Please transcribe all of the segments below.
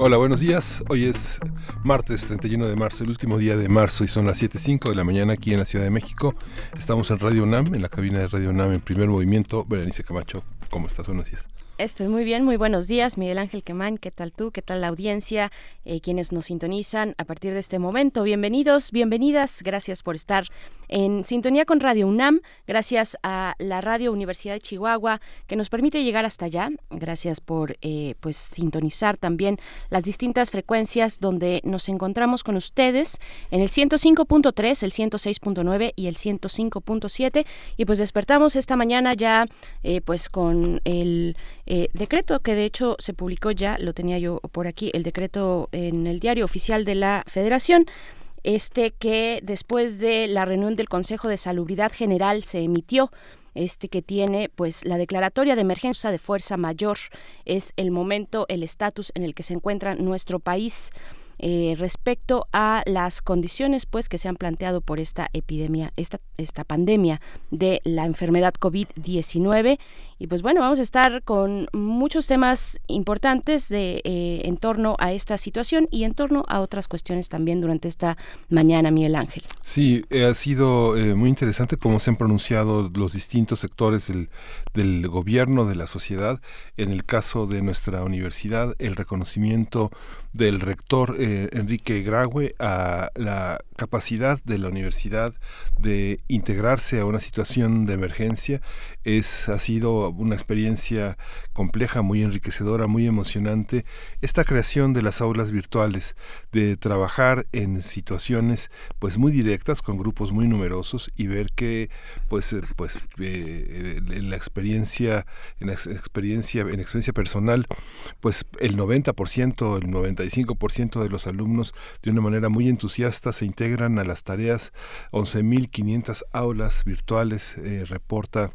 Hola, buenos días. Hoy es martes 31 de marzo, el último día de marzo y son las 7.05 de la mañana aquí en la Ciudad de México. Estamos en Radio UNAM, en la cabina de Radio UNAM en primer movimiento. Berenice Camacho, ¿cómo estás? Buenos días. Estoy muy bien, muy buenos días, Miguel Ángel Quemán, ¿qué tal tú? ¿Qué tal la audiencia? Eh, quienes nos sintonizan a partir de este momento, bienvenidos, bienvenidas, gracias por estar en sintonía con Radio UNAM, gracias a la Radio Universidad de Chihuahua que nos permite llegar hasta allá, gracias por eh, pues sintonizar también las distintas frecuencias donde nos encontramos con ustedes en el 105.3, el 106.9 y el 105.7 y pues despertamos esta mañana ya eh, pues con el eh, decreto que de hecho se publicó ya, lo tenía yo por aquí, el decreto en el diario oficial de la Federación este que después de la reunión del Consejo de Salubridad General se emitió este que tiene pues la declaratoria de emergencia de fuerza mayor es el momento el estatus en el que se encuentra nuestro país eh, respecto a las condiciones pues que se han planteado por esta epidemia, esta, esta pandemia de la enfermedad COVID-19. Y pues bueno, vamos a estar con muchos temas importantes de, eh, en torno a esta situación y en torno a otras cuestiones también durante esta mañana, Miguel Ángel. Sí, eh, ha sido muy interesante cómo se han pronunciado los distintos sectores del, del gobierno, de la sociedad. En el caso de nuestra universidad, el reconocimiento del rector eh, Enrique Graue a la capacidad de la universidad de integrarse a una situación de emergencia es ha sido una experiencia compleja, muy enriquecedora, muy emocionante. Esta creación de las aulas virtuales, de trabajar en situaciones pues muy directas con grupos muy numerosos y ver que pues eh, pues eh, en la experiencia en la experiencia en experiencia personal pues el 90%, el 95% de los alumnos de una manera muy entusiasta se integran a las tareas 11.500 aulas virtuales eh, reporta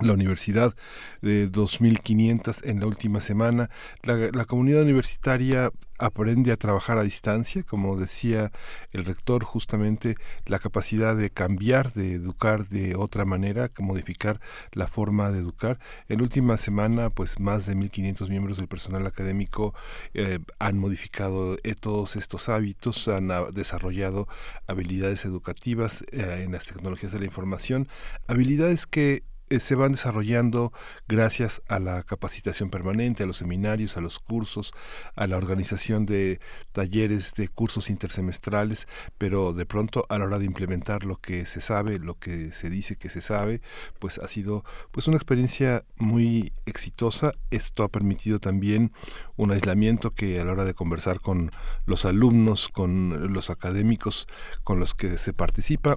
la universidad de 2.500 en la última semana. La, comunidad universitaria aprende a trabajar a distancia, como decía el rector, justamente la capacidad de cambiar, de educar de otra manera, modificar la forma de educar. En la última semana, pues más de 1.500 miembros del personal académico eh, han modificado eh, todos estos hábitos, han ah, desarrollado habilidades educativas eh, en las tecnologías de la información, habilidades que se van desarrollando gracias a la capacitación permanente, a los seminarios, a los cursos, a la organización de talleres, de cursos intersemestrales, pero de pronto a la hora de implementar lo que se sabe, lo que se dice que se sabe, pues ha sido pues una experiencia muy exitosa. Esto ha permitido también un aislamiento que a la hora de conversar con los alumnos, con los académicos con los que se participa,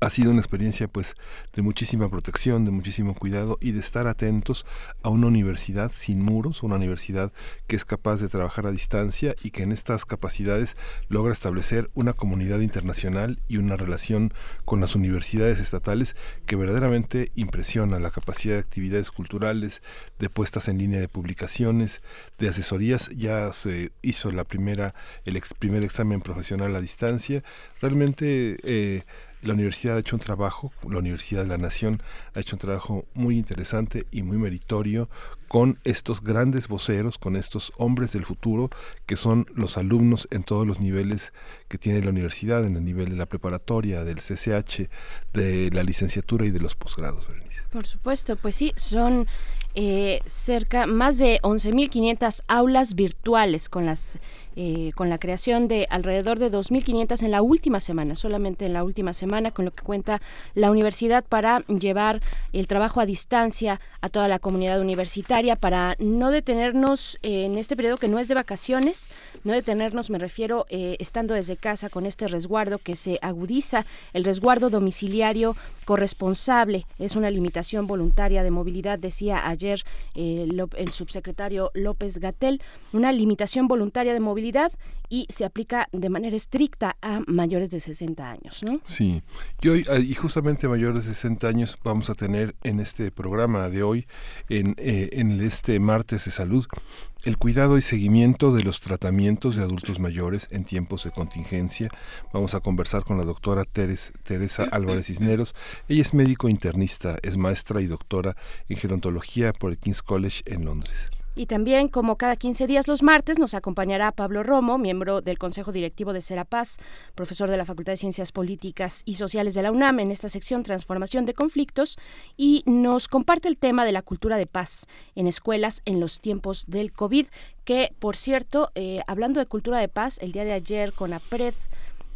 ha sido una experiencia pues de muchísima protección, de muchísimo cuidado y de estar atentos a una universidad sin muros, una universidad que es capaz de trabajar a distancia y que en estas capacidades logra establecer una comunidad internacional y una relación con las universidades estatales que verdaderamente impresiona la capacidad de actividades culturales, de puestas en línea de publicaciones, de asesorías, ya se hizo la primera el primer examen profesional a distancia, realmente eh, la universidad ha hecho un trabajo, la Universidad de la Nación ha hecho un trabajo muy interesante y muy meritorio con estos grandes voceros, con estos hombres del futuro, que son los alumnos en todos los niveles que tiene la universidad, en el nivel de la preparatoria, del CCH, de la licenciatura y de los posgrados, Por supuesto, pues sí, son eh, cerca, más de 11.500 aulas virtuales con las eh, con la creación de alrededor de 2.500 en la última semana, solamente en la última semana, con lo que cuenta la universidad para llevar el trabajo a distancia a toda la comunidad universitaria para no detenernos en este periodo que no es de vacaciones, no detenernos, me refiero, eh, estando desde casa con este resguardo que se agudiza, el resguardo domiciliario corresponsable, es una limitación voluntaria de movilidad, decía ayer eh, el subsecretario López Gatel, una limitación voluntaria de movilidad y se aplica de manera estricta a mayores de 60 años, ¿no? Sí, y hoy, ah, y justamente mayores de 60 años vamos a tener en este programa de hoy, en, eh, en este martes de salud, el cuidado y seguimiento de los tratamientos de adultos mayores en tiempos de contingencia. Vamos a conversar con la doctora Teresa Álvarez Cisneros. Ella es médico internista, es maestra y doctora en gerontología por el King's College en Londres. Y también, como cada 15 días los martes, nos acompañará Pablo Romo, miembro del Consejo Directivo de Serapaz, profesor de la Facultad de Ciencias Políticas y Sociales de la UNAM en esta sección Transformación de Conflictos y nos comparte el tema de la cultura de paz en escuelas en los tiempos del COVID, que, por cierto, eh, hablando de cultura de paz, el día de ayer con APRED,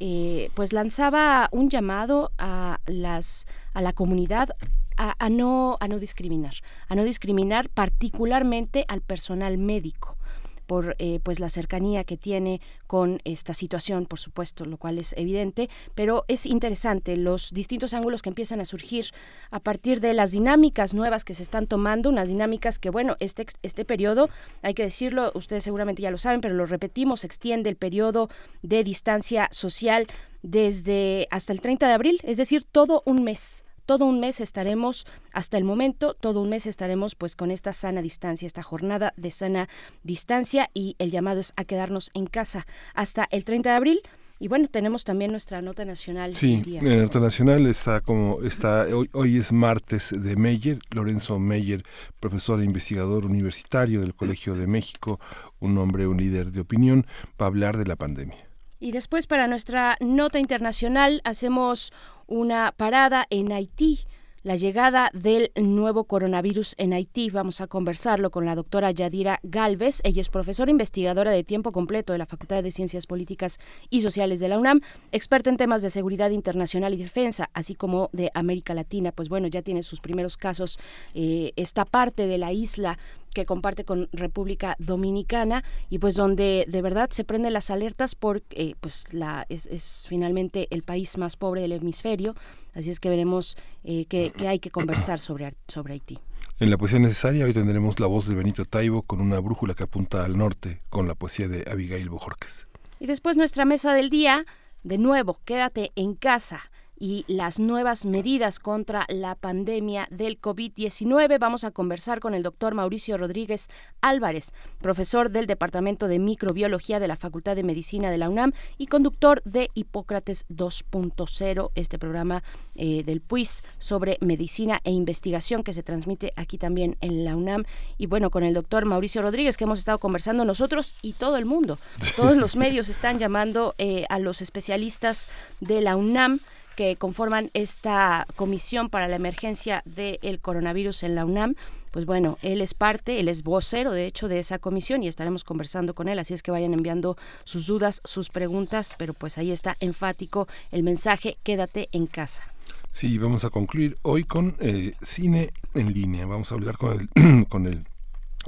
eh, pues lanzaba un llamado a las a la comunidad a, no, a no discriminar, a no discriminar particularmente al personal médico por eh, pues la cercanía que tiene con esta situación, por supuesto, lo cual es evidente, pero es interesante los distintos ángulos que empiezan a surgir a partir de las dinámicas nuevas que se están tomando, unas dinámicas que, bueno, este, este periodo, hay que decirlo, ustedes seguramente ya lo saben, pero lo repetimos, extiende el periodo de distancia social desde hasta el 30 de abril, es decir, todo un mes todo un mes estaremos, hasta el momento, todo un mes estaremos pues con esta sana distancia, esta jornada de sana distancia y el llamado es a quedarnos en casa hasta el 30 de abril. Y bueno, tenemos también nuestra nota nacional. Sí, en la nota nacional está como está hoy, hoy es martes de Meyer, Lorenzo Meyer, profesor e investigador universitario del Colegio de México, un hombre, un líder de opinión, va a hablar de la pandemia. Y después para nuestra nota internacional hacemos una parada en Haití la llegada del nuevo coronavirus en Haití. Vamos a conversarlo con la doctora Yadira Galvez. Ella es profesora investigadora de tiempo completo de la Facultad de Ciencias Políticas y Sociales de la UNAM, experta en temas de seguridad internacional y defensa, así como de América Latina. Pues bueno, ya tiene sus primeros casos eh, esta parte de la isla que comparte con República Dominicana y pues donde de verdad se prenden las alertas porque eh, pues la es, es, finalmente el país más pobre del hemisferio así es que veremos eh, que, hay que conversar sobre, sobre Haití. En la poesía necesaria hoy tendremos la voz de Benito Taibo con una brújula que apunta al norte con la poesía de Abigail Bojorques. Y después nuestra mesa del día, de nuevo, quédate en casa y las nuevas medidas contra la pandemia del COVID-19. Vamos a conversar con el doctor Mauricio Rodríguez Álvarez, profesor del Departamento de Microbiología de la Facultad de Medicina de la UNAM y conductor de Hipócrates 2.0, este programa eh, del PUIS sobre medicina e investigación que se transmite aquí también en la UNAM. Y bueno, con el doctor Mauricio Rodríguez que hemos estado conversando nosotros y todo el mundo. Todos los medios están llamando eh, a los especialistas de la UNAM que conforman esta comisión para la emergencia del coronavirus en la UNAM. Pues bueno, él es parte, él es vocero de hecho de esa comisión y estaremos conversando con él, así es que vayan enviando sus dudas, sus preguntas, pero pues ahí está enfático el mensaje, quédate en casa. Sí, vamos a concluir hoy con eh, cine en línea. Vamos a hablar con el, con el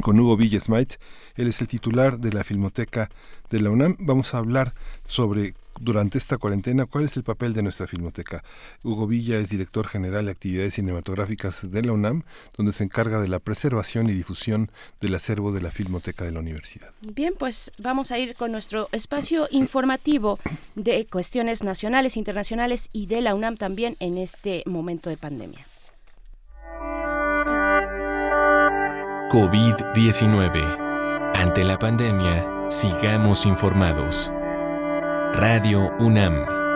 con Hugo Villasmait. Él es el titular de la Filmoteca de la UNAM. Vamos a hablar sobre durante esta cuarentena, ¿cuál es el papel de nuestra filmoteca? Hugo Villa es director general de actividades cinematográficas de la UNAM, donde se encarga de la preservación y difusión del acervo de la filmoteca de la universidad. Bien, pues vamos a ir con nuestro espacio informativo de cuestiones nacionales, internacionales y de la UNAM también en este momento de pandemia. COVID-19. Ante la pandemia, sigamos informados. Radio UNAM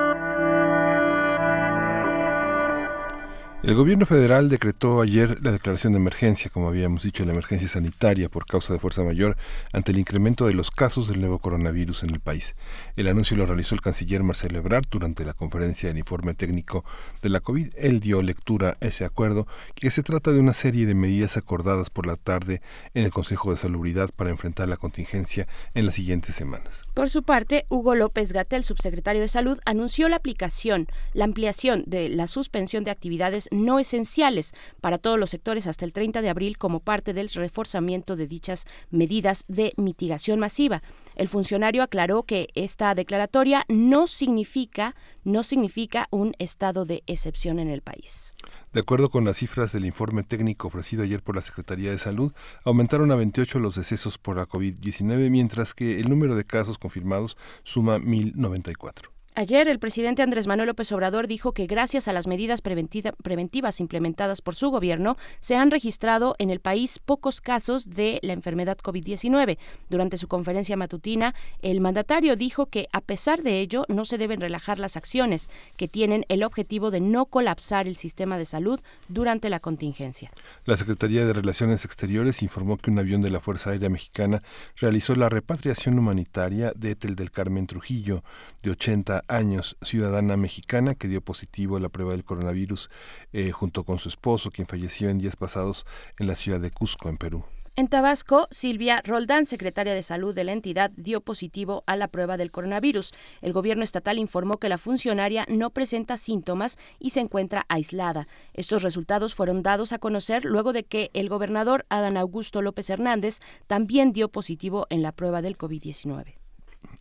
El gobierno federal decretó ayer la declaración de emergencia, como habíamos dicho, la emergencia sanitaria por causa de fuerza mayor ante el incremento de los casos del nuevo coronavirus en el país. El anuncio lo realizó el canciller Marcelo Ebrard durante la conferencia del informe técnico de la COVID. Él dio lectura a ese acuerdo, que se trata de una serie de medidas acordadas por la tarde en el Consejo de Salubridad para enfrentar la contingencia en las siguientes semanas. Por su parte, Hugo López Gatel, subsecretario de Salud, anunció la aplicación, la ampliación de la suspensión de actividades no esenciales para todos los sectores hasta el 30 de abril como parte del reforzamiento de dichas medidas de mitigación masiva. El funcionario aclaró que esta declaratoria no significa, no significa un estado de excepción en el país. De acuerdo con las cifras del informe técnico ofrecido ayer por la Secretaría de Salud, aumentaron a 28 los decesos por la COVID-19, mientras que el número de casos confirmados suma 1.094. Ayer el presidente Andrés Manuel López Obrador dijo que gracias a las medidas preventivas implementadas por su gobierno se han registrado en el país pocos casos de la enfermedad COVID-19. Durante su conferencia matutina, el mandatario dijo que a pesar de ello no se deben relajar las acciones que tienen el objetivo de no colapsar el sistema de salud durante la contingencia. La Secretaría de Relaciones Exteriores informó que un avión de la Fuerza Aérea Mexicana realizó la repatriación humanitaria de Etel del Carmen Trujillo, de 80 años, ciudadana mexicana que dio positivo a la prueba del coronavirus eh, junto con su esposo, quien falleció en días pasados en la ciudad de Cusco, en Perú. En Tabasco, Silvia Roldán, secretaria de Salud de la entidad, dio positivo a la prueba del coronavirus. El gobierno estatal informó que la funcionaria no presenta síntomas y se encuentra aislada. Estos resultados fueron dados a conocer luego de que el gobernador Adán Augusto López Hernández también dio positivo en la prueba del COVID-19.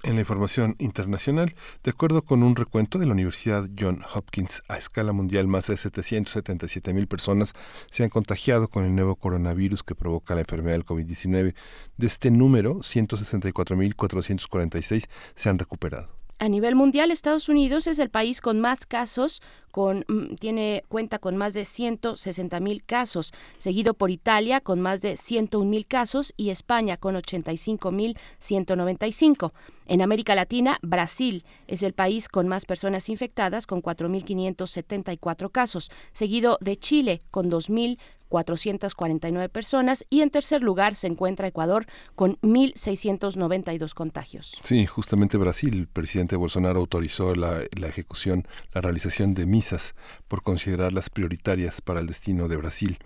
En la información internacional, de acuerdo con un recuento de la Universidad John Hopkins, a escala mundial más de 777 mil personas se han contagiado con el nuevo coronavirus que provoca la enfermedad del COVID-19. De este número, 164.446 se han recuperado. A nivel mundial, Estados Unidos es el país con más casos, con, mm, tiene cuenta con más de 160 mil casos, seguido por Italia con más de 101 mil casos y España con 85 mil 195. En América Latina, Brasil es el país con más personas infectadas, con 4.574 casos, seguido de Chile con 2.000 449 personas y en tercer lugar se encuentra Ecuador con 1.692 contagios. Sí, justamente Brasil, el presidente Bolsonaro autorizó la, la, ejecución, la realización de misas por considerarlas prioritarias para el destino de Brasil.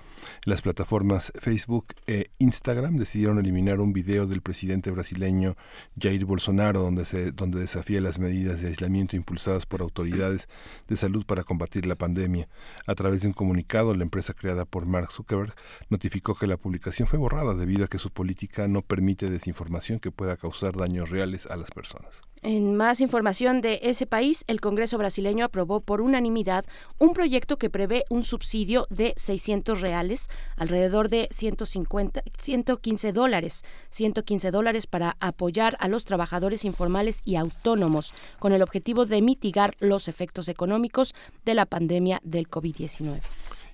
Las plataformas Facebook e Instagram decidieron eliminar un video del presidente brasileño Jair Bolsonaro donde, se, donde desafía las medidas de aislamiento impulsadas por autoridades de salud para combatir la pandemia. A través de un comunicado, la empresa creada por Mark Zuckerberg notificó que la publicación fue borrada debido a que su política no permite desinformación que pueda causar daños reales a las personas. En más información de ese país, el Congreso brasileño aprobó por unanimidad un proyecto que prevé un subsidio de 600 reales, alrededor de 150, 115 dólares, 115 dólares para apoyar a los trabajadores informales y autónomos con el objetivo de mitigar los efectos económicos de la pandemia del COVID-19.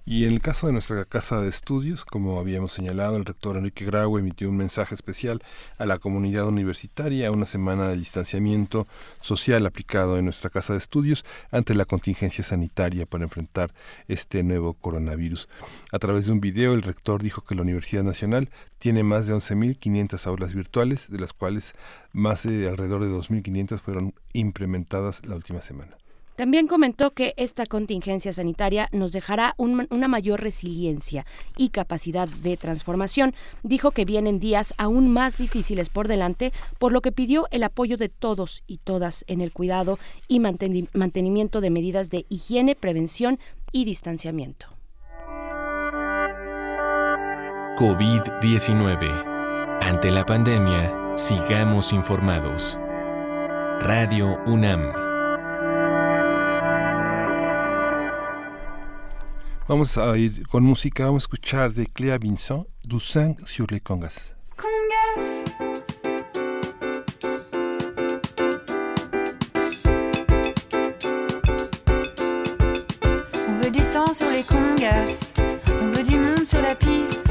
Y en el caso de nuestra casa de estudios, como habíamos señalado, el rector Enrique Grau emitió un mensaje especial a la comunidad universitaria, una semana de distanciamiento social aplicado en nuestra casa de estudios ante la contingencia sanitaria para enfrentar este nuevo coronavirus. A través de un video, el rector dijo que la Universidad Nacional tiene más de 11.500 aulas virtuales, de las cuales más de alrededor de 2.500 fueron implementadas la última semana. También comentó que esta contingencia sanitaria nos dejará una mayor resiliencia y capacidad de transformación. Dijo que vienen días aún más difíciles por delante, por lo que pidió el apoyo de todos y todas en el cuidado y mantenimiento de medidas de higiene, prevención y distanciamiento. COVID-19. Ante la pandemia, sigamos informados. Radio UNAM. Vamos a ir con música, vamos a escuchar de Cléa Vincent, Du sang sur les congas. Congas. On veut du sang sur les congas, on veut du monde sur la piste,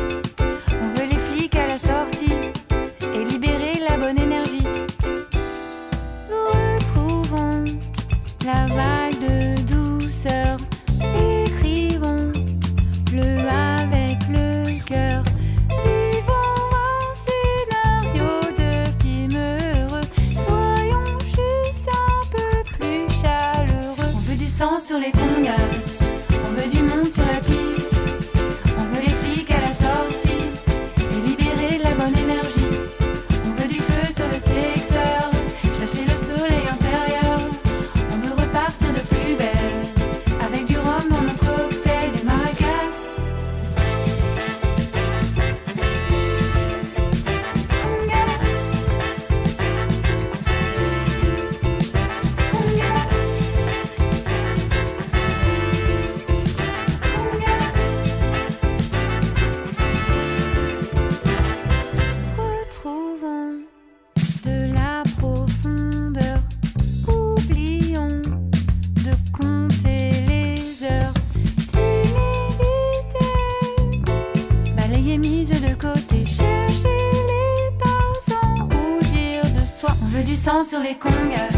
sur les congas.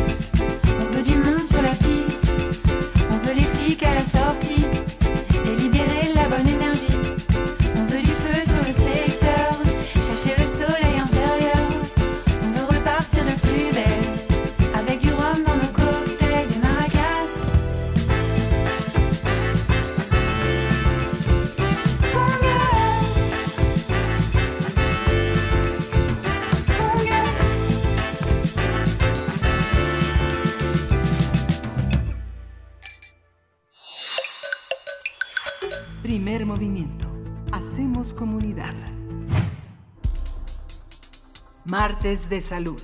De salud.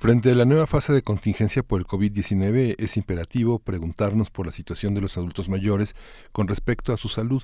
Frente a la nueva fase de contingencia por el COVID-19 es imperativo preguntarnos por la situación de los adultos mayores con respecto a su salud,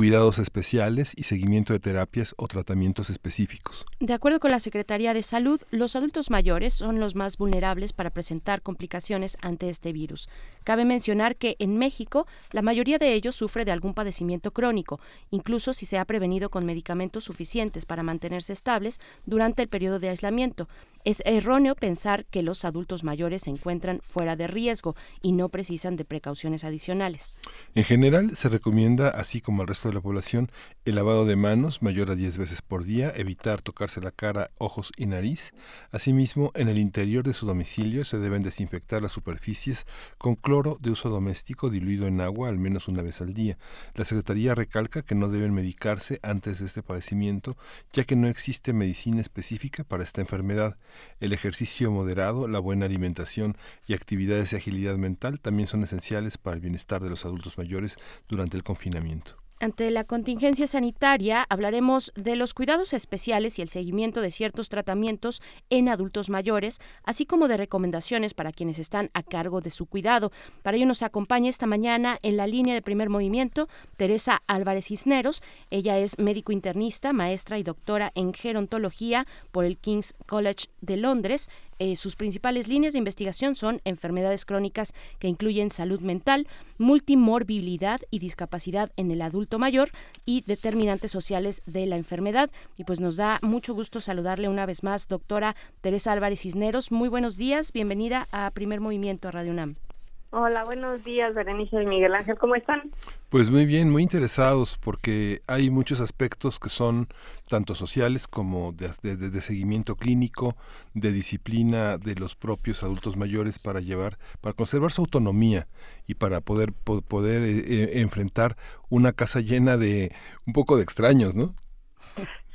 cuidados especiales y seguimiento de terapias o tratamientos específicos. De acuerdo con la Secretaría de Salud, los adultos mayores son los más vulnerables para presentar complicaciones ante este virus. Cabe mencionar que en México la mayoría de ellos sufre de algún padecimiento crónico, incluso si se ha prevenido con medicamentos suficientes para mantenerse estables durante el periodo de aislamiento. Es erróneo pensar que los adultos mayores se encuentran fuera de riesgo y no precisan de precauciones adicionales. En general, se recomienda, así como al resto de la población, el lavado de manos mayor a 10 veces por día, evitar tocarse la cara, ojos y nariz. Asimismo, en el interior de su domicilio se deben desinfectar las superficies con cloro de uso doméstico diluido en agua al menos una vez al día. La Secretaría recalca que no deben medicarse antes de este padecimiento, ya que no existe medicina específica para esta enfermedad. El ejercicio moderado, la buena alimentación y actividades de agilidad mental también son esenciales para el bienestar de los adultos mayores durante el confinamiento. Ante la contingencia sanitaria, hablaremos de los cuidados especiales y el seguimiento de ciertos tratamientos en adultos mayores, así como de recomendaciones para quienes están a cargo de su cuidado. Para ello nos acompaña esta mañana en la línea de primer movimiento Teresa Álvarez Cisneros. Ella es médico internista, maestra y doctora en gerontología por el King's College de Londres. Eh, sus principales líneas de investigación son enfermedades crónicas que incluyen salud mental, multimorbilidad y discapacidad en el adulto mayor y determinantes sociales de la enfermedad. Y pues nos da mucho gusto saludarle una vez más, doctora Teresa Álvarez Cisneros. Muy buenos días, bienvenida a Primer Movimiento a Radio UNAM. Hola, buenos días, Berenice y Miguel Ángel, ¿cómo están? Pues muy bien, muy interesados porque hay muchos aspectos que son tanto sociales como de, de- de- de seguimiento clínico, de disciplina de los propios adultos mayores para llevar, para conservar su autonomía y para poder, po- poder eh, eh, enfrentar una casa llena de un poco de extraños, ¿no?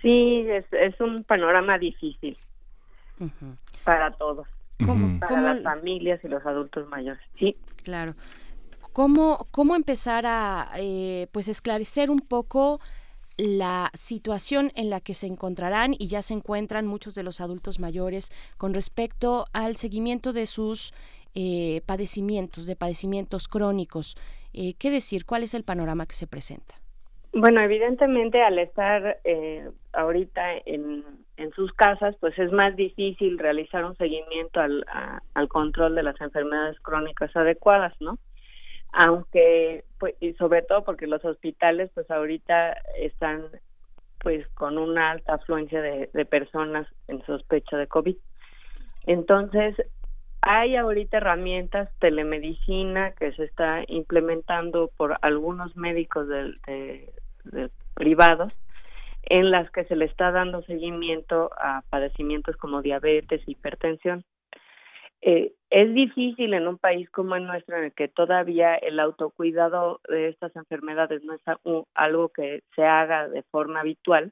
Sí, es, es un panorama difícil para todos, Para ¿Cómo- las familias y los adultos mayores. Sí, Claro. ¿Cómo, cómo empezar a eh, pues esclarecer un poco la situación en la que se encontrarán y ya se encuentran muchos de los adultos mayores con respecto al seguimiento de sus eh, padecimientos, de padecimientos crónicos? Eh, ¿Qué decir? ¿Cuál es el panorama que se presenta? Bueno, evidentemente al estar eh, ahorita en, en sus casas, pues es más difícil realizar un seguimiento al, a- al control de las enfermedades crónicas adecuadas, ¿no? Aunque, pues, y sobre todo porque los hospitales, pues ahorita están pues con una alta afluencia de, de personas en sospecha de COVID. Entonces, hay ahorita herramientas telemedicina que se está implementando por algunos médicos del- de, de privados en las que se le está dando seguimiento a padecimientos como diabetes, hipertensión. Eh, es difícil en un país como el nuestro, en el que todavía el autocuidado de estas enfermedades no es algo que se haga de forma habitual,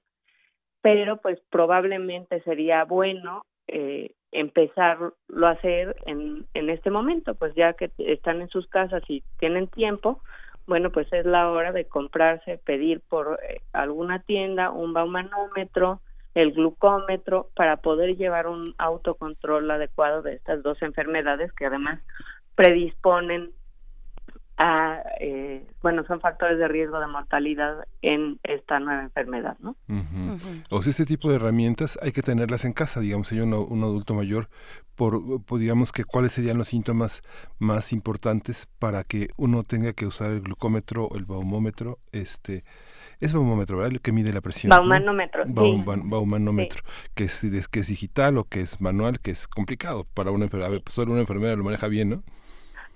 pero pues probablemente sería bueno eh, empezarlo a hacer en, en este momento, pues ya que están en sus casas y tienen tiempo, bueno, pues es la hora de comprarse, pedir por eh, alguna tienda un baumanómetro, el glucómetro, para poder llevar un autocontrol adecuado de estas dos enfermedades que además predisponen a, eh, bueno, son factores de riesgo de mortalidad en esta nueva enfermedad, ¿no? O sea, este tipo de herramientas hay que tenerlas en casa, digamos, hay uno- un adulto mayor, por, por, digamos que cuáles serían los síntomas más importantes para que uno tenga que usar el glucómetro o el baumómetro, este, es baumómetro, ¿verdad? El que mide la presión. ¿no? Baumanómetro, sí. Baum- ban- baumanómetro, que es, es- que es digital o que es manual, que es complicado para una enfermedad, solo una enfermedad lo maneja bien, ¿no?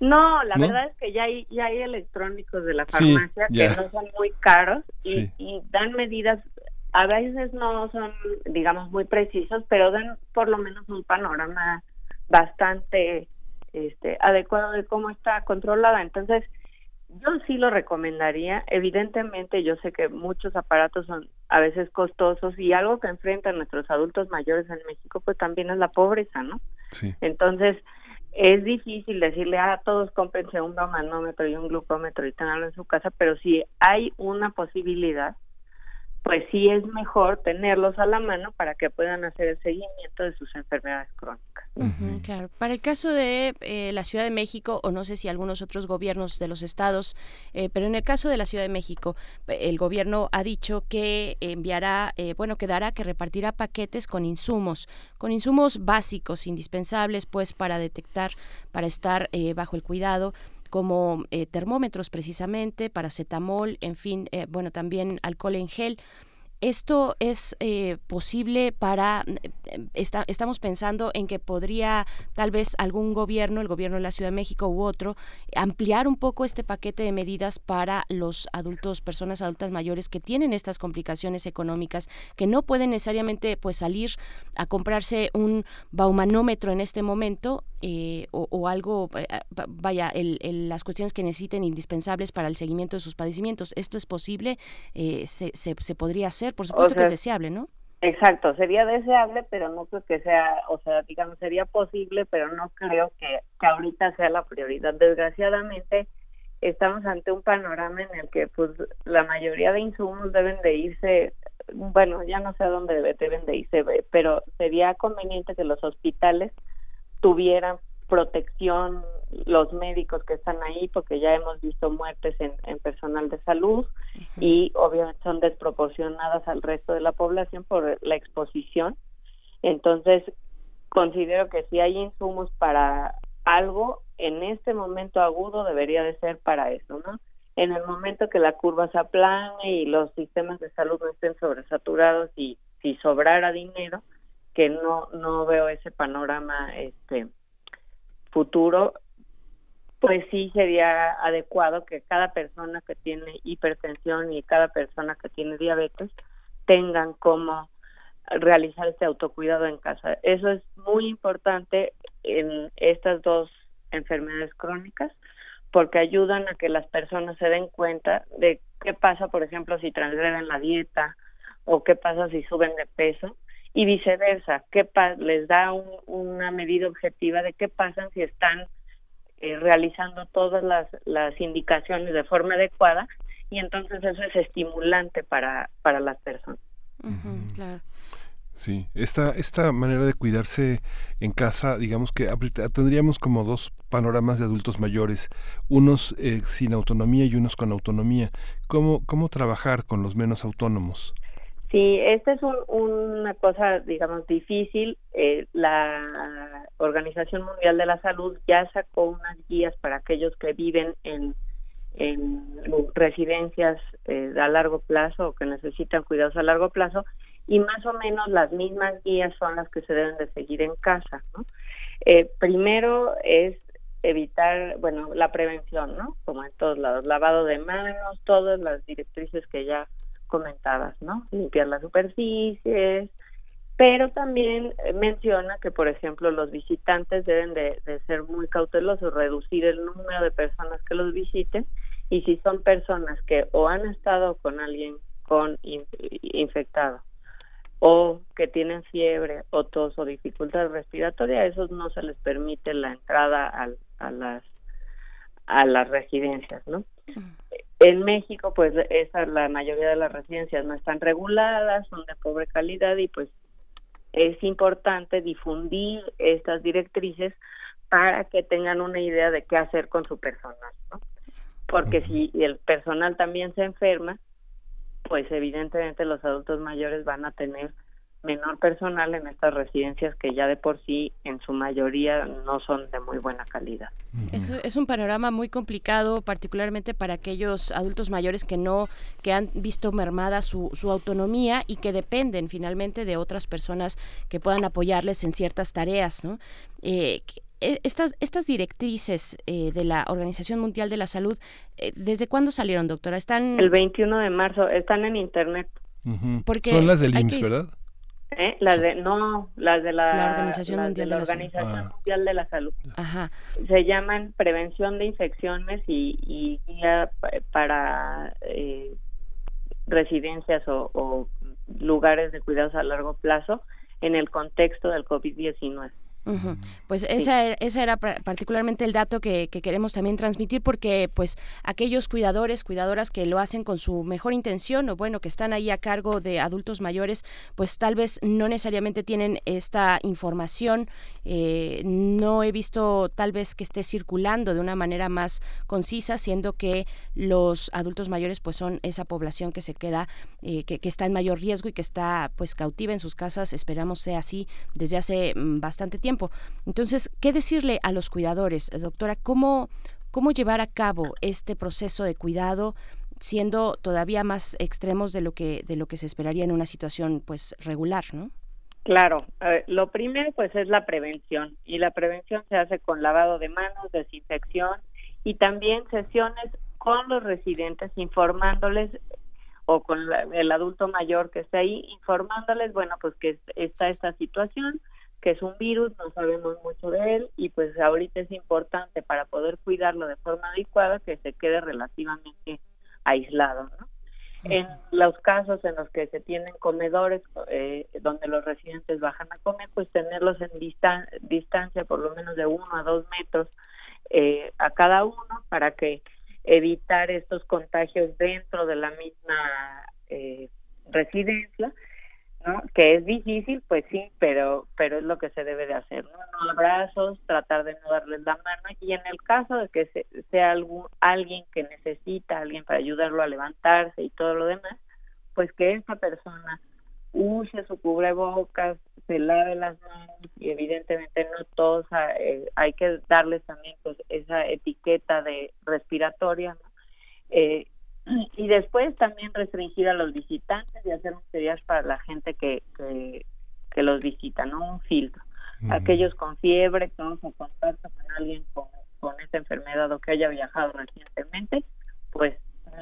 No, la ¿No? verdad es que ya hay, ya hay electrónicos de la Sí, farmacia que no son muy caros y, Sí. y dan medidas, a veces no son, digamos, muy precisos, pero dan por lo menos un panorama bastante este, adecuado de cómo está controlada. Entonces, yo sí lo recomendaría. Evidentemente, yo sé que muchos aparatos son a veces costosos y algo que enfrentan nuestros adultos mayores en México, pues también es la pobreza, ¿no? Sí. Entonces, es difícil decirle a todos cómprense un manómetro y un glucómetro y tenganlo en su casa, pero si hay una posibilidad, pues sí es mejor tenerlos a la mano para que puedan hacer el seguimiento de sus enfermedades crónicas. Claro. Para el caso de eh, la Ciudad de México, o no sé si algunos otros gobiernos de los estados, eh, pero en el caso de la Ciudad de México, el gobierno ha dicho que enviará, eh, bueno, que dará, que repartirá paquetes con insumos, con insumos básicos, indispensables, pues, para detectar, para estar eh, bajo el cuidado como eh, termómetros precisamente, paracetamol, en fin, eh, bueno, también alcohol en gel. Esto es eh, posible para, eh, está- estamos pensando en que podría tal vez algún gobierno, el gobierno de la Ciudad de México u otro, ampliar un poco este paquete de medidas para los adultos, personas adultas mayores que tienen estas complicaciones económicas, que no pueden necesariamente pues salir a comprarse un baumanómetro en este momento eh, o, algo, eh, va- vaya, el- el- las cuestiones que necesiten indispensables para el seguimiento de sus padecimientos. ¿Esto es posible? Eh, se, se, se podría hacer? Por supuesto que sea, es deseable, ¿no? Exacto, sería deseable, pero no creo que sea, o sea, digamos, sería posible, pero no creo que, que ahorita sea la prioridad. Desgraciadamente, estamos ante un panorama en el que, pues, la mayoría de insumos deben de irse, bueno, ya no sé a dónde debe- deben de irse, pero sería conveniente que los hospitales tuvieran protección los médicos que están ahí, porque ya hemos visto muertes en, en personal de salud y obviamente son desproporcionadas al resto de la población por la exposición. Entonces, considero que si hay insumos para algo, en este momento agudo debería de ser para eso, ¿no? En el momento que la curva se aplane y los sistemas de salud no estén sobresaturados y si sobrara dinero, que no no veo ese panorama este futuro, pues sí sería adecuado que cada persona que tiene hipertensión y cada persona que tiene diabetes tengan cómo realizar este autocuidado en casa. Eso es muy importante en estas dos enfermedades crónicas porque ayudan a que las personas se den cuenta de qué pasa, por ejemplo, si transgreden la dieta o qué pasa si suben de peso y viceversa, qué pa- les da un- una medida objetiva de qué pasa si están eh, realizando todas las, las indicaciones de forma adecuada y entonces eso es estimulante para, para las personas. Claro. Sí, esta, esta manera de cuidarse en casa, digamos que tendríamos como dos panoramas de adultos mayores, unos eh, sin autonomía y unos con autonomía. ¿Cómo, ¿Cómo trabajar con los menos autónomos? Sí, esta es un- una cosa, digamos, difícil. Eh, la Organización Mundial de la Salud ya sacó unas guías para aquellos que viven en, en residencias eh, a largo plazo o que necesitan cuidados a largo plazo y más o menos las mismas guías son las que se deben de seguir en casa, ¿no? Eh, primero es evitar, bueno, la prevención, ¿no? Como en todos lados, lavado de manos, todas las directrices que ya comentadas, ¿no? Limpiar las superficies, pero también eh, menciona que, por ejemplo, los visitantes deben de, de ser muy cautelosos, reducir el número de personas que los visiten y si son personas que o han estado con alguien con in- infectado o que tienen fiebre o tos o dificultad respiratoria, a esos no se les permite la entrada al- a las a las residencias, ¿no? En México, pues esa, la mayoría de las residencias no están reguladas, son de pobre calidad y pues es importante difundir estas directrices para que tengan una idea de qué hacer con su personal, ¿no? porque si el personal también se enferma, pues evidentemente los adultos mayores van a tener menor personal en estas residencias que ya de por sí en su mayoría no son de muy buena calidad. Es, es, un panorama muy complicado, particularmente para aquellos adultos mayores que no, que han visto mermada su, su autonomía y que dependen finalmente de otras personas que puedan apoyarles en ciertas tareas. ¿no? Eh, eh, estas, estas directrices eh, de la Organización Mundial de la Salud, eh, ¿desde cuándo salieron, doctora? Están el 21 de marzo, están en internet. Porque Son las del IMSS, ¿verdad? ¿Eh? Las de, no, las de la, la Organización, Mundial, de, la Organización Salud. Mundial de la Salud. Ajá. Se llaman prevención de infecciones y, y guía para eh, residencias o, o, lugares de cuidados a largo plazo en el contexto del COVID-19. Uh -huh. Pues esa, esa era particularmente el dato que, que, queremos también transmitir porque pues aquellos cuidadores, cuidadoras que lo hacen con su mejor intención o bueno, que están ahí a cargo de adultos mayores, pues tal vez no necesariamente tienen esta información. Eh, no he visto tal vez que esté circulando de una manera más concisa, siendo que los adultos mayores pues son esa población que se queda, eh, que, que está en mayor riesgo y que está pues cautiva en sus casas, esperamos sea así desde hace bastante tiempo. Entonces, ¿qué decirle a los cuidadores, doctora? ¿Cómo, cómo llevar a cabo este proceso de cuidado siendo todavía más extremos de lo que de lo que se esperaría en una situación pues regular, ¿no? Claro, eh, lo primero pues es la prevención y la prevención se hace con lavado de manos, desinfección y también sesiones con los residentes informándoles o con la, el adulto mayor que esté ahí informándoles, bueno, pues que está esta situación, que es un virus, no sabemos mucho de él y pues ahorita es importante para poder cuidarlo de forma adecuada que se quede relativamente aislado. ¿no? En los casos en los que se tienen comedores eh, donde los residentes bajan a comer, pues tenerlos en distan distancia por lo menos de uno a dos metros eh, a cada uno para que evitar estos contagios dentro de la misma eh, residencia Que es difícil, pues sí, pero pero es lo que se debe de hacer, ¿no? No abrazos, tratar de no darles la mano y en el caso de que se, sea algún, alguien que necesita alguien para ayudarlo a levantarse y todo lo demás, pues que esa persona use su cubrebocas, se lave las manos y evidentemente no todos eh, hay que darles también pues esa etiqueta de respiratoria, ¿no? Eh, y después también restringir a los visitantes y hacer un triage para la gente que, que, que, los visita, ¿no? Un filtro. Uh -huh. Aquellos con fiebre, todos en contacto con alguien con, con esta enfermedad o que haya viajado recientemente, pues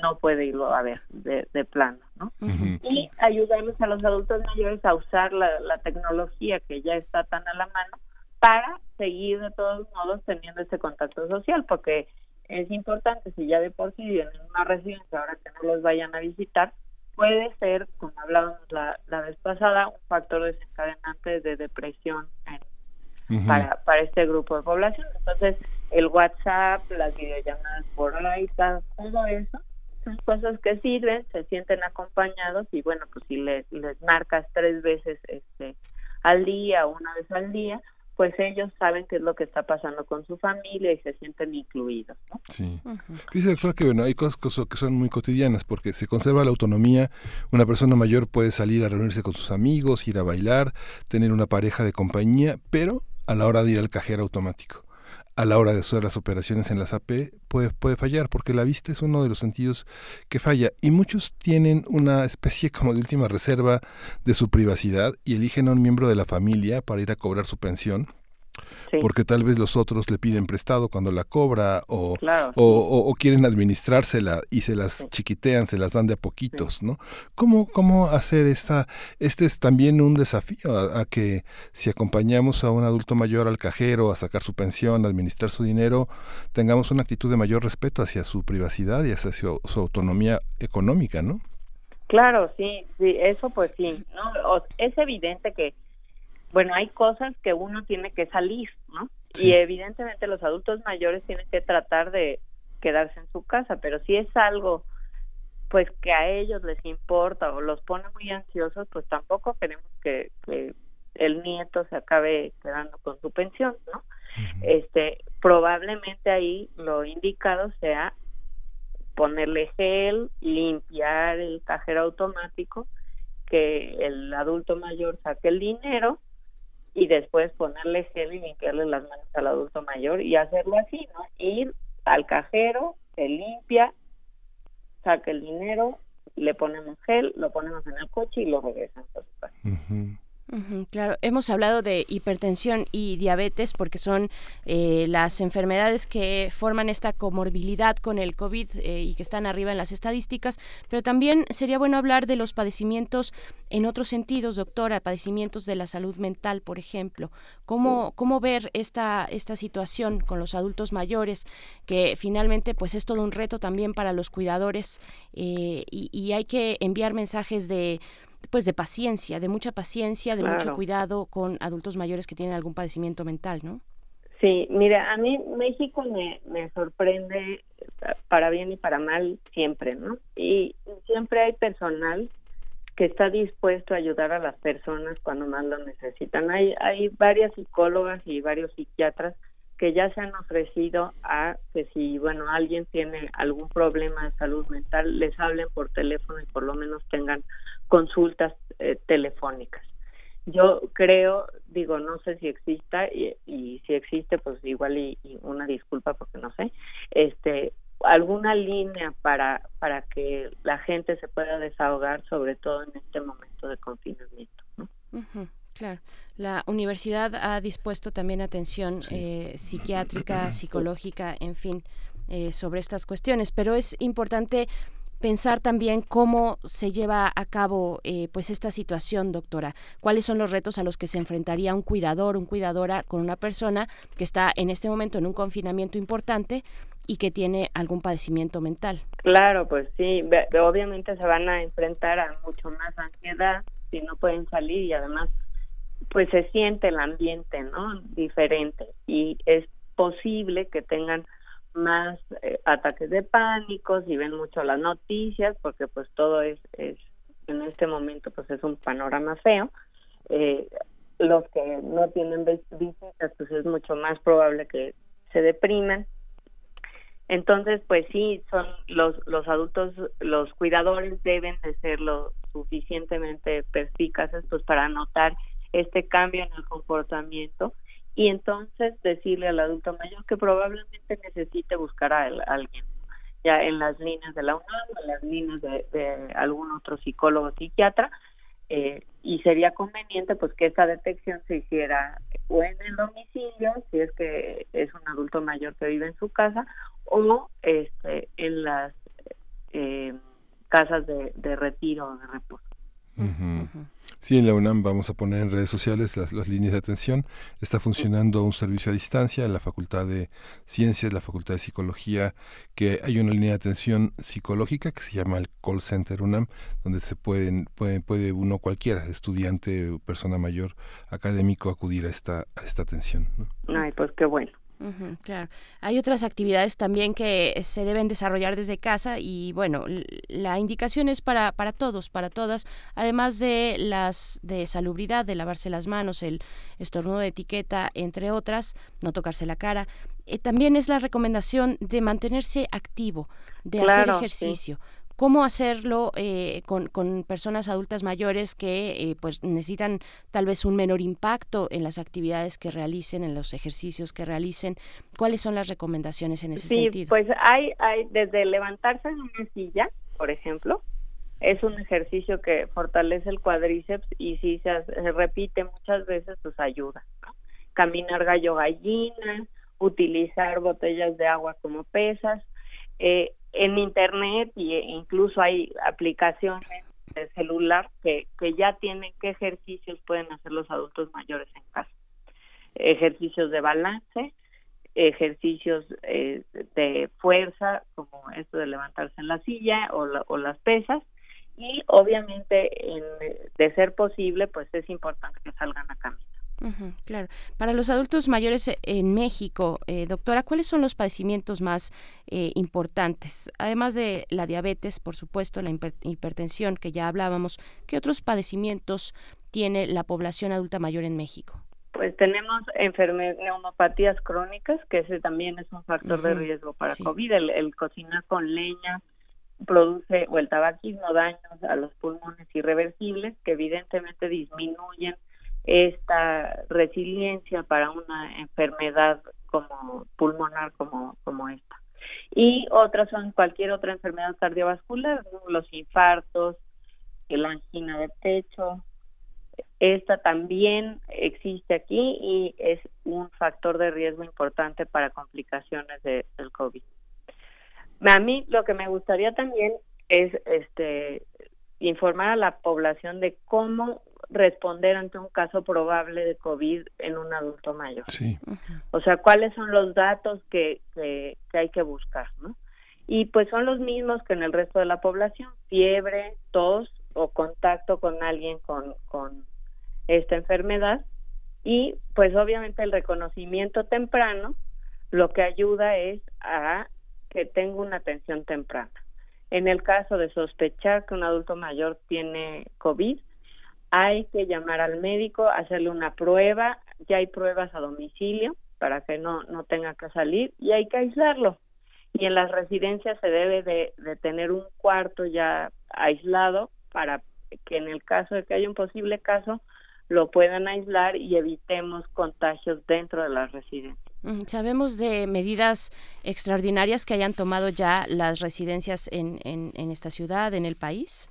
no puede irlo a ver de, de plano, ¿no? Uh -huh. Y ayudarles a los adultos mayores a usar la, la tecnología que ya está tan a la mano para seguir de todos modos teniendo ese contacto social, porque es importante, si ya de por sí viven en una residencia, ahora que no los vayan a visitar, puede ser, como hablábamos la, la vez pasada, un factor desencadenante de depresión en, uh -huh. para, para este grupo de población. Entonces, el WhatsApp, las videollamadas por iPad, todo eso, son cosas que sirven, se sienten acompañados y bueno, pues si les, les marcas tres veces este al día una vez al día, pues ellos saben qué es lo que está pasando con su familia y se sienten incluidos. ¿no? Sí. Uh -huh. Que bueno, hay cosas que son muy cotidianas porque se conserva la autonomía. Una persona mayor puede salir a reunirse con sus amigos, ir a bailar, tener una pareja de compañía, pero a la hora de ir al cajero automático a la hora de hacer las operaciones en las AP puede, puede fallar, porque la vista es uno de los sentidos que falla. Y muchos tienen una especie como de última reserva de su privacidad y eligen a un miembro de la familia para ir a cobrar su pensión. Sí. porque tal vez los otros le piden prestado cuando la cobra o, claro, o, o, o, quieren administrársela y se las sí. chiquitean, se las dan de a poquitos, sí. ¿no? ¿Cómo, ¿Cómo hacer esta? Este es también un desafío a, a, que si acompañamos a un adulto mayor al cajero a sacar su pensión, a administrar su dinero, tengamos una actitud de mayor respeto hacia su privacidad y hacia su, su autonomía económica, ¿no? Claro, sí, sí, eso pues sí, ¿no? Es evidente que bueno, hay cosas que uno tiene que salir, ¿no? Sí. Y evidentemente los adultos mayores tienen que tratar de quedarse en su casa, pero si es algo pues que a ellos les importa o los pone muy ansiosos, pues tampoco queremos que, que el nieto se acabe quedando con su pensión, ¿no? Uh -huh. Este, probablemente ahí lo indicado sea ponerle gel, limpiar el cajero automático, que el adulto mayor saque el dinero y después ponerle gel y limpiarle las manos al adulto mayor y hacerlo así, ¿no? Ir al cajero, se limpia, saca el dinero, le ponemos gel, lo ponemos en el coche y lo regresamos a su casa. Claro, hemos hablado de hipertensión y diabetes porque son eh, las enfermedades que forman esta comorbilidad con el COVID eh, y que están arriba en las estadísticas, pero también sería bueno hablar de los padecimientos en otros sentidos, doctora, padecimientos de la salud mental, por ejemplo. ¿Cómo, cómo ver esta, esta situación con los adultos mayores, que finalmente pues es todo un reto también para los cuidadores eh, y, y hay que enviar mensajes de pues de paciencia, de mucha paciencia, de mucho cuidado con adultos mayores que tienen algún padecimiento mental, ¿no? Sí, mira, a mí México me, me sorprende eh, para bien y para mal siempre, ¿no? Y siempre hay personal que está dispuesto a ayudar a las personas cuando más lo necesitan. Hay, hay varias psicólogas y varios psiquiatras que ya se han ofrecido a que si, bueno, alguien tiene algún problema de salud mental, les hablen por teléfono y por lo menos tengan consultas eh, telefónicas. Yo creo, digo, no sé si exista y, y si existe, pues igual y, y una disculpa porque no sé, este, alguna línea para para que la gente se pueda desahogar, sobre todo en este momento de confinamiento. claro. La universidad ha dispuesto también atención eh, psiquiátrica, psicológica, en fin, eh, sobre estas cuestiones, pero es importante pensar también cómo se lleva a cabo eh, pues esta situación, doctora. ¿Cuáles son los retos a los que se enfrentaría un cuidador, un cuidadora con una persona que está en este momento en un confinamiento importante y que tiene algún padecimiento mental? Claro, pues sí, obviamente se van a enfrentar a mucho más ansiedad si no pueden salir y además pues se siente el ambiente, ¿no? Diferente y es posible que tengan más eh, ataques de pánico si ven mucho las noticias porque pues todo es, es en este momento pues es un panorama feo. Eh, los que no tienen vis- visitas pues es mucho más probable que se depriman. Entonces, pues sí, son los, los adultos, los cuidadores deben de ser lo suficientemente perspicaces pues para notar este cambio en el comportamiento y entonces decirle al adulto mayor que probablemente necesite buscar a, el- a alguien ya en las líneas de la UNAM, en las líneas de, de algún otro psicólogo o psiquiatra eh, y sería conveniente pues que esa detección se hiciera o en el domicilio si es que es un adulto mayor que vive en su casa o este en las eh, casas de, de retiro o de reposo. Ujú. Sí, en la UNAM vamos a poner en redes sociales las, líneas de atención. Está funcionando un servicio a distancia en la Facultad de Ciencias, la Facultad de Psicología, que hay una línea de atención psicológica que se llama el Call Center UNAM, donde se pueden, puede, puede uno cualquiera, estudiante, persona mayor, académico, acudir a esta, a esta atención. Ay, pues qué bueno. Claro. Hay otras actividades también que se deben desarrollar desde casa y bueno, la indicación es para, para todos, para todas, además de las de salubridad, de lavarse las manos, el estornudo de etiqueta, entre otras, no tocarse la cara. Eh, también es la recomendación de mantenerse activo, de hacer sí. ¿Cómo hacerlo eh, con, con personas adultas mayores que eh, pues necesitan tal vez un menor impacto en las actividades que realicen, en los ejercicios que realicen? ¿Cuáles son las recomendaciones en ese Sí, sentido? pues hay, hay desde levantarse en una silla, por ejemplo, es un ejercicio que fortalece el cuádriceps y si se, se repite muchas veces, pues ayuda. ¿no? Caminar gallo gallina, utilizar botellas de agua como pesas. Eh, en internet y e incluso hay aplicaciones de celular que, que ya tienen qué ejercicios pueden hacer los adultos mayores en casa. Ejercicios de balance, ejercicios eh, de fuerza, como esto de levantarse en la silla o, la- o las pesas, y obviamente, en- de ser posible, pues es importante que salgan a caminar. Ujú, claro. Para los adultos mayores eh, en México, eh, doctora, ¿cuáles son los padecimientos más eh, importantes? Además de la diabetes, por supuesto, la hiper- hipertensión que ya hablábamos, ¿qué otros padecimientos tiene la población adulta mayor en México? Pues tenemos neumopatías crónicas, que ese también es un factor de riesgo para sí. COVID. El, el cocinar con leña produce, o el tabaquismo, daños a los pulmones irreversibles que evidentemente disminuyen esta resiliencia para una enfermedad como pulmonar como, como esta. Y otras son cualquier otra enfermedad cardiovascular, los infartos, la angina de pecho, esta también existe aquí y es un factor de riesgo importante para complicaciones de- del COVID. A mí lo que me gustaría también es este informar a la población de cómo responder ante un caso probable de COVID en un adulto mayor. Sí. O sea, cuáles son los datos que, que, que hay que buscar, ¿no? Y pues son los mismos que en el resto de la población, fiebre, tos o contacto con alguien con, con esta enfermedad. Y pues obviamente el reconocimiento temprano lo que ayuda es a que tenga una atención temprana. En el caso de sospechar que un adulto mayor tiene COVID, hay que llamar al médico, hacerle una prueba, ya hay pruebas a domicilio para que no, no tenga que salir y hay que aislarlo. Y en las residencias se debe de, tener un cuarto ya aislado para que en el caso de que haya un posible caso lo puedan aislar y evitemos contagios dentro de las residencias. Mm, Sabemos de medidas extraordinarias que hayan tomado ya las residencias en, en, en esta ciudad, en el país.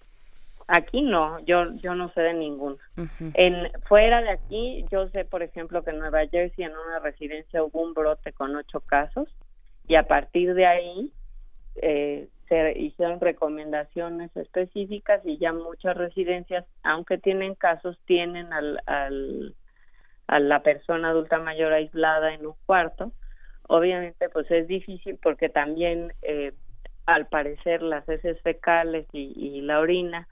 Aquí no, yo yo no sé de ninguno. Ujú. En fuera de aquí, yo sé, por ejemplo, que en Nueva Jersey en una residencia hubo un brote con ocho casos y a partir de ahí eh, se hicieron recomendaciones específicas y ya muchas residencias, aunque tienen casos, tienen al, al a la persona adulta mayor aislada en un cuarto. Obviamente, pues es difícil porque también, eh, al parecer, las heces fecales y, y la orina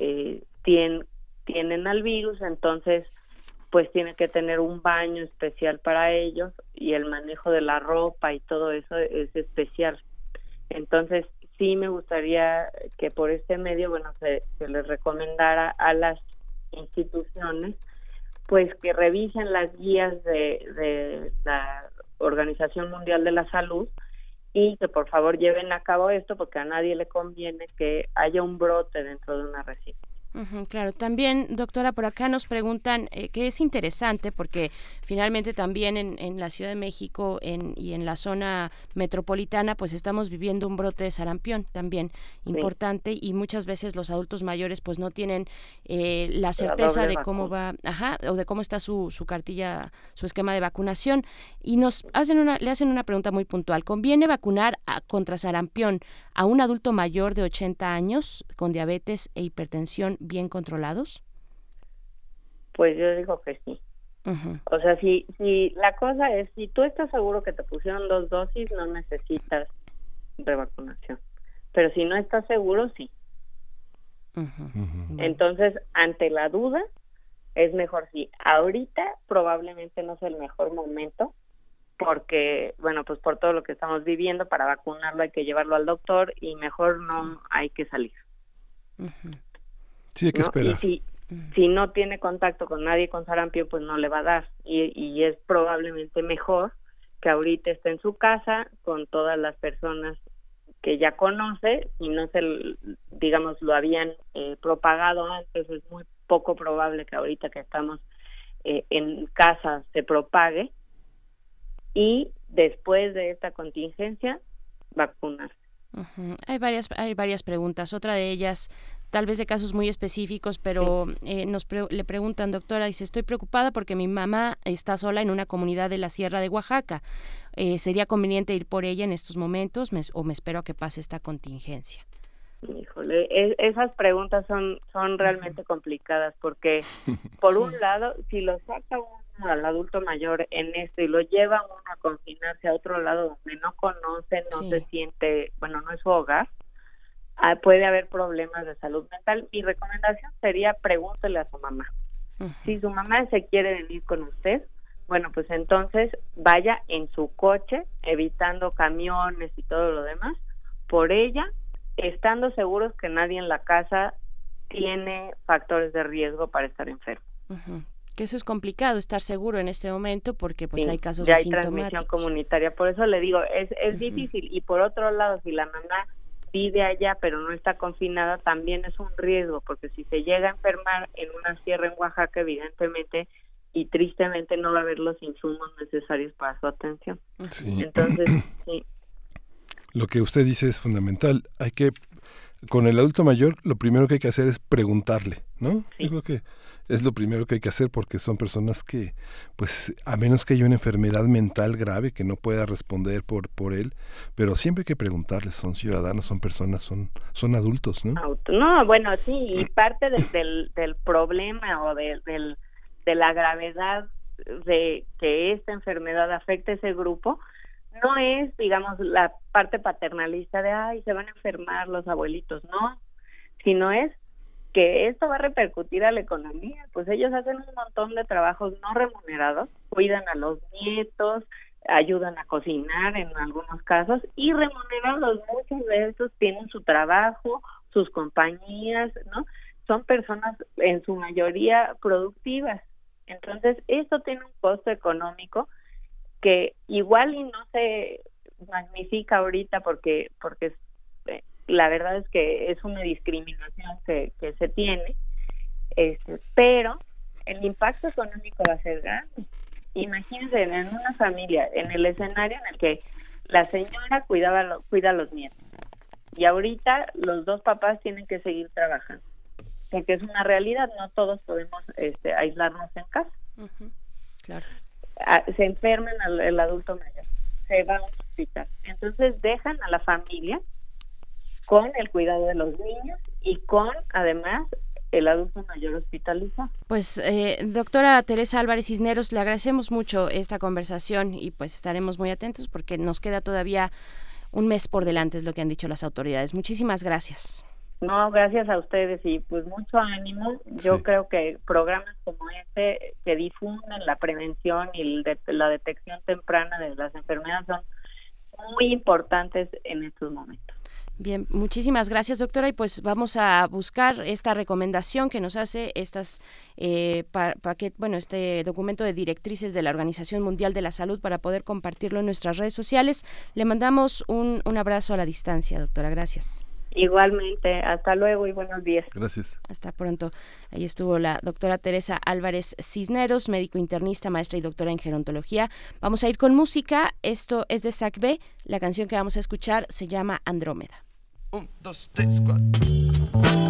eh, tien- tienen al virus, entonces pues tiene que tener un baño especial para ellos y el manejo de la ropa y todo eso es especial. Entonces sí me gustaría que por este medio, bueno, se, se les recomendara a las instituciones pues que revisen las guías de, de la Organización Mundial de la Salud y que por favor lleven a cabo esto porque a nadie le conviene que haya un brote dentro de una residencia. Claro, también, doctora, por acá nos preguntan eh, que es interesante porque finalmente también en, en la Ciudad de México en, y en la zona metropolitana pues estamos viviendo un brote de sarampión también importante y muchas veces los adultos mayores pues no tienen eh, la certeza de cómo va, ajá, o de cómo está su, su cartilla, su esquema de vacunación. Y nos hacen una, le hacen una pregunta muy puntual. ¿Conviene vacunar a- contra sarampión a un adulto mayor de 80 años con diabetes e hipertensión bien controlados? Pues yo digo que sí. O sea, si, si la cosa es, si tú estás seguro que te pusieron dos dosis, no necesitas revacunación. Pero si no estás seguro, sí. Entonces, ante la duda, es mejor sí. Ahorita probablemente no es el mejor momento porque, bueno, pues por todo lo que estamos viviendo, para vacunarlo hay que llevarlo al doctor y mejor no hay que salir. Sí, hay que ¿no? esperar. Y si, si no tiene contacto con nadie con sarampión, pues no le va a dar. Y, y es probablemente mejor que ahorita esté en su casa con todas las personas que ya conoce y no se, digamos, lo habían eh, propagado antes. Es muy poco probable que ahorita que estamos eh, en casa se propague. Y después de esta contingencia, vacunarse. Hay varias, hay varias preguntas. Otra de ellas, tal vez de casos muy específicos, pero eh, nos pre- le preguntan, doctora, dice, estoy preocupada porque mi mamá está sola en una comunidad de la Sierra de Oaxaca. Eh, ¿Sería conveniente ir por ella en estos momentos me- o me espero a que pase esta contingencia? Híjole, e- esas preguntas son son realmente complicadas porque por un lado, si lo saca uno al adulto mayor en esto y lo lleva uno a confinarse a otro lado donde no conoce, no Sí. se siente, bueno, no es su hogar, puede haber problemas de salud mental. Mi recomendación sería pregúntele a su mamá. Si su mamá se quiere venir con usted, bueno, pues entonces vaya en su coche, evitando camiones y todo lo demás, por ella, estando seguros que nadie en la casa tiene factores de riesgo para estar enfermo. Que eso es complicado estar seguro en este momento porque pues Sí, hay casos ya hay transmisión comunitaria. Por eso le digo, es, es difícil. Y por otro lado, si la mamá vive allá pero no está confinada, también es un riesgo, porque si se llega a enfermar en una sierra en Oaxaca, evidentemente y tristemente no va a haber los insumos necesarios para su atención. Sí. Entonces, sí, Lo que usted dice es fundamental. Hay que, con el adulto mayor, lo primero que hay que hacer es preguntarle, ¿no? Sí. Yo creo que es lo primero que hay que hacer porque son personas que, pues, a menos que haya una enfermedad mental grave que no pueda responder por, por él, pero siempre hay que preguntarles, son ciudadanos, son personas, son, son adultos, ¿no? No, bueno, sí, y parte del, del, del problema o de, del, de la gravedad de que esta enfermedad afecte a ese grupo no es, digamos, la parte paternalista de, ay, se van a enfermar los abuelitos, no, sino es que esto va a repercutir a la economía, pues ellos hacen un montón de trabajos no remunerados, cuidan a los nietos, ayudan a cocinar en algunos casos y remunerados, muchos de estos tienen su trabajo, sus compañías, ¿no? Son personas en su mayoría productivas. Entonces, esto tiene un costo económico que igual y no se magnifica ahorita porque porque la verdad es que es una discriminación que, que se tiene, este, pero el impacto económico va a ser grande. Imagínense en una familia, en el escenario en el que la señora cuidaba lo- cuida a los nietos y ahorita los dos papás tienen que seguir trabajando porque es una realidad, no todos podemos este, aislarnos en casa. Ujú, Claro. Ah, se enferman al el adulto mayor, se va a un hospital. Entonces dejan a la familia con el cuidado de los niños y con, además, el adulto mayor hospitalizado. Pues eh, doctora Teresa Álvarez Cisneros, le agradecemos mucho esta conversación y pues estaremos muy atentos porque nos queda todavía un mes por delante, es lo que han dicho las autoridades. Muchísimas gracias. No, gracias a ustedes y pues mucho ánimo. Yo Sí. creo que programas como este que difunden la prevención y el de- la detección temprana de las enfermedades son muy importantes en estos momentos. Bien, muchísimas gracias, doctora. Y pues vamos a buscar esta recomendación que nos hace estas eh, pa- paquet- bueno, este documento de directrices de la Organización Mundial de la Salud para poder compartirlo en nuestras redes sociales. Le mandamos un, un abrazo a la distancia, doctora. Gracias. Igualmente, hasta luego y buenos días. Gracias. Hasta pronto. Ahí estuvo la doctora Teresa Álvarez Cisneros, médico internista, maestra y doctora en gerontología. Vamos a ir con música. Esto es de Sac B. La canción que vamos a escuchar se llama Andrómeda. Un, dos, tres, cuatro.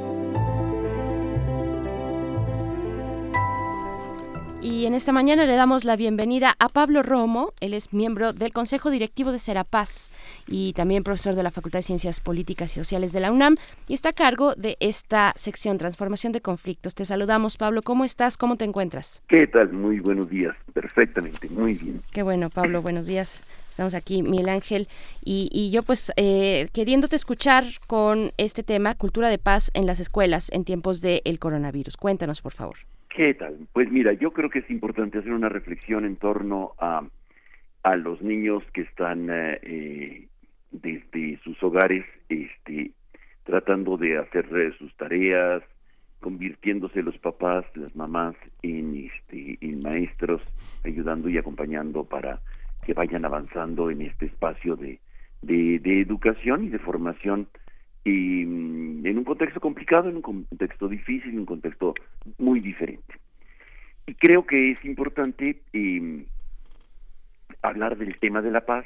Esta mañana le damos la bienvenida a Pablo Romo, él es miembro del Consejo Directivo de Serapaz y también profesor de la Facultad de Ciencias Políticas y Sociales de la UNAM y está a cargo de esta sección Transformación de Conflictos. Te saludamos, Pablo, ¿cómo estás? ¿Cómo te encuentras? ¿Qué tal? Muy buenos días, perfectamente, muy bien. Qué bueno, Pablo, buenos días. Estamos aquí, Miguel Ángel, y, y yo pues eh, queriéndote escuchar con este tema, cultura de paz en las escuelas en tiempos del coronavirus. Cuéntanos, por favor. ¿Qué tal? Pues mira, yo creo que es importante hacer una reflexión en torno a, a los niños que están eh, eh, desde sus hogares este, tratando de hacer sus tareas, convirtiéndose los papás, las mamás en, este, en maestros, ayudando y acompañando para que vayan avanzando en este espacio de, de, de educación y de formación y mm, en un contexto complicado, en un contexto difícil, en un contexto muy diferente. Y creo que es importante eh, hablar del tema de la paz,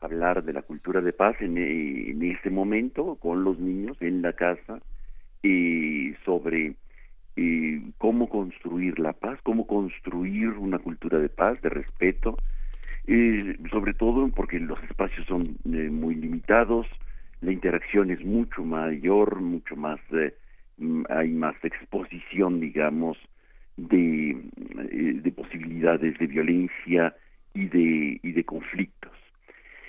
hablar de la cultura de paz en, eh, en este momento con los niños en la casa, eh, sobre eh, cómo construir la paz, cómo construir una cultura de paz, de respeto, eh, sobre todo porque los espacios son eh, muy limitados, la interacción es mucho mayor, mucho más, eh, hay más exposición, digamos, de, eh, de posibilidades de violencia y de, y de conflictos.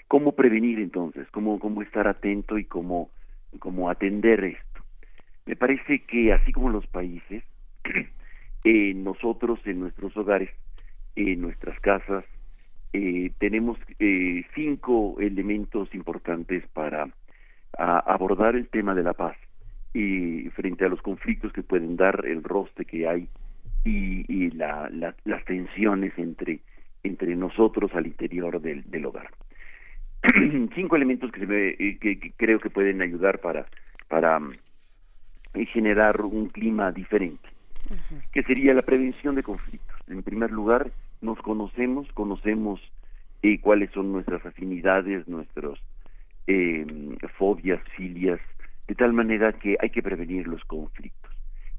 ¿Cómo prevenir entonces? ¿Cómo, cómo estar atento y cómo, cómo atender esto? Me parece que así como los países, eh, nosotros en nuestros hogares, en nuestras casas, eh, tenemos eh, cinco elementos importantes para a abordar el tema de la paz y frente a los conflictos que pueden dar el roce que hay y, y la, la, las tensiones entre entre nosotros al interior del, del hogar cinco elementos que, se me, eh, que, que, creo que pueden ayudar para para um, generar un clima diferente uh -huh. que sería la prevención de conflictos en primer lugar nos conocemos conocemos eh, cuáles son nuestras afinidades nuestros eh, fobias, filias, de tal manera que hay que prevenir los conflictos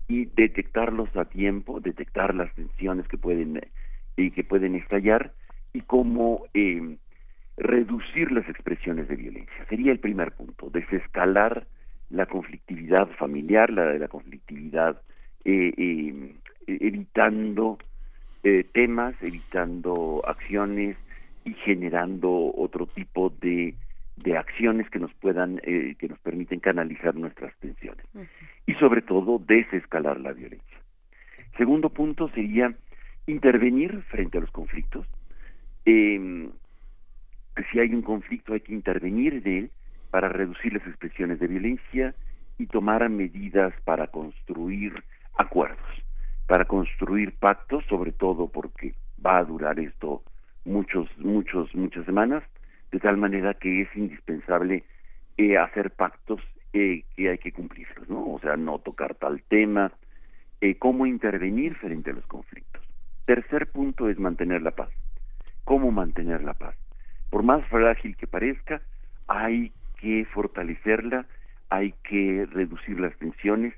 y detectarlos a tiempo, detectar las tensiones que pueden eh, que pueden estallar y cómo eh, reducir las expresiones de violencia. Sería el primer punto, desescalar la conflictividad familiar, la, la conflictividad eh, eh, evitando eh, temas, evitando acciones y generando otro tipo de de acciones que nos puedan eh, que nos permiten canalizar nuestras tensiones. Uh -huh. y sobre todo desescalar la violencia. Segundo punto sería intervenir frente a los conflictos. Eh, si hay un conflicto hay que intervenir de él para reducir las expresiones de violencia y tomar medidas para construir acuerdos para construir pactos sobre todo porque va a durar esto muchos muchos muchas semanas de tal manera que es indispensable eh, hacer pactos eh, que hay que cumplirlos, ¿no? O sea, no tocar tal tema, eh, cómo intervenir frente a los conflictos. Tercer punto es mantener la paz. ¿Cómo mantener la paz? Por más frágil que parezca, hay que fortalecerla, hay que reducir las tensiones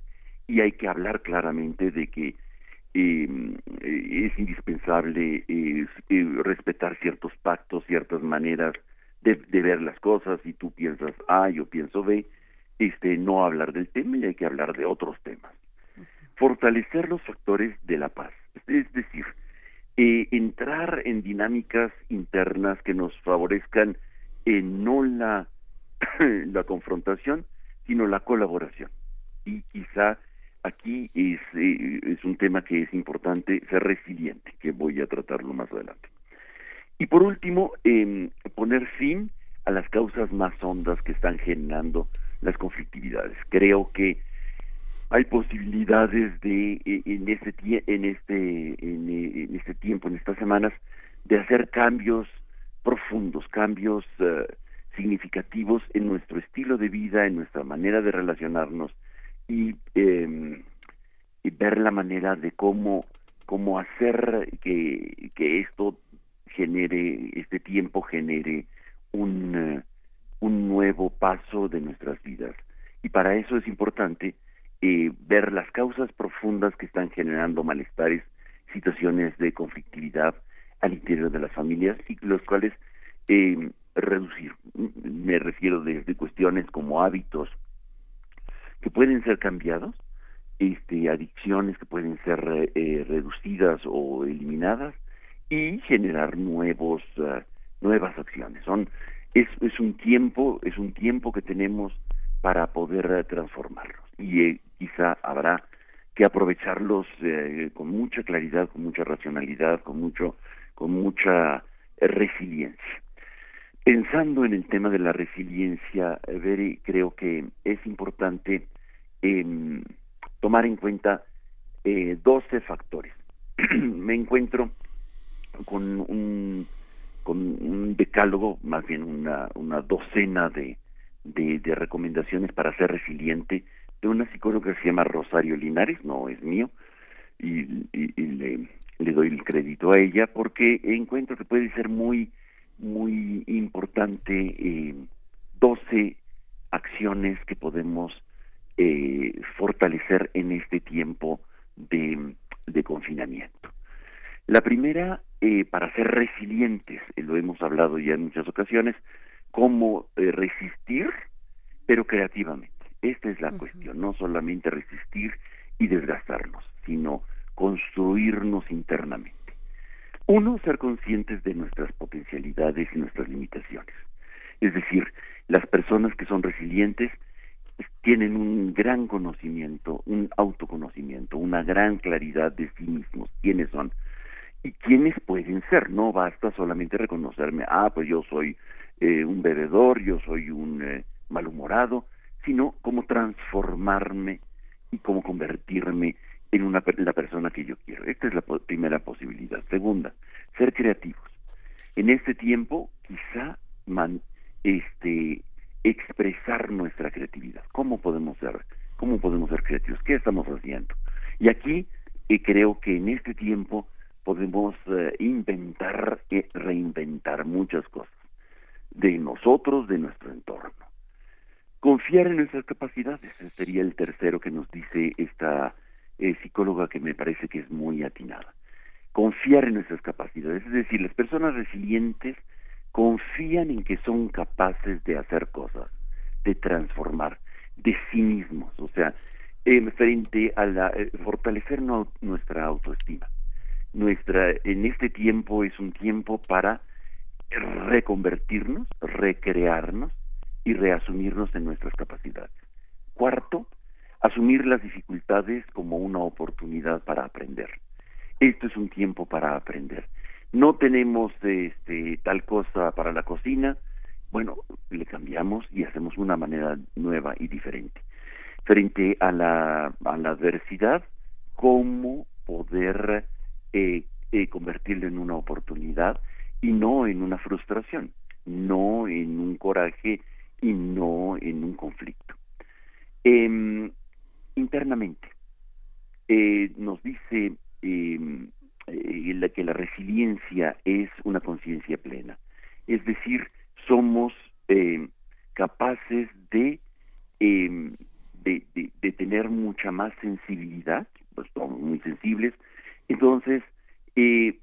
y hay que hablar claramente de que eh, es indispensable eh, respetar ciertos pactos, ciertas maneras de, de, ver las cosas, si tú piensas A, yo pienso B, este, no hablar del tema y hay que hablar de otros temas. Fortalecer los factores de la paz, es decir, eh, entrar en dinámicas internas que nos favorezcan eh, no la, la confrontación, sino la colaboración. Y quizá aquí es, eh, es un tema que es importante ser resiliente, que voy a tratarlo más adelante. Y por último, eh, poner fin a las causas más hondas que están generando las conflictividades. Creo que hay posibilidades de en este en este en, en este tiempo, en estas semanas, de hacer cambios profundos, cambios uh, significativos en nuestro estilo de vida, en nuestra manera de relacionarnos y, eh, y ver la manera de cómo cómo hacer que, que esto genere, este tiempo genere un, eh, un nuevo paso de nuestras vidas. Y para eso es importante eh, ver las causas profundas que están generando malestares, situaciones de conflictividad al interior de las familias y los cuales eh, reducir. Me refiero desde cuestiones como hábitos que pueden ser cambiados, este, adicciones que pueden ser eh, reducidas o eliminadas y generar nuevos uh, nuevas acciones. Son es, es un tiempo es un tiempo que tenemos para poder uh, transformarlos y eh, quizá habrá que aprovecharlos eh, con mucha claridad, con mucha racionalidad, con mucho con mucha resiliencia. Pensando en el tema de la resiliencia, Beri, creo que es importante eh, tomar en cuenta eh, 12 factores. Me encuentro con un, con decálogo, más bien una, una docena de, de, recomendaciones para ser resiliente de una psicóloga que se llama Rosario Linares, no es mío, y, y, le, doy el crédito a ella porque encuentro que puede ser muy muy importante eh, 12 acciones que podemos eh, fortalecer en este tiempo de confinamiento. La primera, eh, para ser resilientes, eh, lo hemos hablado ya en muchas ocasiones, cómo eh, resistir, pero creativamente. Esta es la uh -huh. cuestión, no solamente resistir y desgastarnos, sino construirnos internamente. Uno, ser conscientes de nuestras potencialidades y nuestras limitaciones. Es decir, las personas que son resilientes tienen un gran conocimiento, un autoconocimiento, una gran claridad de sí mismos, quiénes son y quiénes pueden ser. No basta solamente reconocerme, ah, pues yo soy eh, un bebedor, yo soy un eh, malhumorado, sino cómo transformarme y cómo convertirme en una la persona que yo quiero. Esta es la primera posibilidad. Segunda, ser creativos. En este tiempo, quizá este expresar nuestra creatividad. ¿Cómo podemos ser? ¿Cómo podemos ser creativos? ¿Qué estamos haciendo? Y aquí eh, creo que en este tiempo podemos eh, inventar, eh, reinventar muchas cosas de nosotros, de nuestro entorno. Confiar en nuestras capacidades, sería el tercero que nos dice esta eh, psicóloga que me parece que es muy atinada. Confiar en nuestras capacidades, es decir, las personas resilientes confían en que son capaces de hacer cosas, de transformar, de sí mismos, o sea, frente a la eh, fortalecer nuestra autoestima. Nuestra en este tiempo es un tiempo para reconvertirnos, recrearnos y reasumirnos en nuestras capacidades. Cuarto, asumir las dificultades como una oportunidad para aprender. Esto es un tiempo para aprender no tenemos este tal cosa para la cocina, bueno, le cambiamos y hacemos una manera nueva y diferente. Frente a la, a la adversidad, cómo poder eh, eh, convertirlo en una oportunidad y no en una frustración, no en un coraje y no en un conflicto. Eh, internamente, eh, nos dice eh, eh, que la resiliencia es una conciencia plena. Es decir, somos eh, capaces de, de, tener mucha más sensibilidad, pues somos muy sensibles, entonces eh,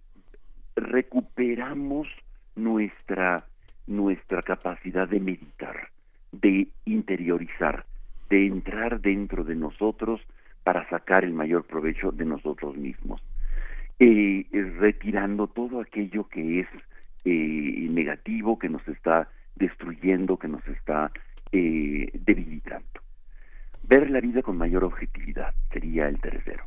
recuperamos nuestra, nuestra capacidad de meditar, de interiorizar, de entrar dentro de nosotros para sacar el mayor provecho de nosotros mismos eh, retirando todo aquello que es eh, negativo, que nos está destruyendo, que nos está eh, debilitando. Ver la vida con mayor objetividad sería el tercero,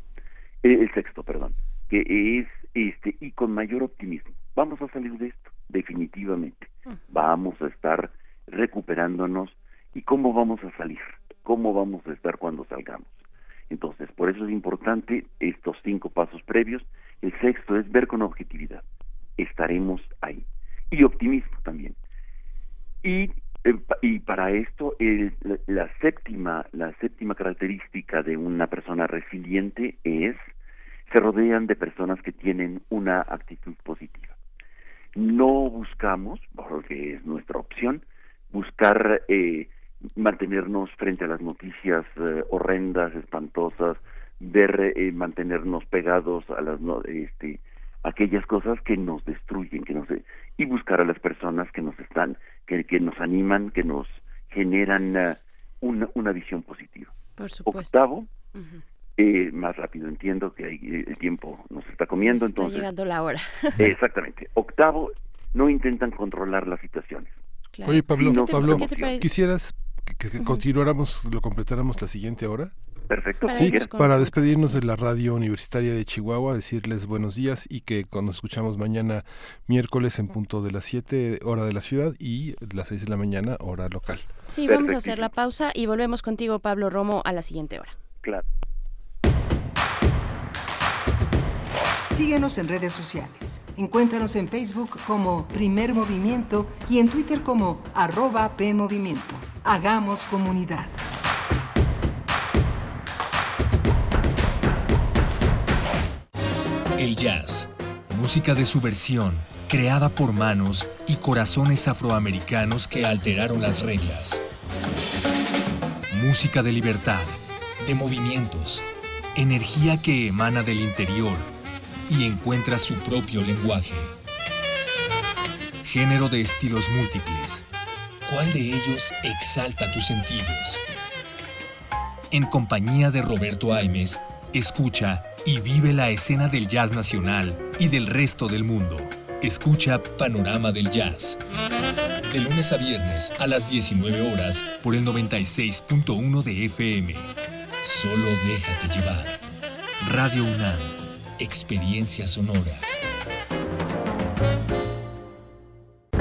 eh, el sexto, perdón, que es este y con mayor optimismo. Vamos a salir de esto, definitivamente. Vamos a estar recuperándonos y cómo vamos a salir, cómo vamos a estar cuando salgamos. Entonces, por eso es importante estos cinco pasos previos el sexto es ver con objetividad. Estaremos ahí. Y optimismo también. Y, eh, y para esto, el, la, la, séptima, la séptima característica de una persona resiliente es se rodean de personas que tienen una actitud positiva. no buscamos, porque es nuestra opción, buscar eh, mantenernos frente a las noticias eh, horrendas, espantosas, ver eh, mantenernos pegados a las este aquellas cosas que nos destruyen, que nos y buscar a las personas que nos están que, que nos animan, que nos generan uh, una, una visión positiva. Por supuesto. Octavo, eh, más rápido entiendo que hay, eh, el tiempo nos está comiendo, Nos está entonces llegando la hora. exactamente. Octavo, no intentan controlar las situaciones. Claro. Oye, Pablo, Sí, no, Pablo. ¿quisieras que, que continuáramos, lo completáramos la siguiente hora? Perfecto. Para Sí, para despedirnos de la radio universitaria de Chihuahua, decirles buenos días y que cuando nos escuchamos mañana miércoles en punto de las 7 hora de la ciudad y las 6 de la mañana hora local. Sí, vamos a hacer la pausa y volvemos contigo, Pablo Romo, a la siguiente hora. Claro. Síguenos en redes sociales. Encuéntranos en Facebook como Primer Movimiento y en Twitter como arroba PMovimiento. Hagamos comunidad. El jazz, música de subversión, creada por manos y corazones afroamericanos que alteraron las reglas. Música de libertad, de movimientos, energía que emana del interior y encuentra su propio lenguaje. Género de estilos múltiples. ¿Cuál de ellos exalta tus sentidos? En compañía de Roberto Aimes, escucha y vive la escena del jazz nacional y del resto del mundo. Escucha Panorama del Jazz. De lunes a viernes a las 19 horas por el 96.1 de FM. Solo déjate llevar. Radio UNAM. Experiencia sonora.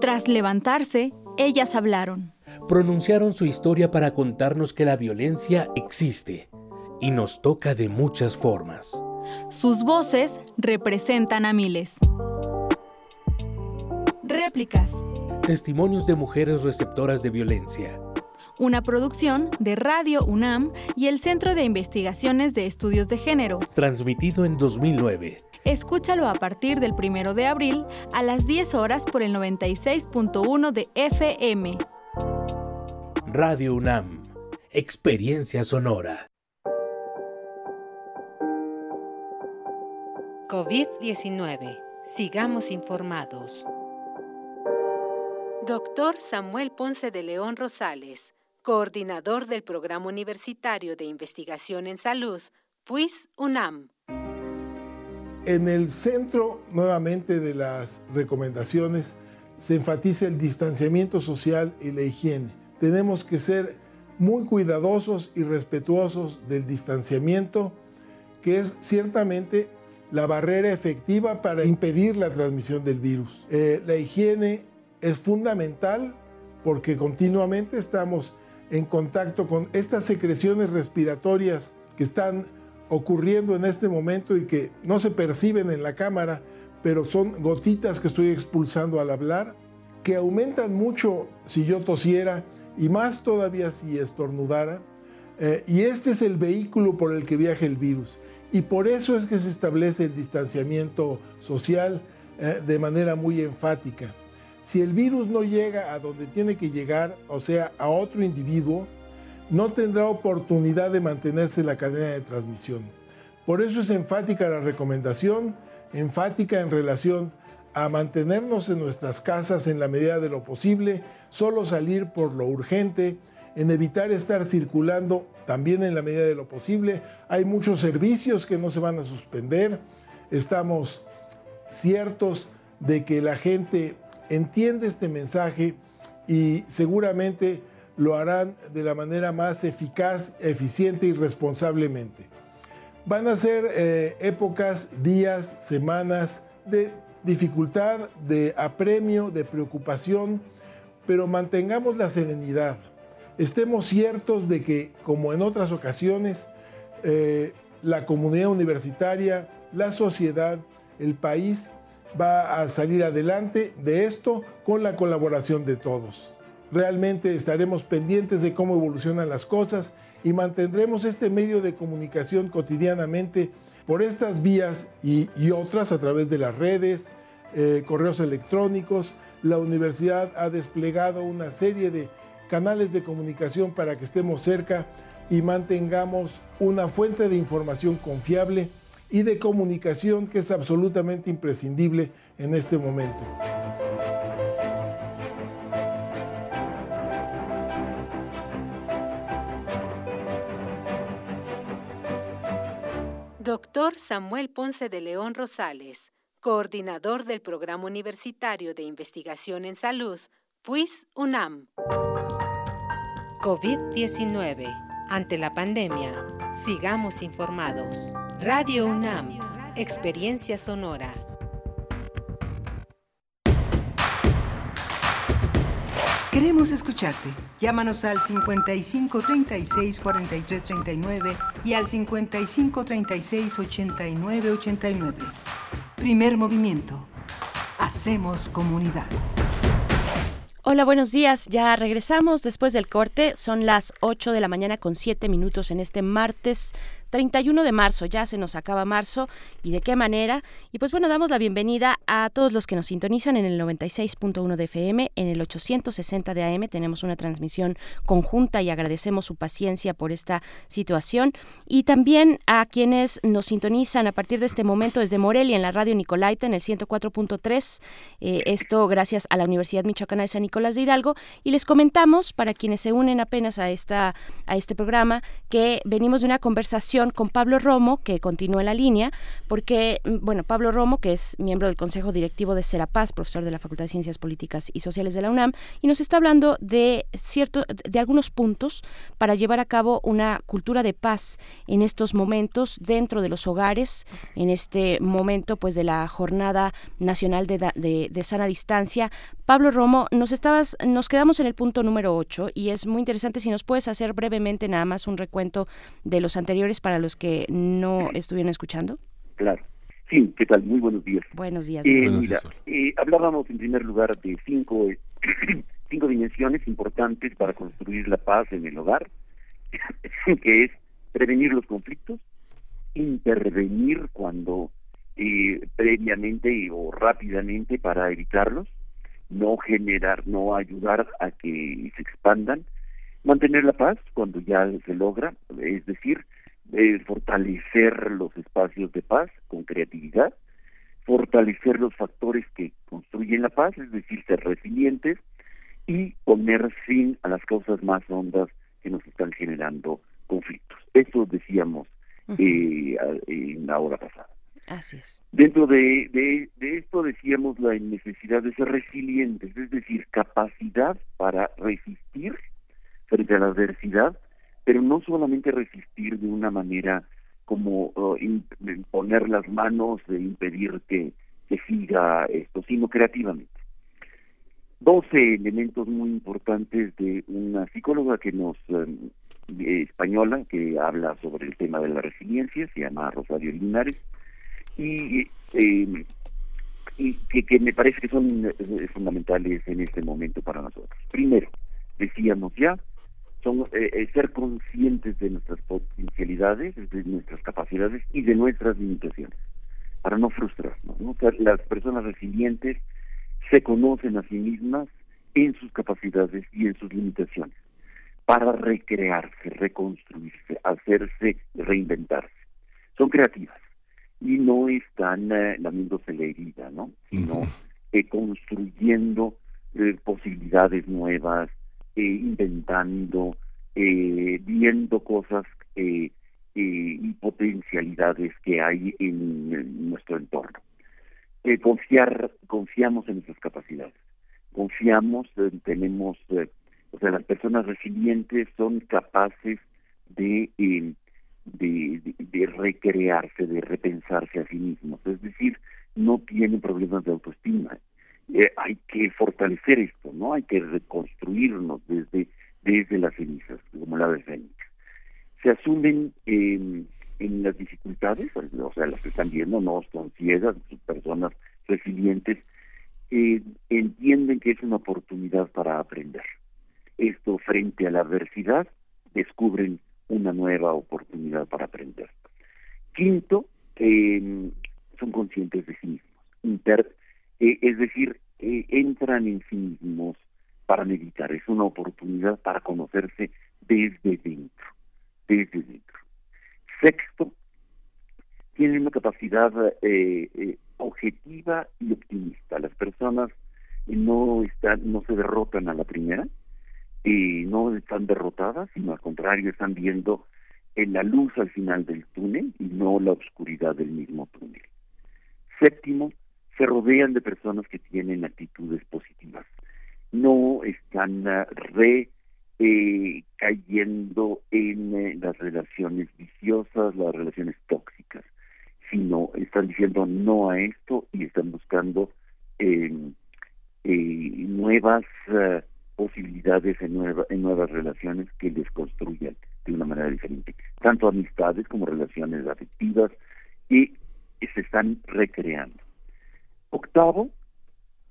Tras levantarse, ellas hablaron. pronunciaron su historia para contarnos que la violencia existe y nos toca de muchas formas. Sus voces representan a miles. Réplicas, Testimonios de mujeres receptoras de violencia. una producción de Radio UNAM y el Centro de Investigaciones de Estudios de Género. Transmitido en 2009. Escúchalo a partir del 1 de abril a las 10 horas por el 96.1 de FM. Radio UNAM. Experiencia sonora. COVID-19. Sigamos informados. Doctor Samuel Ponce de León Rosales, coordinador del Programa Universitario de Investigación en Salud, PUIS UNAM. En el centro nuevamente de las recomendaciones se enfatiza el distanciamiento social y la higiene. Tenemos que ser muy cuidadosos y respetuosos del distanciamiento, que es ciertamente la barrera efectiva para impedir la transmisión del virus. Eh, la higiene es fundamental porque continuamente estamos en contacto con estas secreciones respiratorias que están ocurriendo en este momento y que no se perciben en la cámara, pero son gotitas que estoy expulsando al hablar, que aumentan mucho si yo tosiera y más todavía si estornudara. Eh, y este es el vehículo por el que viaja el virus. Y por eso es que se establece el distanciamiento social eh, de manera muy enfática. Si el virus no llega a donde tiene que llegar, o sea, a otro individuo, no tendrá oportunidad de mantenerse en la cadena de transmisión. Por eso es enfática la recomendación, enfática en relación a mantenernos en nuestras casas en la medida de lo posible, solo salir por lo urgente, en evitar estar circulando también en la medida de lo posible. Hay muchos servicios que no se van a suspender. Estamos ciertos de que la gente entiende este mensaje y seguramente lo harán de la manera más eficaz, eficiente y responsablemente. Van a ser eh, épocas, días, semanas de dificultad, de apremio, de preocupación, pero mantengamos la serenidad. Estemos ciertos de que, como en otras ocasiones, eh, la comunidad universitaria, la sociedad, el país va a salir adelante de esto con la colaboración de todos. Realmente estaremos pendientes de cómo evolucionan las cosas y mantendremos este medio de comunicación cotidianamente por estas vías y, otras a través de las redes, eh, correos electrónicos. La universidad ha desplegado una serie de canales de comunicación para que estemos cerca y mantengamos una fuente de información confiable y de comunicación que es absolutamente imprescindible en este momento. Doctor Samuel Ponce de León Rosales, coordinador del Programa Universitario de Investigación en Salud, PUIS UNAM. COVID-19. Ante la pandemia, sigamos informados. Radio UNAM, Experiencia Sonora. Queremos escucharte. Llámanos al 55 36 43 39 y al 55 36 89 89. Primer movimiento. Hacemos comunidad. Hola, buenos días. Ya regresamos después del corte. Son las 8 de la mañana con 7 minutos en este martes 31 de marzo, ya se nos acaba marzo y de qué manera. Y pues bueno, damos la bienvenida a todos los que nos sintonizan en el 96.1 de FM, en el 860 de AM. Tenemos una transmisión conjunta y agradecemos su paciencia por esta situación. Y también a quienes nos sintonizan a partir de este momento desde Morelia en la radio Nicolaita en el 104.3. Eh, esto gracias a la Universidad Michoacana de San Nicolás de Hidalgo. Y les comentamos, para quienes se unen apenas a, esta, a este programa, que venimos de una conversación con Pablo Romo, que continúa la línea, porque, mm, bueno, Pablo Romo, que es miembro del Consejo Directivo de Serapaz, profesor de la Facultad de Ciencias Políticas y Sociales de la UNAM, y nos está hablando de cierto, de algunos puntos para llevar a cabo una cultura de paz en estos momentos dentro de los hogares, en este momento, pues, de la Jornada Nacional de, de, de Sana Distancia. Pablo Romo, nos estabas, nos quedamos en el punto número 8 y es muy interesante si nos puedes hacer brevemente nada más un recuento de los anteriores para los que no estuvieron escuchando. Claro. Sí, ¿qué tal? Muy buenos días. Buenos días. Eh, mira, eh, hablábamos en primer lugar de cinco, eh, cinco dimensiones importantes para construir la paz en el hogar, que es prevenir los conflictos, intervenir cuando previamente o rápidamente para evitarlos, no generar, no ayudar a que se expandan, mantener la paz cuando ya se logra, es decir, eh, fortalecer los espacios de paz con creatividad, fortalecer los factores que construyen la paz, es decir, ser resilientes y poner fin a las causas más hondas que nos están generando conflictos. Eso decíamos eh, en la hora pasada. Así es. Dentro de, de, esto decíamos la necesidad de ser resilientes, es decir, capacidad para resistir frente a la adversidad, pero no solamente resistir de una manera como uh, poner las manos de impedir que, siga esto, sino creativamente. Doce elementos muy importantes de una psicóloga que nos um, española que habla sobre el tema de la resiliencia, se llama Rosario Linares, y, eh, y que, que, me parece que son eh, fundamentales en este momento para nosotros. Primero, decíamos ya, son eh, ser conscientes de nuestras potencialidades, de nuestras capacidades y de nuestras limitaciones, para no frustrarnos. las personas resilientes se conocen a sí mismas en sus capacidades y en sus limitaciones. para recrearse, reconstruirse, hacerse, reinventarse. Son creativas y no están eh, lamiéndose la herida, ¿no? Sino eh, construyendo eh, posibilidades nuevas, inventando, eh, viendo cosas eh, eh, y potencialidades que hay en, nuestro entorno. Eh, confiar, confiamos en esas capacidades, confiamos, eh, tenemos, eh, o sea, las personas resilientes son capaces eh, de, de recrearse, de repensarse a sí mismos, es decir, no tienen problemas de autoestima. Eh, hay que fortalecer esto, ¿no? Hay que reconstruirnos desde, desde las cenizas, como la de Fénix. Se asumen eh, en las dificultades, o sea, las que están viendo, no son ciegas, son personas resilientes, eh, entienden que es una oportunidad para aprender. Esto frente a la adversidad, descubren una nueva oportunidad para aprender. Quinto, eh, son conscientes de sí mismos. Inter, eh, es decir, eh, entran en sí mismos para meditar. Es una oportunidad para conocerse desde dentro, desde dentro. Sexto, tienen una capacidad eh, objetiva y optimista. Las personas no están, no se derrotan a la primera, y no están derrotadas, sino al contrario están viendo en la luz al final del túnel y no la oscuridad del mismo túnel. Séptimo, se rodean de personas que tienen actitudes positivas. No están uh, re eh, cayendo en eh, las relaciones viciosas, las relaciones tóxicas, sino están diciendo no a esto y están buscando eh, nuevas uh, posibilidades en, nueva, en nuevas relaciones que les construyan de una manera diferente, tanto amistades como relaciones afectivas y se están recreando. Octavo,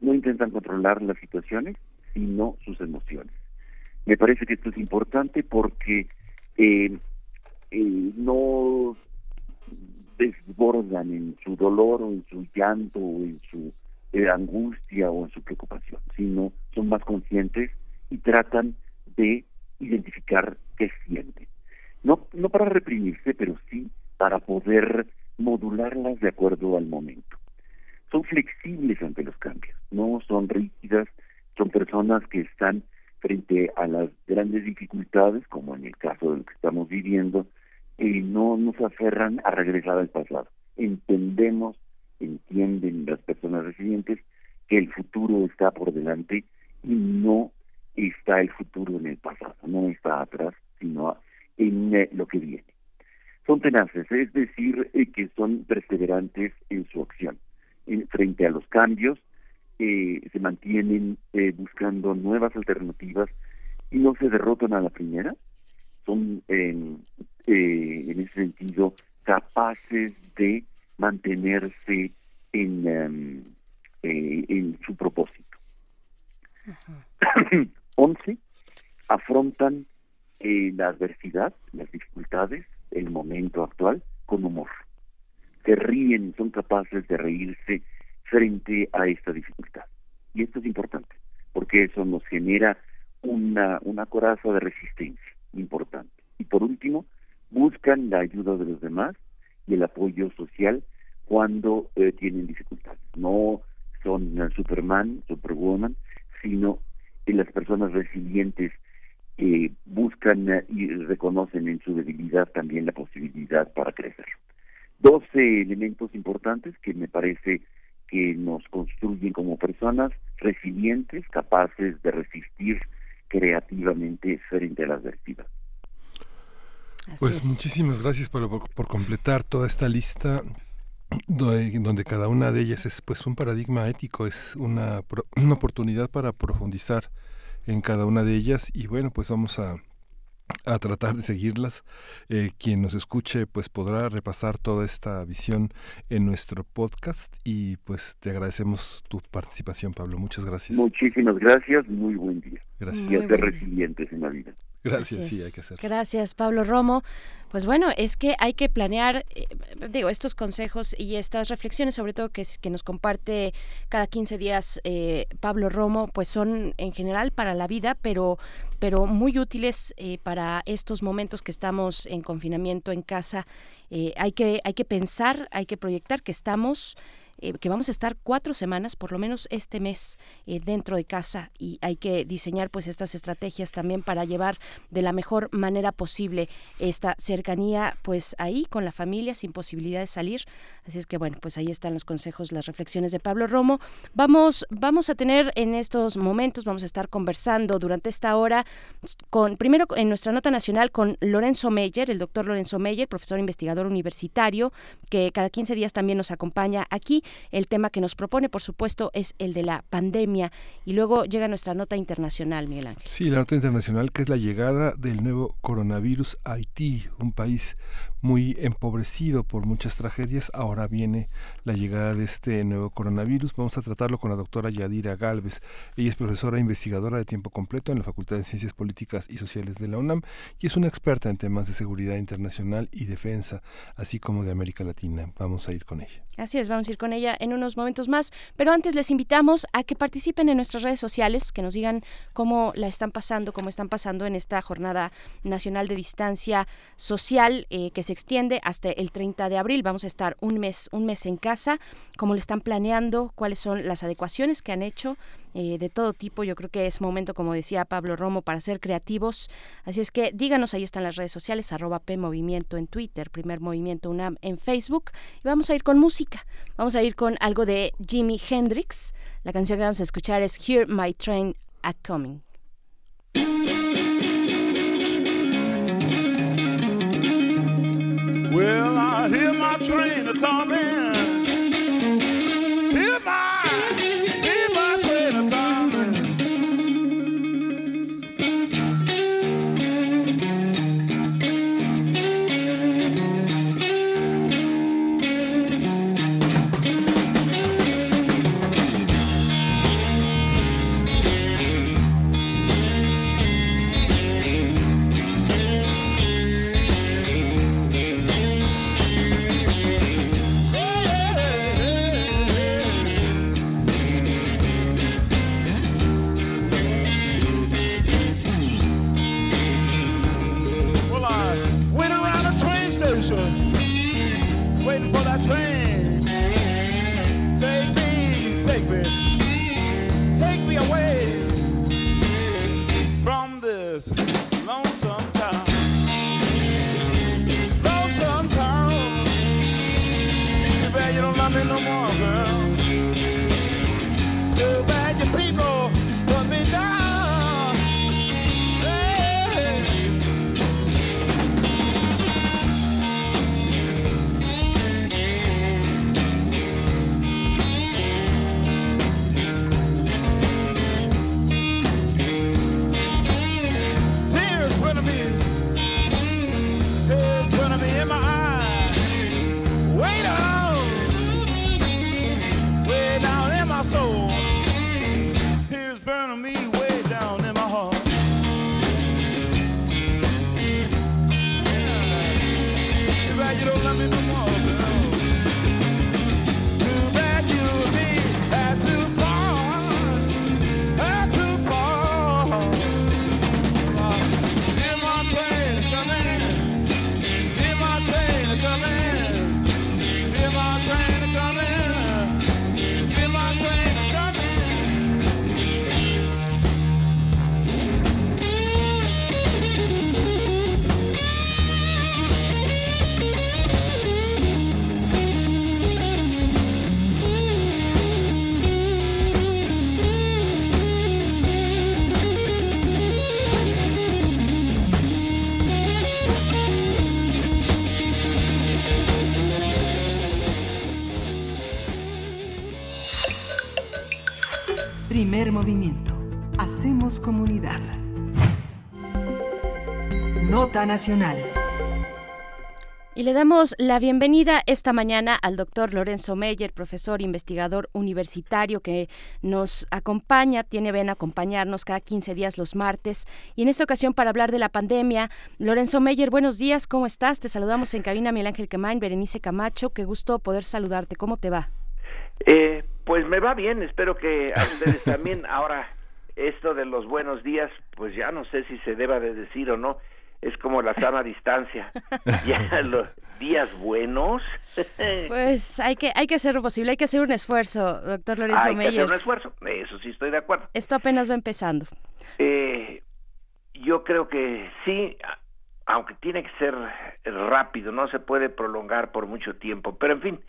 no intentan controlar las situaciones, sino sus emociones. Me parece que esto es importante porque eh, eh, no desbordan en su dolor o en su llanto o en su eh, angustia o en su preocupación, sino son más conscientes y tratan de identificar qué sienten. No, no para reprimirse, pero sí para poder modularlas de acuerdo al momento. Son flexibles ante los cambios, no son rígidas, son personas que están frente a las grandes dificultades, como en el caso de lo que estamos viviendo, y no nos aferran a regresar al pasado. Entendemos, entienden las personas residentes que el futuro está por delante y no está el futuro en el pasado, no está atrás, sino en eh, lo que viene. Son tenaces, es decir, eh, que son perseverantes en su acción. En, frente a los cambios, eh, se mantienen eh, buscando nuevas alternativas y no se derrotan a la primera. Son, en ese sentido, capaces de mantenerse en, um, en su propósito. Once, afrontan eh, la adversidad, las dificultades, el momento actual con humor. Se ríen, son capaces de reírse frente a esta dificultad. Y esto es importante, porque eso nos genera una, una coraza de resistencia importante. Y por último, buscan la ayuda de los demás y el apoyo social cuando eh, tienen dificultades. No son Superman, Superwoman, sino que las personas resilientes eh, buscan uh, y reconocen en su debilidad también la posibilidad para crecer. Doce elementos importantes que me parece que nos construyen como personas resilientes, capaces de resistir creativamente frente a la adversidad. Pues muchísimas gracias por, por, por, completar toda esta lista donde cada una de ellas es pues un paradigma ético, es una, una oportunidad para profundizar en cada una de ellas y bueno pues vamos a, a tratar de seguirlas. Eh, quien nos escuche pues podrá repasar toda esta visión en nuestro podcast y pues te agradecemos tu participación Pablo. Muchas gracias. Muchísimas gracias, muy buen día. Gracias. Y a ser resilientes en la vida. Gracias, sí, hay que hacerlo. Gracias, Pablo Romo. Pues bueno, es que hay que planear, eh, digo, estos consejos y estas reflexiones, sobre todo que, que nos comparte cada 15 días eh, Pablo Romo, pues son en general para la vida, pero, pero muy útiles eh, para estos momentos que estamos en confinamiento en casa. hay, que, hay que pensar, hay que proyectar que estamos eh, que vamos a estar cuatro semanas, por lo menos este mes, eh, dentro de casa y hay que diseñar pues estas estrategias también para llevar de la mejor manera posible esta cercanía pues ahí con la familia sin posibilidad de salir. Así es que bueno, pues ahí están los consejos, las reflexiones de Pablo Romo. Vamos, vamos a tener en estos momentos, vamos a estar conversando durante esta hora con, primero en nuestra nota nacional con Lorenzo Meyer, el doctor Lorenzo Meyer, profesor investigador universitario, que cada 15 días también nos acompaña aquí el tema que nos propone, por supuesto, es el de la pandemia. Y luego llega nuestra nota internacional, Miguel Ángel. Sí, la nota internacional que es la llegada del nuevo coronavirus a Haití, un país muy empobrecido por muchas tragedias. Ahora viene la llegada de este nuevo coronavirus. Vamos a tratarlo con la doctora Yadira Galvez. Ella es profesora e investigadora de tiempo completo en la Facultad de Ciencias Políticas y Sociales de la UNAM y es una experta en temas de seguridad internacional y defensa, así como de América Latina. Vamos a ir con ella. Así es, vamos a ir con ella en unos momentos más, pero antes les invitamos a que participen en nuestras redes sociales, que nos digan cómo la están pasando, cómo están pasando en esta jornada nacional de distancia social eh, que se extiende hasta el 30 de abril. Vamos a estar un mes, un mes en casa, cómo lo están planeando, cuáles son las adecuaciones que han hecho eh, de todo tipo. Yo creo que es momento, como decía Pablo Romo, para ser creativos. Así es que díganos, ahí están las redes sociales, arroba P Movimiento en Twitter, Primer Movimiento UNAM en Facebook. Y vamos a ir con música. Vamos a ir con algo de Jimi Hendrix. La canción que vamos a escuchar es Hear My Train a Coming. Well, I hear my train a this movimiento. Hacemos comunidad. Nota nacional. Y le damos la bienvenida esta mañana al doctor Lorenzo Meyer, profesor investigador universitario que nos acompaña, tiene ven acompañarnos cada 15 días los martes. Y en esta ocasión para hablar de la pandemia. Lorenzo Meyer, buenos días, ¿cómo estás? Te saludamos en cabina Miguel Ángel Quemain, Berenice Camacho, qué gusto poder saludarte. ¿Cómo te va? Eh, pues me va bien, espero que a ustedes también. Ahora, esto de los buenos días, pues ya no sé si se deba de decir o no es como la sana distancia. Ya los días buenos. Pues hay que hay que hacer lo posible, hay que hacer un esfuerzo, doctor Lorenzo Hay que hacer un esfuerzo, eso sí estoy de acuerdo. Esto apenas va empezando. Eh, yo creo que sí, aunque tiene que ser rápido, no se puede prolongar por mucho tiempo, pero en fin,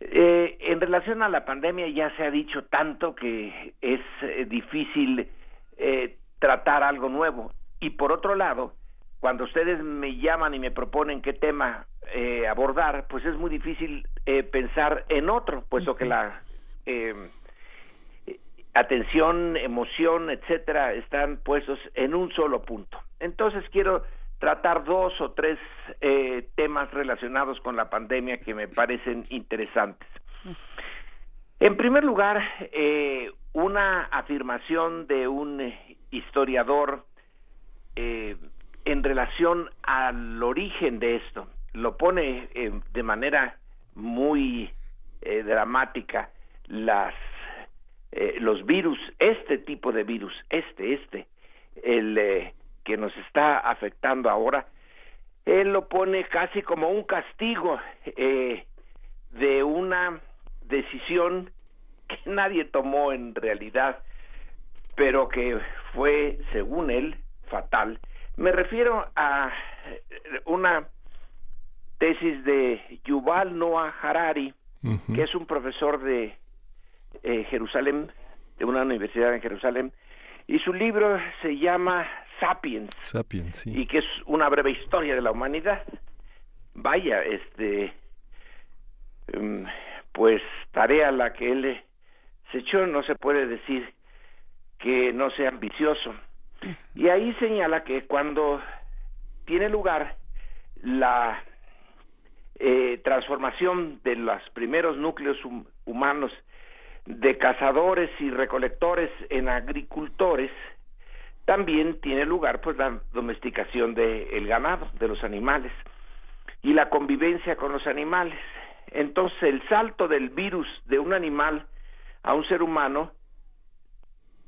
eh, en relación a la pandemia ya se ha dicho tanto que es eh, difícil eh, tratar algo nuevo. Y por otro lado, cuando ustedes me llaman y me proponen qué tema eh, abordar, pues es muy difícil eh, pensar en otro, puesto que la eh, atención, emoción, etcétera, están puestos en un solo punto. Entonces quiero tratar dos o tres temas relacionados con la pandemia que me parecen interesantes. En primer lugar, una afirmación de un historiador eh, en relación al origen de esto. Lo pone eh, de manera muy eh, dramática las eh, los virus, este tipo de virus, este, este, el eh, que nos está afectando ahora, él lo pone casi como un castigo eh, de una decisión que nadie tomó en realidad, pero que fue, según él, fatal. Me refiero a eh, una tesis de Yuval Noah Harari, que es un profesor de eh, Jerusalén, de una universidad en Jerusalén, y su libro se llama Sapiens, Sapiens sí. y que es una breve historia de la humanidad. Vaya, este, um, pues tarea la que él se echó, no se puede decir que no sea ambicioso. Y ahí señala que cuando tiene lugar la eh, transformación de los primeros núcleos humanos de cazadores y recolectores en agricultores, también tiene lugar pues la domesticación del ganado, de los animales y la convivencia con los animales. Entonces el salto del virus de un animal a un ser humano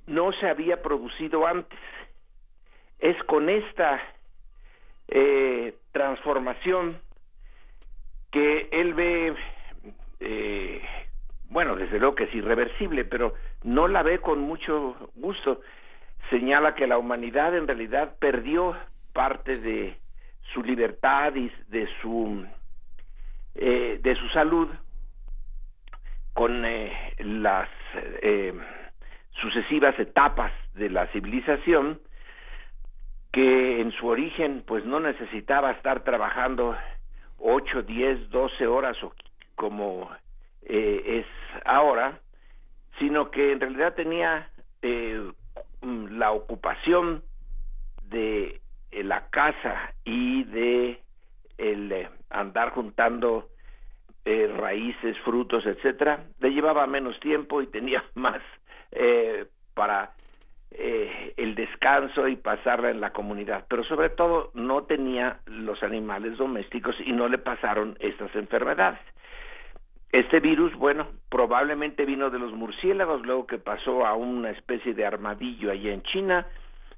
no se había producido antes es con esta eh, transformación que él ve, eh, bueno, desde luego que es irreversible, pero no la ve con mucho gusto. Señala que la humanidad en realidad perdió parte de su libertad y de su eh, de su salud con eh, las eh, sucesivas etapas de la civilización que en su origen pues no necesitaba estar trabajando ocho, diez, doce horas o como eh, es ahora, sino que en realidad tenía eh, la ocupación de eh, la casa y de el eh, andar juntando eh, raíces, frutos, etcétera, le llevaba menos tiempo y tenía más para eh, el descanso y pasarla en la comunidad, pero sobre todo no tenía los animales domésticos y no le pasaron estas enfermedades. Este virus, bueno, probablemente vino de los murciélagos, luego que pasó a una especie de armadillo allá en China,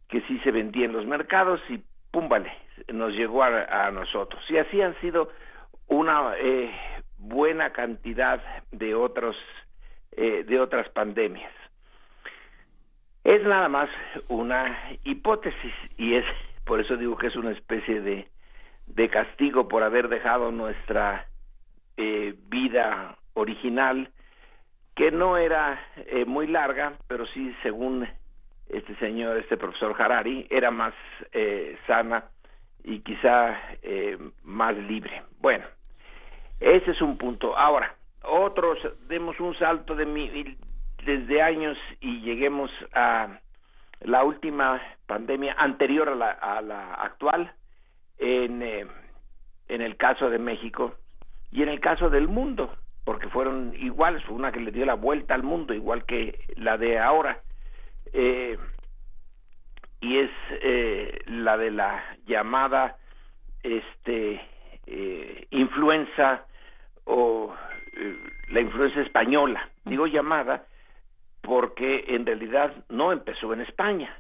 que sí se vendía en los mercados y pum, vale, nos llegó a, a nosotros. Y así han sido una eh, buena cantidad de otros eh, de otras pandemias. Es nada más una hipótesis y es por eso digo que es una especie de, de castigo por haber dejado nuestra eh, vida original que no era eh, muy larga, pero sí según este señor, este profesor Harari, era más eh, sana y quizá eh, más libre. Bueno, ese es un punto. Ahora, otros, demos un salto de mil, desde años y lleguemos a la última pandemia anterior a la, a la actual en eh, en el caso de México y en el caso del mundo, porque fueron iguales, fue una que le dio la vuelta al mundo, igual que la de ahora. Eh, y es eh, la de la llamada este eh, influenza o eh, la influenza española. Digo llamada porque en realidad no empezó en España.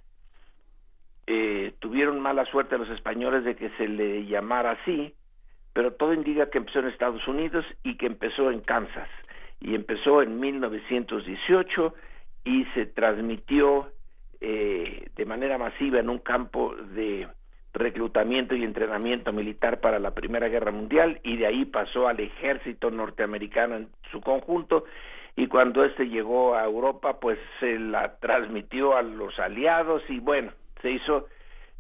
Eh, tuvieron mala suerte los españoles de que se le llamara así, pero todo indica que empezó en Estados Unidos y que empezó en Kansas. Y empezó en 1918 y se transmitió eh, de manera masiva en un campo de reclutamiento y entrenamiento militar para la Primera Guerra Mundial y de ahí pasó al ejército norteamericano en su conjunto y cuando este llegó a Europa pues se la transmitió a los aliados y bueno, se hizo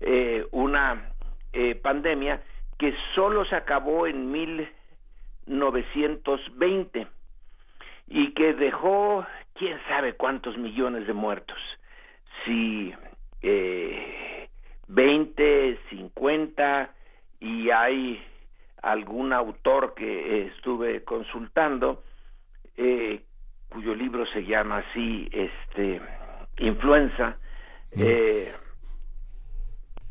eh, una eh, pandemia que solo se acabó en 1920 y que dejó quién sabe cuántos millones de muertos. Si eh, 20, 50 y hay algún autor que estuve consultando eh, cuyo libro se llama así este influenza eh,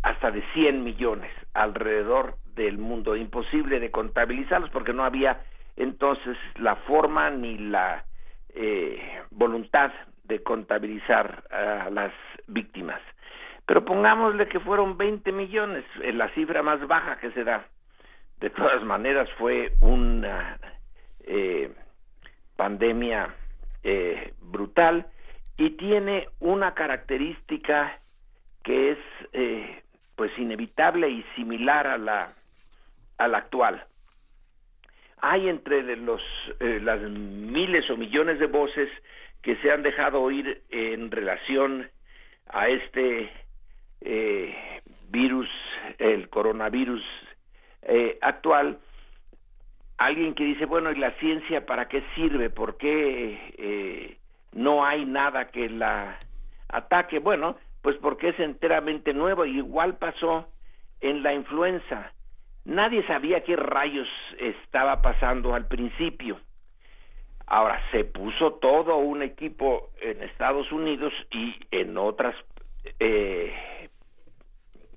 hasta de 100 millones alrededor del mundo imposible de contabilizarlos porque no había entonces la forma ni la eh, voluntad de contabilizar a las víctimas pero pongámosle que fueron 20 millones, es la cifra más baja que se da. De todas maneras fue una eh, pandemia eh, brutal y tiene una característica que es eh, pues inevitable y similar a la a la actual. Hay entre los eh, las miles o millones de voces que se han dejado oír en relación a este eh, virus, el coronavirus eh, actual, alguien que dice, bueno, ¿y la ciencia para qué sirve? ¿Por qué eh, no hay nada que la ataque? Bueno, pues porque es enteramente nuevo. Igual pasó en la influenza. Nadie sabía qué rayos estaba pasando al principio. Ahora se puso todo un equipo en Estados Unidos y en otras eh,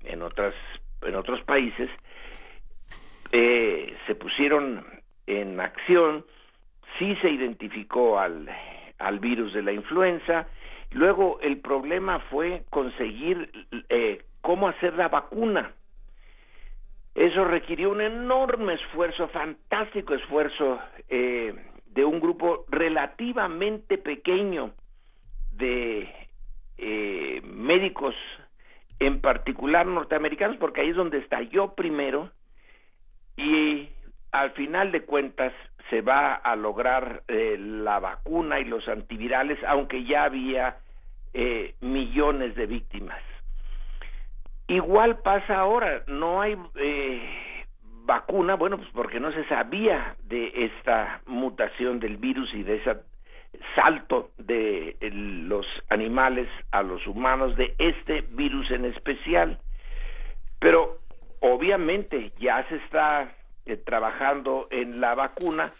en otras en otros países eh, se pusieron en acción. Sí se identificó al al virus de la influenza. Luego el problema fue conseguir eh, cómo hacer la vacuna eso requirió un enorme esfuerzo fantástico esfuerzo eh, de un grupo relativamente pequeño de eh, médicos en particular norteamericanos, porque ahí es donde estalló primero y al final de cuentas se va a lograr eh, la vacuna y los antivirales, aunque ya había eh, millones de víctimas. Igual pasa ahora, no hay eh, vacuna, bueno, pues porque no se sabía de esta mutación del virus y de esa salto de los animales a los humanos de este virus en especial. Pero obviamente ya se está eh, trabajando en la vacuna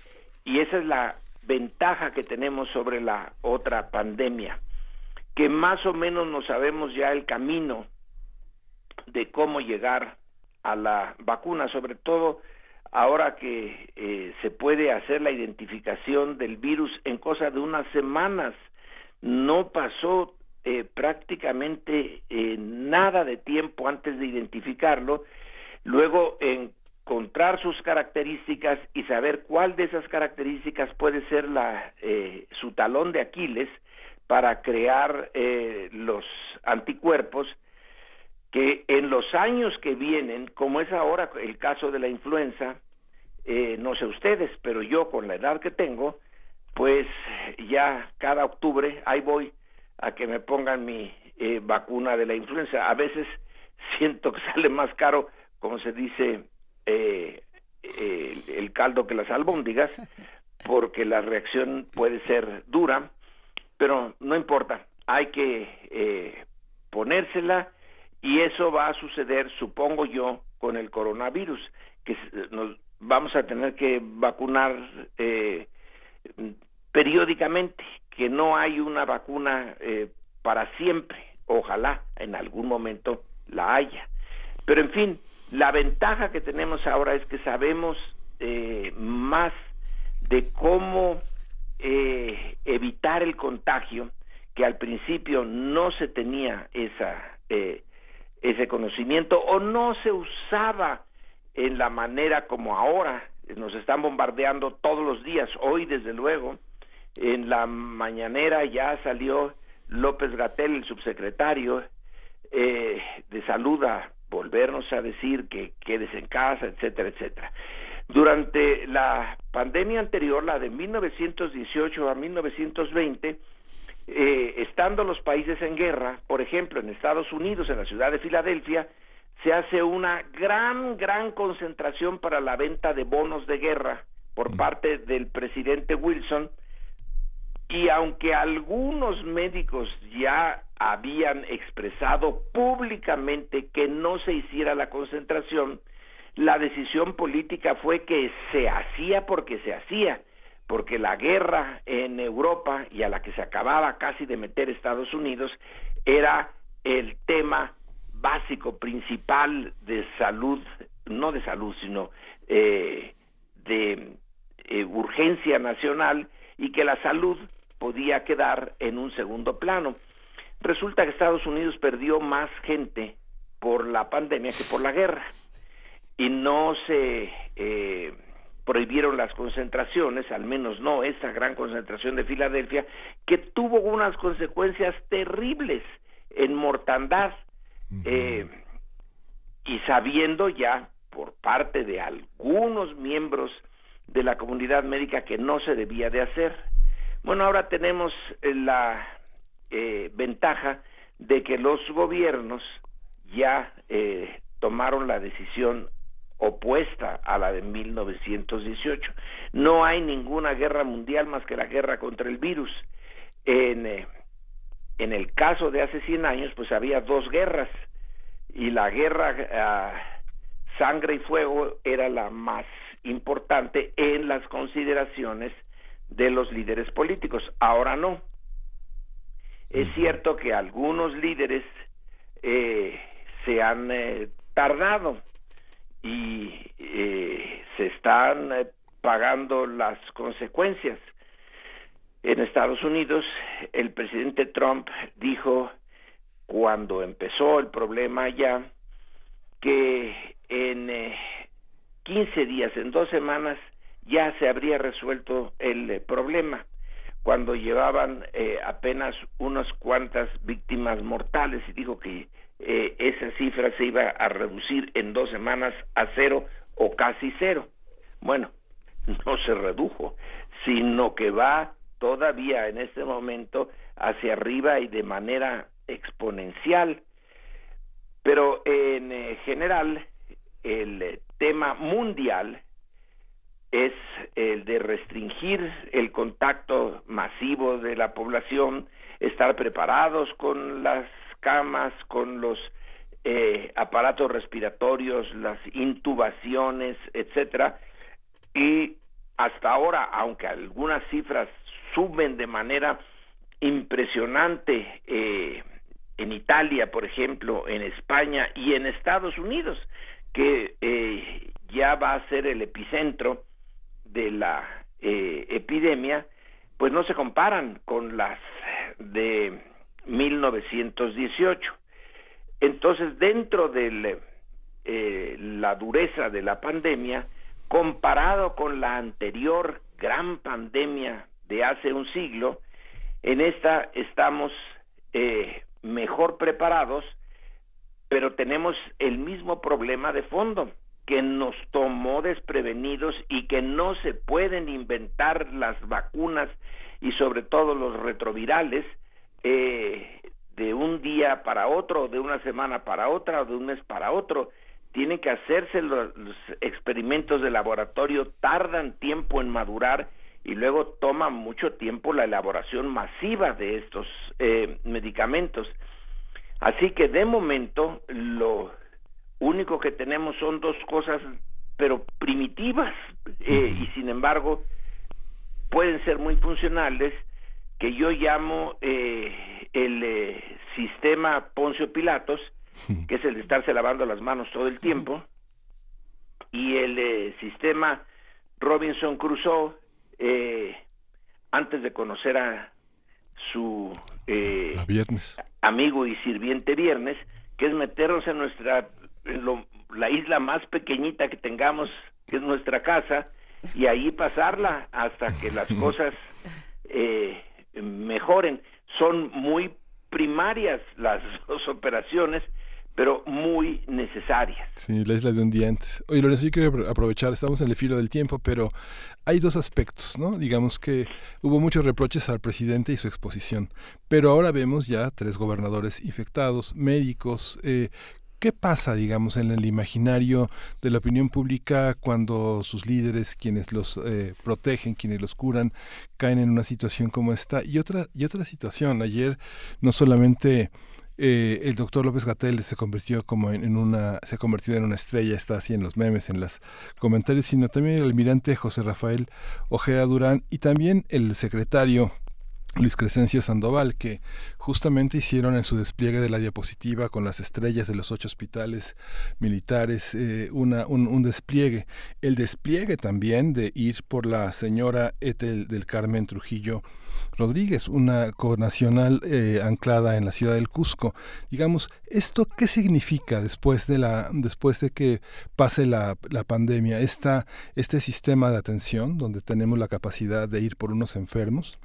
y esa es la ventaja que tenemos sobre la otra pandemia, que más o menos no sabemos ya el camino de cómo llegar a la vacuna, sobre todo ahora que eh, se puede hacer la identificación del virus en cosa de unas semanas. No pasó eh, prácticamente eh, nada de tiempo antes de identificarlo, luego encontrar sus características y saber cuál de esas características puede ser la, su talón de Aquiles para crear los anticuerpos que en los años que vienen, como es ahora el caso de la influenza, eh, no sé ustedes, pero yo con la edad que tengo, pues ya cada octubre ahí voy a que me pongan mi eh, vacuna de la influenza. A veces siento que sale más caro, como se dice, eh, el caldo que las albóndigas, porque la reacción puede ser dura, pero no importa, hay que ponérsela y eso va a suceder, supongo yo, con el coronavirus, que nos vamos a tener que vacunar eh, periódicamente, que no hay una vacuna eh, para siempre. Ojalá en algún momento la haya. Pero en fin, la ventaja que tenemos ahora es que sabemos eh, más de cómo eh, evitar el contagio, que al principio no se tenía esa, eh, ese conocimiento o no se usaba en la manera como ahora nos están bombardeando todos los días. Hoy, desde luego, en la mañanera ya salió López Gatel, el subsecretario eh, de Salud, a volvernos a decir que quedes en casa, etcétera, etcétera. Durante la pandemia anterior, la de 1918 a 1920, eh, estando los países en guerra, por ejemplo, en Estados Unidos, en la ciudad de Filadelfia, se hace una gran, gran concentración para la venta de bonos de guerra por parte del presidente Wilson, y aunque algunos médicos ya habían expresado públicamente que no se hiciera la concentración, la decisión política fue que se hacía porque se hacía, porque la guerra en Europa y a la que se acababa casi de meter Estados Unidos era el tema básico, principal de salud, no de salud, sino eh, de eh, urgencia nacional y que la salud podía quedar en un segundo plano. Resulta que Estados Unidos perdió más gente por la pandemia que por la guerra y no se eh, prohibieron las concentraciones, al menos no esa gran concentración de Filadelfia, que tuvo unas consecuencias terribles en mortandad eh, y sabiendo ya por parte de algunos miembros de la comunidad médica que no se debía de hacer. Bueno, ahora tenemos eh, la eh, ventaja de que los gobiernos ya eh, tomaron la decisión opuesta a la de 1918. No hay ninguna guerra mundial más que la guerra contra el virus. En, en el caso de hace 100 años, pues había dos guerras y la guerra ah, sangre y fuego era la más importante en las consideraciones de los líderes políticos. Ahora no. Es cierto que algunos líderes eh, se han eh, tardado y eh, se están pagando las consecuencias. En Estados Unidos, el presidente Trump dijo cuando empezó el problema ya que en 15 días, en dos semanas, ya se habría resuelto el eh, problema cuando llevaban eh, apenas unas cuantas víctimas mortales y dijo que eh, esa cifra se iba a reducir en dos semanas a cero o casi cero. Bueno, no se redujo, sino que va todavía en este momento hacia arriba y de manera exponencial. Pero en general, el tema mundial es el de restringir el contacto masivo de la población, estar preparados con las camas, con los eh, aparatos respiratorios, las intubaciones, etcétera, y hasta ahora, aunque algunas cifras suben de manera impresionante eh, en Italia, por ejemplo, en España y en Estados Unidos, que eh, ya va a ser el epicentro de la eh, epidemia, pues no se comparan con las de 1918. Entonces, dentro de eh, la dureza de la pandemia, comparado con la anterior gran pandemia de hace un siglo, en esta estamos eh, mejor preparados, pero tenemos el mismo problema de fondo que nos tomó desprevenidos y que no se pueden inventar las vacunas y sobre todo los retrovirales eh, de un día para otro, de una semana para otra o de un mes para otro. Tienen que hacerse los, experimentos de laboratorio, tardan tiempo en madurar y luego toma mucho tiempo la elaboración masiva de estos eh, medicamentos. Así que de momento lo único que tenemos son dos cosas pero primitivas eh, y sin embargo pueden ser muy funcionales que yo llamo eh, el eh, sistema Poncio Pilatos, que es el de estarse lavando las manos todo el tiempo, y el eh, sistema Robinson Crusoe, eh, antes de conocer a su viernes. amigo y sirviente Viernes, que es meternos en nuestra en lo- la isla más pequeñita que tengamos, que es nuestra casa, y ahí pasarla hasta que las cosas eh, mejoren. Son muy primarias las dos operaciones, pero muy necesarias. Sí, la isla de un día antes. Oye, Lorenzo, yo quiero apro- aprovechar, estamos en el filo del tiempo, pero hay dos aspectos, ¿no? Digamos que hubo muchos reproches al presidente y su exposición, pero ahora vemos ya tres gobernadores infectados, médicos. Eh, ¿Qué pasa, digamos, en el imaginario de la opinión pública cuando sus líderes, quienes los eh, protegen, quienes los curan, caen en una situación como esta? Y otra, y otra situación, ayer no solamente eh, el doctor López Gatel se convirtió como en, una se ha en una estrella está así en los memes en los comentarios sino también el almirante José Rafael Ojeda Durán y también el secretario Luis Crescencio Sandoval, que justamente hicieron en su despliegue de la diapositiva con las estrellas de los ocho hospitales militares eh, una, un, un despliegue. El despliegue también de ir por la señora Etel del Carmen Trujillo Rodríguez, una conacional eh, anclada en la ciudad del Cusco. Digamos, ¿esto qué significa después de la después de que pase la, la pandemia? Esta, este sistema de atención donde tenemos la capacidad de ir por unos enfermos.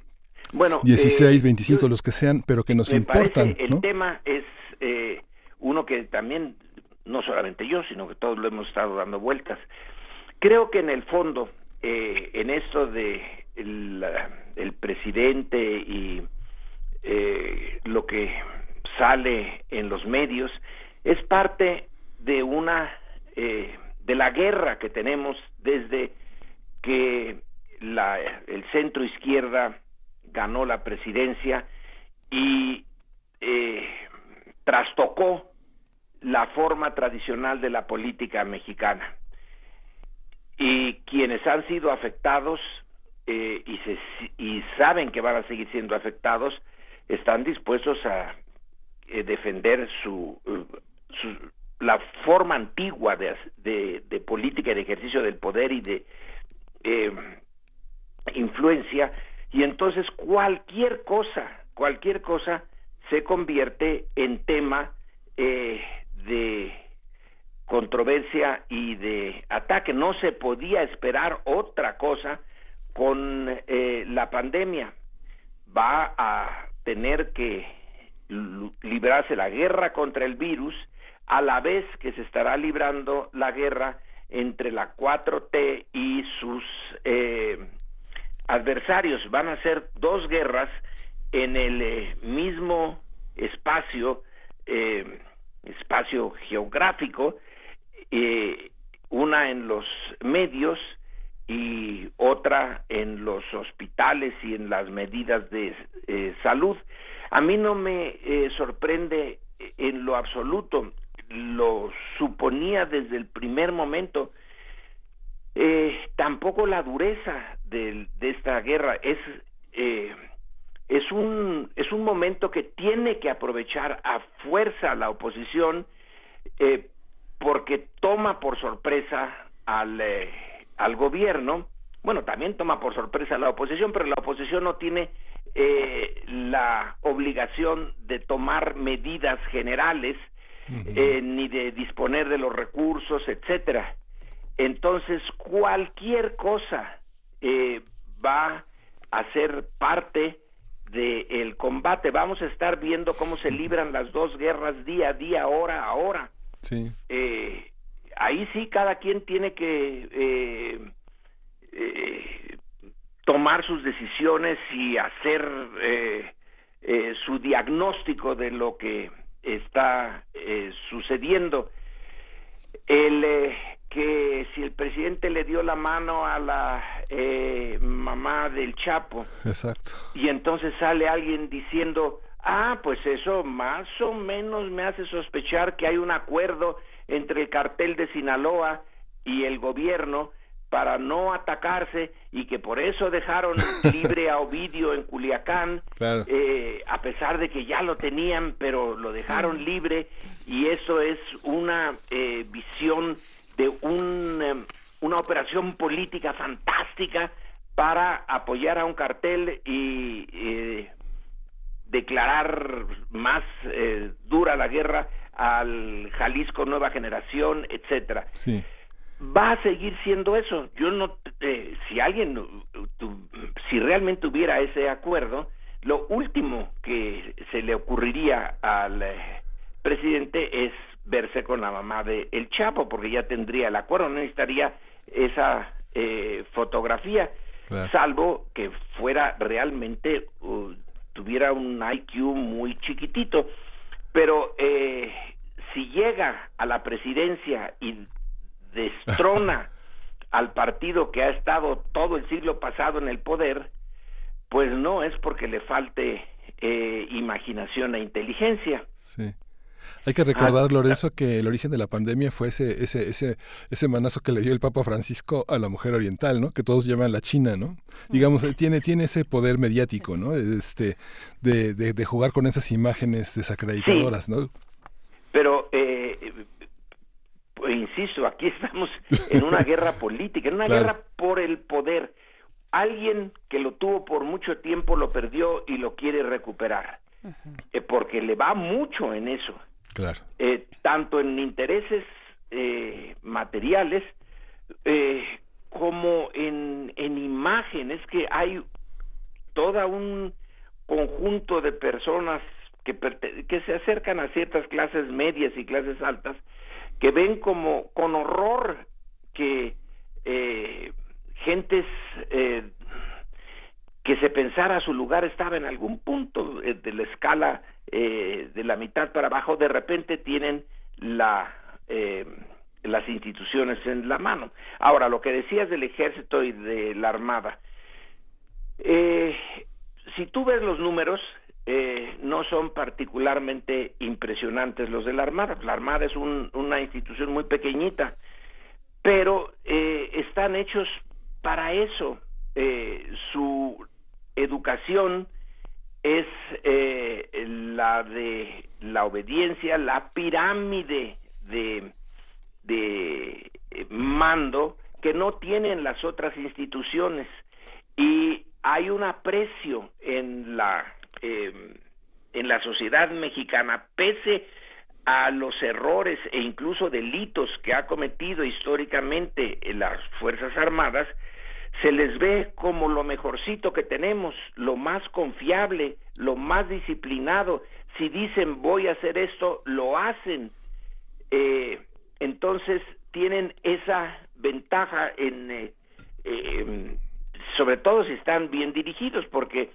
Bueno, 16, eh, 25, los que sean, pero que nos me importan. parece el ¿no? tema es eh, uno que también no solamente yo sino que todos lo hemos estado dando vueltas creo que en el fondo eh, en esto de el, el presidente y eh, lo que sale en los medios es parte de una eh, de la guerra que tenemos desde que la, el centro izquierda ganó la presidencia y eh, trastocó la forma tradicional de la política mexicana. Y quienes han sido afectados eh, y, se, y saben que van a seguir siendo afectados, están dispuestos a eh, defender su, eh, su, la forma antigua de, de, política y de ejercicio del poder y de influencia y entonces cualquier cosa, cualquier cosa se convierte en tema eh, de controversia y de ataque. No se podía esperar otra cosa con eh, la pandemia. Va a tener que librarse la guerra contra el virus a la vez que se estará librando la guerra entre la 4T y sus eh, adversarios. Van a ser dos guerras en el eh, mismo espacio, eh, espacio geográfico, eh, una en los medios y otra en los hospitales y en las medidas de salud. A mí no me sorprende en lo absoluto, lo suponía desde el primer momento, tampoco la dureza de, de esta guerra. Es eh, es un es un momento que tiene que aprovechar a fuerza la oposición eh, porque toma por sorpresa al eh, al gobierno. Bueno también toma por sorpresa a la oposición pero la oposición no tiene eh, la obligación de tomar medidas generales eh, ni de disponer de los recursos etcétera. Entonces cualquier cosa eh, va a ser parte del el combate vamos a estar viendo cómo se libran las dos guerras día a día hora a hora sí. eh, ahí sí cada quien tiene que eh, eh, tomar sus decisiones y hacer su diagnóstico de lo que está sucediendo. El que si el presidente le dio la mano a la eh, mamá del Chapo Exacto. y entonces sale alguien diciendo, ah, pues eso más o menos me hace sospechar que hay un acuerdo entre el cartel de Sinaloa y el gobierno para no atacarse y que por eso dejaron libre a Ovidio en Culiacán, eh, a pesar de que ya lo tenían, pero lo dejaron libre y eso es una eh, visión de un, em, una operación política fantástica para apoyar a un cartel y eh, declarar más dura la guerra al Jalisco Nueva Generación, etcétera. Sí va a seguir siendo eso. Yo no, eh, si alguien, si realmente hubiera ese acuerdo, lo último que se le ocurriría al eh, presidente es verse con la mamá de El Chapo, porque ya tendría el acuerdo, no necesitaría esa eh, fotografía, salvo que fuera realmente, tuviera un IQ muy chiquitito. Pero si llega a la presidencia y destrona al partido que ha estado todo el siglo pasado en el poder, pues no es porque le falte eh, imaginación e inteligencia. Sí. Hay que recordar, ah, Lorenzo, que el origen de la pandemia fue ese, ese, ese, ese manazo que le dio el Papa Francisco a la mujer oriental, ¿no? Que todos llaman la China, ¿no? Digamos, tiene, tiene ese poder mediático, ¿no? Este, de, de, jugar con esas imágenes desacreditadoras, ¿no? Pero eh, insisto, aquí estamos en una guerra política, en una guerra por el poder. Alguien que lo tuvo por mucho tiempo lo perdió y lo quiere recuperar, eh, porque le va mucho en eso. Claro. Eh, tanto en intereses eh, materiales como en, en imágenes que hay toda un conjunto de personas que, que se acercan a ciertas clases medias y clases altas que ven como con horror que eh, gentes eh, que se pensara su lugar estaba en algún punto eh, de la escala de la mitad para abajo, de repente tienen la las instituciones en la mano. Ahora, lo que decías del ejército y de la armada, si tú ves los números, eh, no son particularmente impresionantes los de la Armada. La Armada es una institución muy pequeñita, pero eh, están hechos para eso. Eh, su educación es la de la obediencia, la pirámide de, de mando que no tienen las otras instituciones. Y hay un aprecio en la eh, en la sociedad mexicana, pese a los errores e incluso delitos que ha cometido históricamente en las Fuerzas Armadas, se les ve como lo mejorcito que tenemos, lo más confiable, lo más disciplinado. Si dicen voy a hacer esto, lo hacen. Eh, entonces tienen esa ventaja en, eh, eh, sobre todo si están bien dirigidos, porque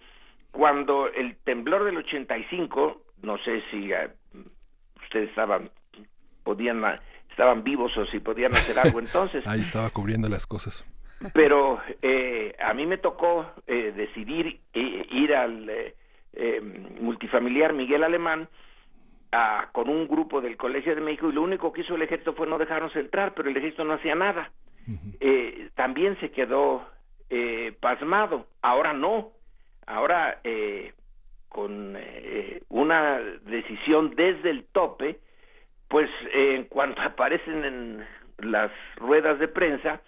cuando el temblor del 85, no sé si eh, ustedes estaban, podían, estaban vivos o si podían hacer algo entonces. Ahí estaba cubriendo las cosas. Pero eh, a mí me tocó eh, decidir ir al multifamiliar Miguel Alemán a, con un grupo del Colegio de México y lo único que hizo el ejército fue no dejarnos entrar, pero el ejército no hacía nada. también se quedó pasmado. Ahora no, Ahora, eh, con eh, una decisión desde el tope, pues eh, en cuanto aparecen en las ruedas de prensa,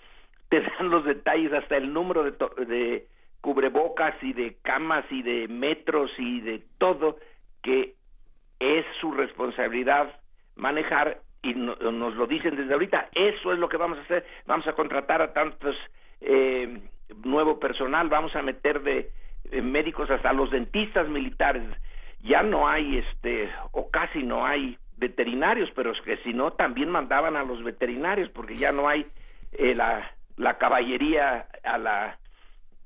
te dan los detalles hasta el número de, de cubrebocas y de camas y de metros y de todo que es su responsabilidad manejar y nos lo dicen desde ahorita, eso es lo que vamos a hacer, vamos a contratar a tantos eh, nuevo personal, vamos a meter de eh, médicos hasta los dentistas militares ya no hay este o casi no hay veterinarios pero es que si no también mandaban a los veterinarios porque ya no hay eh, la, la caballería a la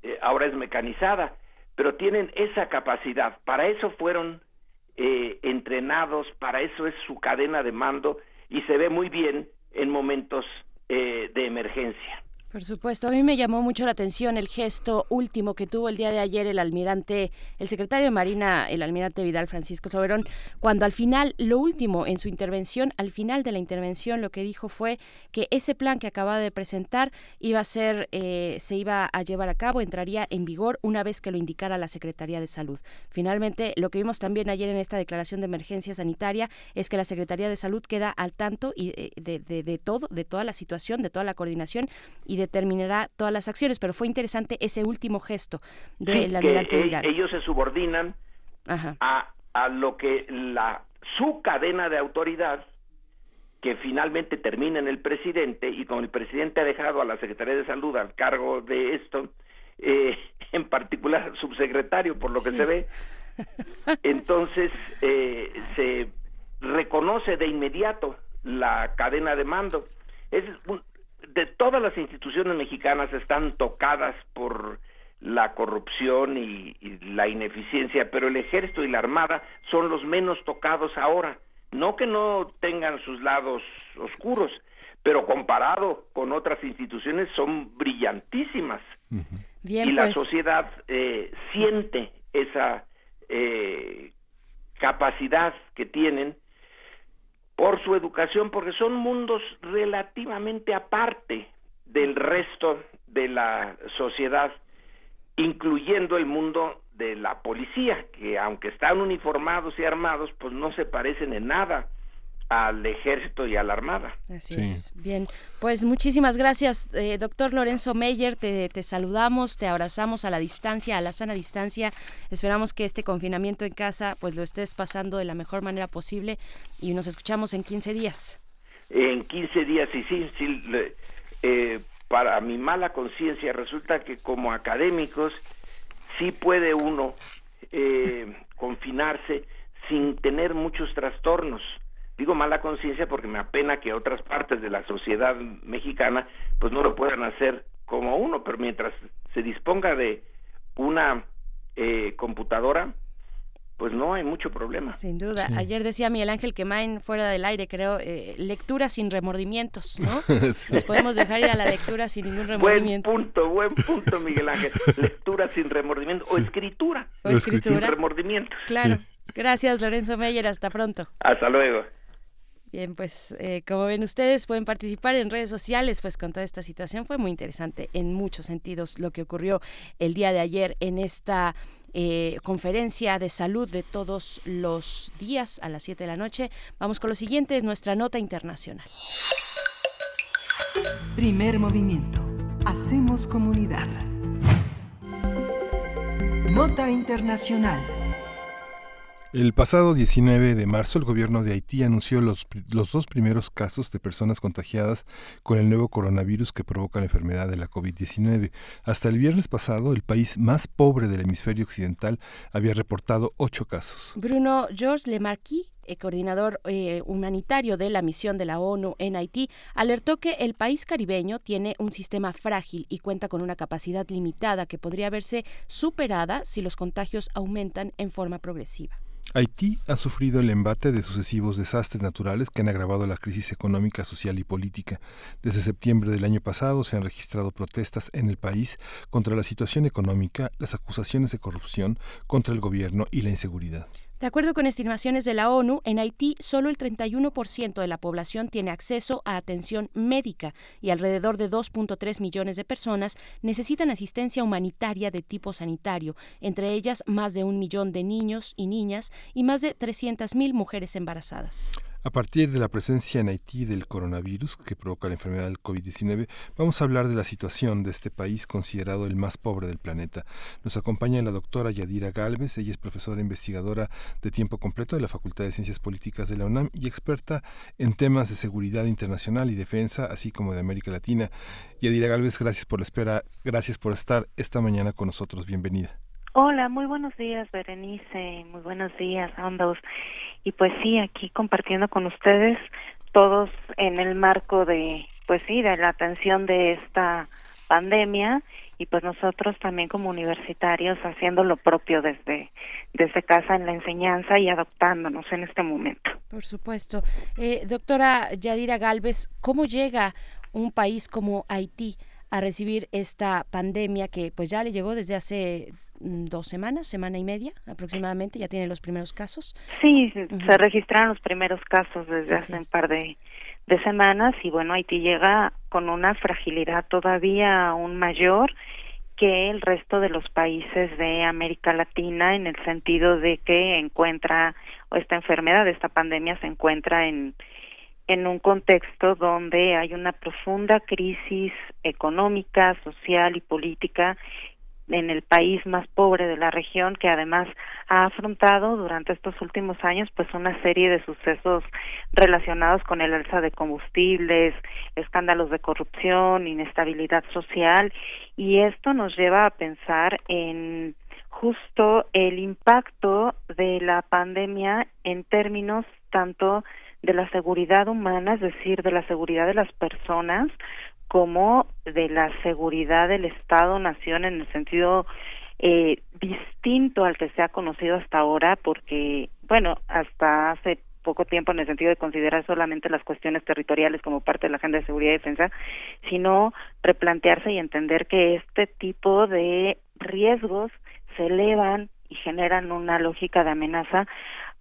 eh, ahora es mecanizada pero tienen esa capacidad. Para eso fueron entrenados para eso es su cadena de mando y se ve muy bien en momentos de emergencia Por supuesto, a mí me llamó mucho la atención el gesto último que tuvo el día de ayer el almirante, el secretario de Marina, el almirante Vidal Francisco Soberón, cuando al final, lo último en su intervención, al final de la intervención, lo que dijo fue que ese plan que acaba de presentar iba a ser, eh, se iba a llevar a cabo, entraría en vigor una vez que lo indicara la Secretaría de Salud. Finalmente, lo que vimos también ayer en esta declaración de emergencia sanitaria es que la Secretaría de Salud queda al tanto y eh, de todo, de toda la situación, de toda la coordinación y de determinará todas las acciones, pero fue interesante ese último gesto del Sí, almirante Vidal. ellos se subordinan Ajá. a, a lo que la su cadena de autoridad que finalmente termina en el presidente y como el presidente ha dejado a la Secretaría de Salud al cargo de esto, eh, en particular subsecretario por lo que Sí. se ve, entonces eh, se reconoce de inmediato la cadena de mando. Es un- de todas las instituciones mexicanas están tocadas por la corrupción y, y la ineficiencia, pero el ejército y la armada son los menos tocados ahora. No que no tengan sus lados oscuros, pero comparado con otras instituciones son brillantísimas Bien, y la pues. sociedad eh, siente esa eh, capacidad que tienen por su educación, porque son mundos relativamente aparte del resto de la sociedad, incluyendo el mundo de la policía, que aunque están uniformados y armados, pues no se parecen en nada al ejército y a la armada. Así es. Bien, pues muchísimas gracias, eh, doctor Lorenzo Meyer. Te, te saludamos, te abrazamos a la distancia, a la sana distancia. Esperamos que este confinamiento en casa, pues lo estés pasando de la mejor manera posible y nos escuchamos en 15 días. en 15 días y sí, sí le- eh, para mi mala conciencia resulta que como académicos sí puede uno eh, confinarse sin tener muchos trastornos. Digo mala conciencia porque me apena que otras partes de la sociedad mexicana pues no lo puedan hacer como uno, pero mientras se disponga de una eh, computadora, pues no hay mucho problema. Sin duda. Ayer decía Miguel Ángel Quemain fuera del aire, creo, eh, lectura sin remordimientos, ¿no? Sí. Nos podemos dejar ir a la lectura sin ningún Buen remordimiento. punto, buen punto, Miguel Ángel. Lectura sin remordimiento o escritura. O escritura. Sin remordimientos. Claro. Gracias, Lorenzo Meyer. Hasta pronto. Hasta luego. Bien, pues eh, como ven ustedes, pueden participar en redes sociales, pues con toda esta situación fue muy interesante en muchos sentidos lo que ocurrió el día de ayer en esta eh, conferencia de salud de todos los días a las 7 de la noche. Vamos con lo siguiente, es nuestra nota internacional. Primer movimiento. Hacemos comunidad. Nota internacional. El pasado 19 de marzo, el gobierno de Haití anunció los, los dos primeros casos de personas contagiadas con el nuevo coronavirus que provoca la enfermedad de la COVID-19. Hasta el viernes pasado, el país más pobre del hemisferio occidental había reportado ocho casos. Bruno Georges Lemarquis, el coordinador eh, humanitario de la misión de la ONU en Haití, alertó que el país caribeño tiene un sistema frágil y cuenta con una capacidad limitada que podría verse superada si los contagios aumentan en forma progresiva. Haití ha sufrido el embate de sucesivos desastres naturales que han agravado la crisis económica, social y política. Desde septiembre del año pasado se han registrado protestas en el país contra la situación económica, las acusaciones de corrupción contra el gobierno y la inseguridad. De acuerdo con estimaciones de la ONU, en Haití solo el 31% de la población tiene acceso a atención médica y alrededor de 2.3 millones de personas necesitan asistencia humanitaria de tipo sanitario, entre ellas más de un millón de niños y niñas y más de 300.000 mujeres embarazadas. A partir de la presencia en Haití del coronavirus que provoca la enfermedad del COVID-19, vamos a hablar de la situación de este país considerado el más pobre del planeta. Nos acompaña la doctora Yadira Galvez, ella es profesora investigadora de tiempo completo de la Facultad de Ciencias Políticas de la UNAM y experta en temas de seguridad internacional y defensa, así como de América Latina. Yadira Galvez, gracias por la espera, gracias por estar esta mañana con nosotros. Bienvenida. Hola, muy buenos días, Berenice. Muy buenos días ambos. Y pues sí, aquí compartiendo con ustedes, todos en el marco de, pues sí, de la atención de esta pandemia y pues nosotros también como universitarios haciendo lo propio desde, desde casa en la enseñanza y adoptándonos en este momento. Por supuesto. Eh, doctora Yadira Galvez, ¿cómo llega un país como Haití a recibir esta pandemia que pues ya le llegó desde hace dos semanas, semana y media aproximadamente, ya tiene los primeros casos. Sí, se registraron los primeros casos desde hace un par de, de semanas y bueno, Haití llega con una fragilidad todavía aún mayor que el resto de los países de América Latina en el sentido de que encuentra esta enfermedad, esta pandemia se encuentra en en un contexto donde hay una profunda crisis económica, social y política en el país más pobre de la región que además ha afrontado durante estos últimos años pues una serie de sucesos relacionados con el alza de combustibles, escándalos de corrupción, inestabilidad social. Y esto nos lleva a pensar en justo el impacto de la pandemia en términos tanto de la seguridad humana, es decir, de la seguridad de las personas, como de la seguridad del Estado-Nación en el sentido eh, distinto al que se ha conocido hasta ahora, porque, bueno, hasta hace poco tiempo en el sentido de considerar solamente las cuestiones territoriales como parte de la agenda de seguridad y defensa, sino replantearse y entender que este tipo de riesgos se elevan y generan una lógica de amenaza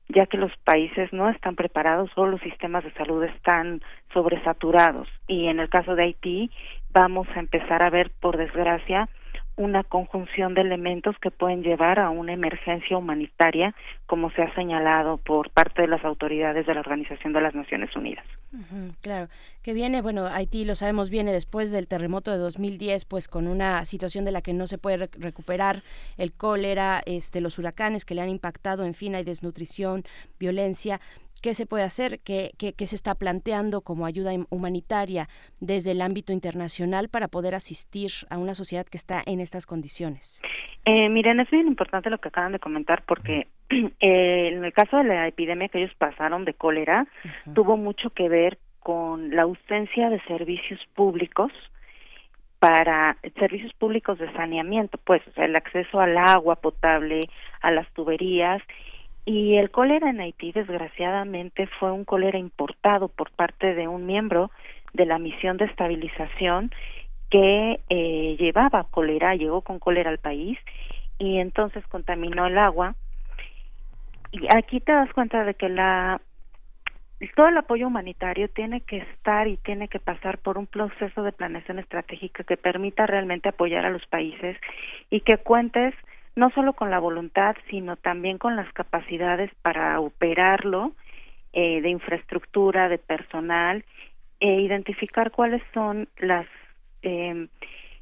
ya que los países no están preparados o los sistemas de salud están sobresaturados. Y en el caso de Haití, vamos a empezar a ver, por desgracia, una conjunción de elementos que pueden llevar a una emergencia humanitaria, como se ha señalado por parte de las autoridades de la Organización de las Naciones Unidas. claro, que viene, bueno, Haití, lo sabemos, viene después del terremoto de 2010, pues con una situación de la que no se puede recuperar, el cólera, este, los huracanes que le han impactado, en fin, hay desnutrición, violencia qué se puede hacer, qué, qué, se está planteando como ayuda humanitaria desde el ámbito internacional para poder asistir a una sociedad que está en estas condiciones. Eh, miren, es bien importante lo que acaban de comentar porque eh, en el caso de la epidemia que ellos pasaron de cólera, tuvo mucho que ver con la ausencia de servicios públicos para servicios públicos de saneamiento, pues, o sea, el acceso al agua potable, a las tuberías y el cólera en Haití, desgraciadamente, fue un cólera importado por parte de un miembro de la misión de estabilización que eh, llevaba cólera, llegó con cólera al país y entonces contaminó el agua. Y aquí te das cuenta de que la todo el apoyo humanitario tiene que estar y tiene que pasar por un proceso de planeación estratégica que permita realmente apoyar a los países y que cuentes no solo con la voluntad, sino también con las capacidades para operarlo, eh, de infraestructura, de personal, e identificar cuáles son las eh,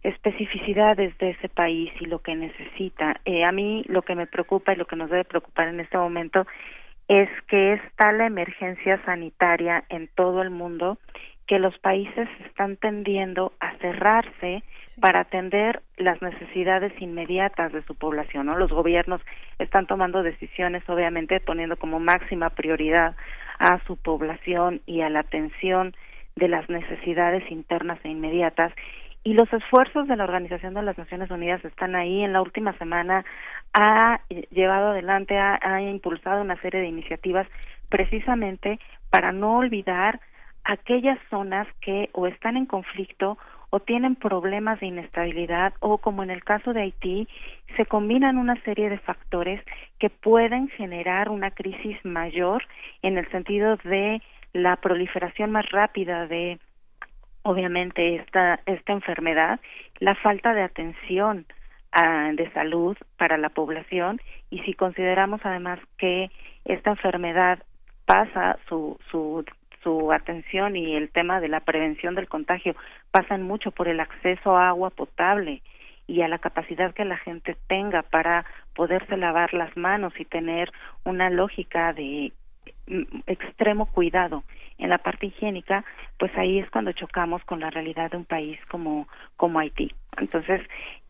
especificidades de ese país y lo que necesita. Eh, a mí lo que me preocupa y lo que nos debe preocupar en este momento es que está la emergencia sanitaria en todo el mundo, que los países están tendiendo a cerrarse para atender las necesidades inmediatas de su población. ¿no? Los gobiernos están tomando decisiones, obviamente, poniendo como máxima prioridad a su población y a la atención de las necesidades internas e inmediatas. Y los esfuerzos de la Organización de las Naciones Unidas están ahí. En la última semana ha llevado adelante, ha, ha impulsado una serie de iniciativas precisamente para no olvidar aquellas zonas que o están en conflicto o tienen problemas de inestabilidad o como en el caso de Haití se combinan una serie de factores que pueden generar una crisis mayor en el sentido de la proliferación más rápida de obviamente esta esta enfermedad, la falta de atención ah, de salud para la población y si consideramos además que esta enfermedad pasa su su su atención y el tema de la prevención del contagio pasan mucho por el acceso a agua potable y a la capacidad que la gente tenga para poderse lavar las manos y tener una lógica de mm, extremo cuidado en la parte higiénica, pues ahí es cuando chocamos con la realidad de un país como, como Haití. Entonces,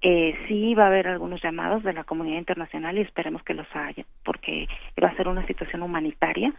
eh, sí va a haber algunos llamados de la comunidad internacional y esperemos que los haya, porque va a ser una situación humanitaria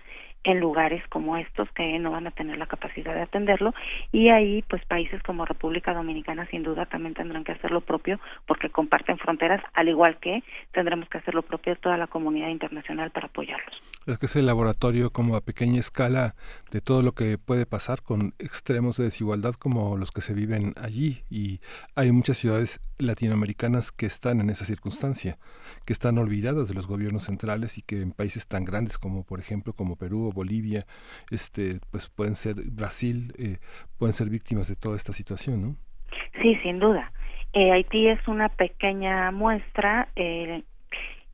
en lugares como estos que no van a tener la capacidad de atenderlo y ahí pues países como República Dominicana sin duda también tendrán que hacer lo propio porque comparten fronteras al igual que tendremos que hacer lo propio toda la comunidad internacional para apoyarlos. Es que es el laboratorio como a pequeña escala de todo lo que puede pasar con extremos de desigualdad como los que se viven allí y hay muchas ciudades latinoamericanas que están en esa circunstancia, que están olvidadas de los gobiernos centrales y que en países tan grandes como por ejemplo como Perú Bolivia, este, pues pueden ser Brasil, eh, pueden ser víctimas de toda esta situación, ¿no? Sí, sin duda. Eh, Haití es una pequeña muestra. Eh,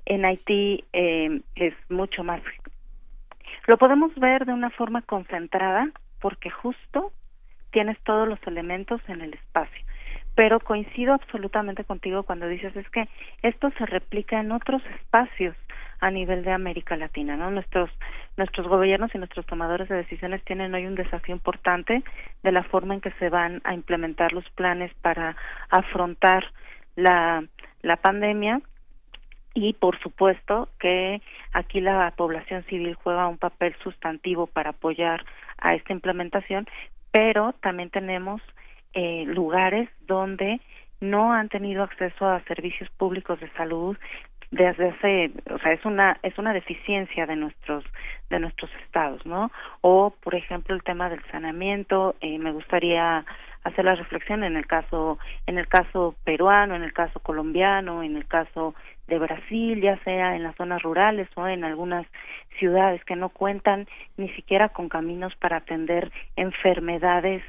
en Haití eh, es mucho más. Lo podemos ver de una forma concentrada porque justo tienes todos los elementos en el espacio. Pero coincido absolutamente contigo cuando dices es que esto se replica en otros espacios a nivel de América Latina, ¿no? Nuestros nuestros gobiernos y nuestros tomadores de decisiones tienen hoy un desafío importante de la forma en que se van a implementar los planes para afrontar la la pandemia y por supuesto que aquí la población civil juega un papel sustantivo para apoyar a esta implementación, pero también tenemos eh, lugares donde no han tenido acceso a servicios públicos de salud desde hace, o sea, es una es una deficiencia de nuestros de nuestros estados, ¿no? O por ejemplo el tema del saneamiento, eh, me gustaría hacer la reflexión en el caso en el caso peruano, en el caso colombiano, en el caso de Brasil, ya sea en las zonas rurales o en algunas ciudades que no cuentan ni siquiera con caminos para atender enfermedades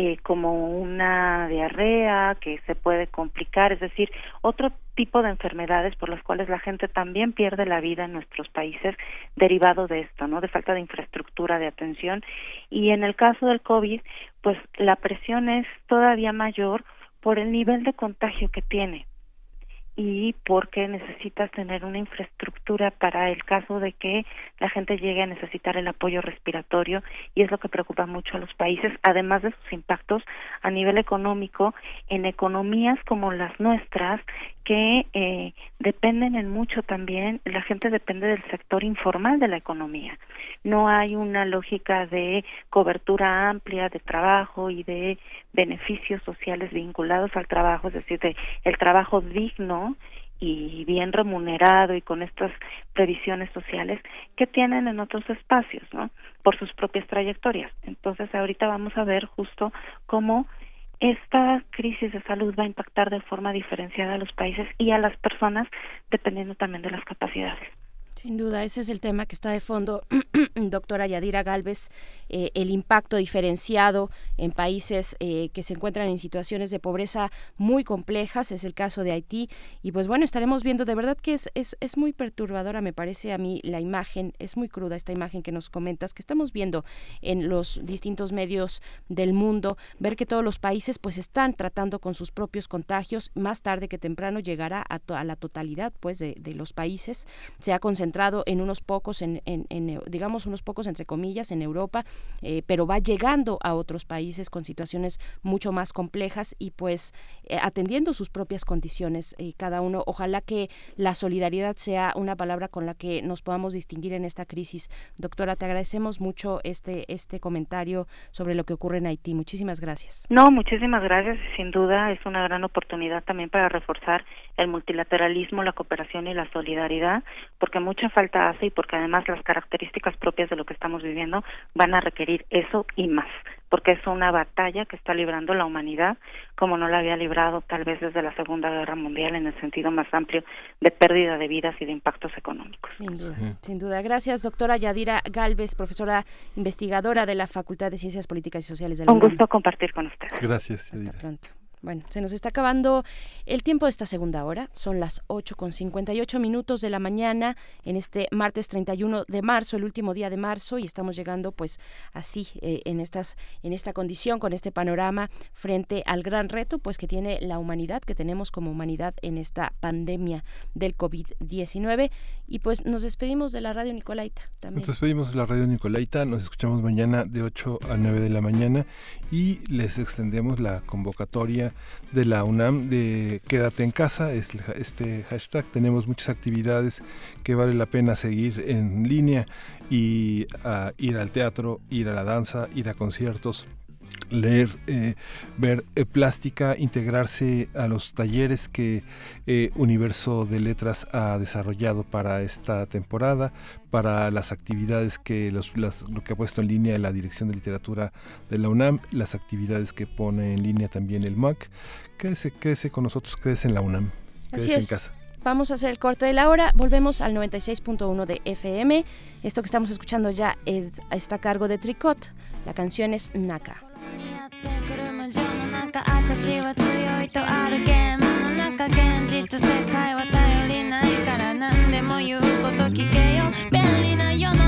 eh, como una diarrea que se puede complicar, es decir, otro tipo de enfermedades por las cuales la gente también pierde la vida en nuestros países derivado de esto, ¿no? De falta de infraestructura de atención y en el caso del COVID, pues la presión es todavía mayor por el nivel de contagio que tiene y porque necesitas tener una infraestructura para el caso de que la gente llegue a necesitar el apoyo respiratorio y es lo que preocupa mucho a los países, además de sus impactos a nivel económico en economías como las nuestras que eh, dependen en mucho también, la gente depende del sector informal de la economía. No hay una lógica de cobertura amplia de trabajo y de beneficios sociales vinculados al trabajo, es decir, de el trabajo digno y bien remunerado y con estas previsiones sociales que tienen en otros espacios, ¿no? Por sus propias trayectorias. Entonces, ahorita vamos a ver justo cómo esta crisis de salud va a impactar de forma diferenciada a los países y a las personas dependiendo también de las capacidades. Sin duda, ese es el tema que está de fondo, doctora Yadira Galvez, eh, el impacto diferenciado en países eh, que se encuentran en situaciones de pobreza muy complejas, es el caso de Haití, y pues bueno, estaremos viendo, de verdad que es, es, es muy perturbadora, me parece a mí la imagen, es muy cruda esta imagen que nos comentas, que estamos viendo en los distintos medios del mundo, ver que todos los países pues están tratando con sus propios contagios, más tarde que temprano llegará a, la totalidad pues de, de los países, se ha concentrado entrado en unos pocos, en, en, digamos unos pocos entre comillas, en Europa, eh, pero va llegando a otros países con situaciones mucho más complejas y pues eh, atendiendo sus propias condiciones eh, cada uno. Ojalá que la solidaridad sea una palabra con la que nos podamos distinguir en esta crisis. Doctora, te agradecemos mucho este, este comentario sobre lo que ocurre en Haití. Muchísimas gracias. No, muchísimas gracias. Sin duda es una gran oportunidad también para reforzar el multilateralismo, la cooperación y la solidaridad, porque mucha falta hace y porque además las características propias de lo que estamos viviendo van a requerir eso y más, porque es una batalla que está librando la humanidad como no la había librado tal vez desde la Segunda Guerra Mundial en el sentido más amplio de pérdida de vidas y de impactos económicos. Sin duda, sin duda. Gracias, doctora Yadira Galvez, profesora investigadora de la Facultad de Ciencias Políticas y Sociales de la Un gusto compartir con ustedes. Gracias. Hasta pronto. Bueno, se nos está acabando el tiempo de esta segunda hora. Son las 8 con 58 minutos de la mañana en este martes 31 de marzo, el último día de marzo, y estamos llegando pues así eh, en estas en esta condición con este panorama frente al gran reto pues que tiene la humanidad, que tenemos como humanidad en esta pandemia del COVID-19 y pues nos despedimos de la radio Nicolaita también. Nos despedimos de la radio Nicolaita, nos escuchamos mañana de 8 a 9 de la mañana y les extendemos la convocatoria de la UNAM de Quédate en casa, es este hashtag. Tenemos muchas actividades que vale la pena seguir en línea y a ir al teatro, ir a la danza, ir a conciertos leer, eh, ver eh, plástica, integrarse a los talleres que eh, Universo de Letras ha desarrollado para esta temporada, para las actividades que los, lo que ha puesto en línea la Dirección de Literatura de la UNAM, las actividades que pone en línea también el MAC. Quédese, quédese con nosotros, quédese en la UNAM, quédese en casa. Vamos a hacer el corte de la hora. Volvemos al 96.1 de FM. Esto que estamos escuchando ya es, está a cargo de Tricot. La canción es Naka. くる無常の中私は強いとあるゲームの中。現実世界は頼りないから何でも言うこと聞けよ。便利な世の中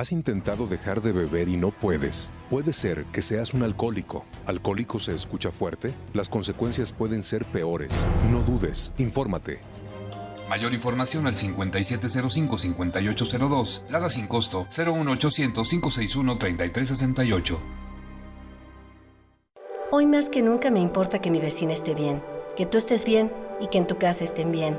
¿Has intentado dejar de beber y no puedes? Puede ser que seas un alcohólico. ¿Alcohólico se escucha fuerte? Las consecuencias pueden ser peores. No dudes, infórmate. Mayor información al 5705-5802. Lada sin costo 01800-561-3368. Hoy más que nunca me importa que mi vecina esté bien, que tú estés bien y que en tu casa estén bien.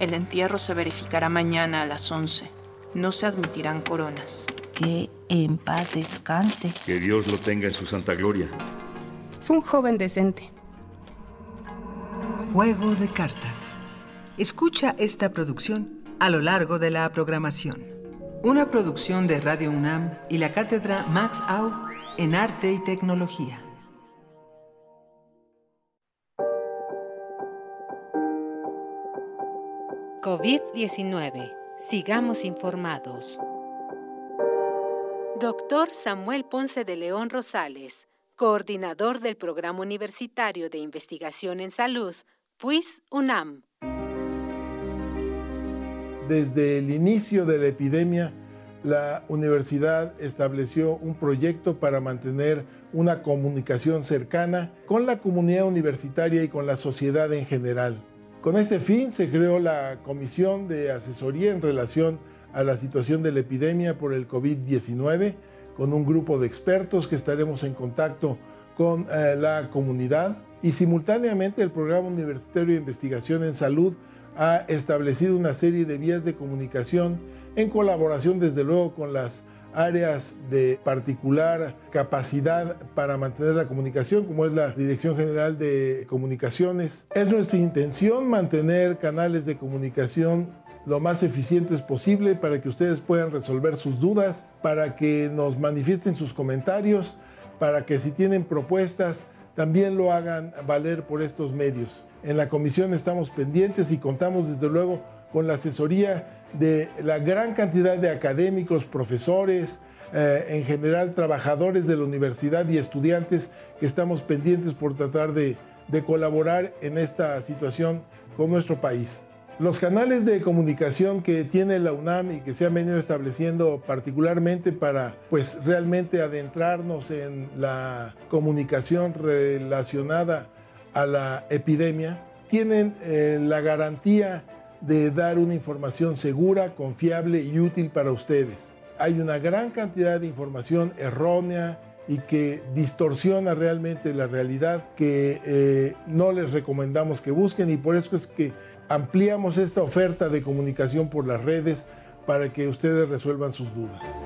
El entierro se verificará mañana a las 11. No se admitirán coronas. Que en paz descanse. Que Dios lo tenga en su santa gloria. Fue un joven decente. Juego de cartas. Escucha esta producción a lo largo de la programación. Una producción de Radio UNAM y la cátedra Max Au en Arte y Tecnología. COVID-19. Sigamos informados. Doctor Samuel Ponce de León Rosales, coordinador del Programa Universitario de Investigación en Salud, PUIS UNAM. Desde el inicio de la epidemia, la universidad estableció un proyecto para mantener una comunicación cercana con la comunidad universitaria y con la sociedad en general. Con este fin se creó la Comisión de Asesoría en relación a la situación de la epidemia por el COVID-19, con un grupo de expertos que estaremos en contacto con eh, la comunidad. Y simultáneamente el Programa Universitario de Investigación en Salud ha establecido una serie de vías de comunicación en colaboración desde luego con las áreas de particular capacidad para mantener la comunicación, como es la Dirección General de Comunicaciones. Es nuestra intención mantener canales de comunicación lo más eficientes posible para que ustedes puedan resolver sus dudas, para que nos manifiesten sus comentarios, para que si tienen propuestas también lo hagan valer por estos medios. En la comisión estamos pendientes y contamos desde luego con la asesoría de la gran cantidad de académicos, profesores, eh, en general trabajadores de la universidad y estudiantes que estamos pendientes por tratar de, colaborar en esta situación con nuestro país. Los canales de comunicación que tiene la UNAM y que se han venido estableciendo particularmente para pues realmente adentrarnos en la comunicación relacionada a la epidemia, tienen eh, la garantía de dar una información segura, confiable y útil para ustedes. Hay una gran cantidad de información errónea y que distorsiona realmente la realidad que eh, no les recomendamos que busquen y por eso es que ampliamos esta oferta de comunicación por las redes para que ustedes resuelvan sus dudas.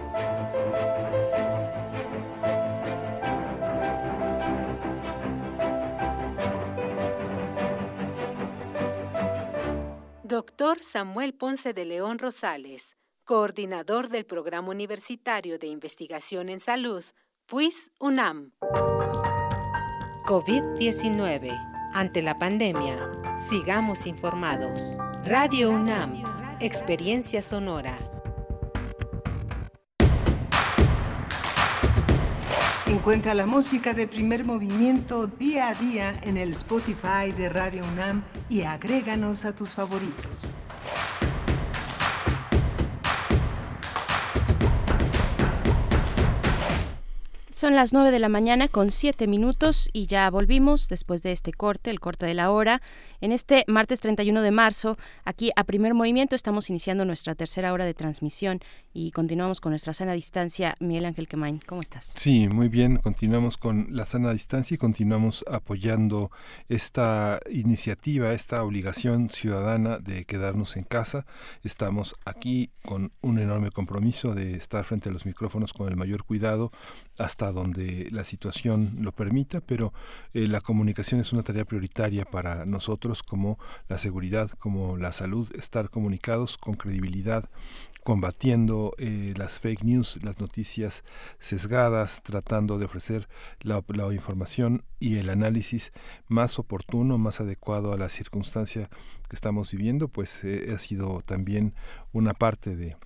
Doctor Samuel Ponce de León Rosales, coordinador del Programa Universitario de Investigación en Salud, PUIS UNAM. COVID-19. Ante la pandemia, sigamos informados. Radio UNAM, Experiencia Sonora. Encuentra la música de primer movimiento día a día en el Spotify de Radio UNAM y agréganos a tus favoritos. Son las 9 de la mañana con 7 minutos y ya volvimos después de este corte, el corte de la hora. En este martes 31 de marzo, aquí a primer movimiento, estamos iniciando nuestra tercera hora de transmisión y continuamos con nuestra sana distancia. Miguel Ángel Quemain, ¿cómo estás? Sí, muy bien. Continuamos con la sana distancia y continuamos apoyando esta iniciativa, esta obligación ciudadana de quedarnos en casa. Estamos aquí con un enorme compromiso de estar frente a los micrófonos con el mayor cuidado hasta donde la situación lo permita, pero eh, la comunicación es una tarea prioritaria para nosotros como la seguridad, como la salud, estar comunicados con credibilidad, combatiendo eh, las fake news, las noticias sesgadas, tratando de ofrecer la, información y el análisis más oportuno, más adecuado a la circunstancia que estamos viviendo, pues eh, ha sido también una parte de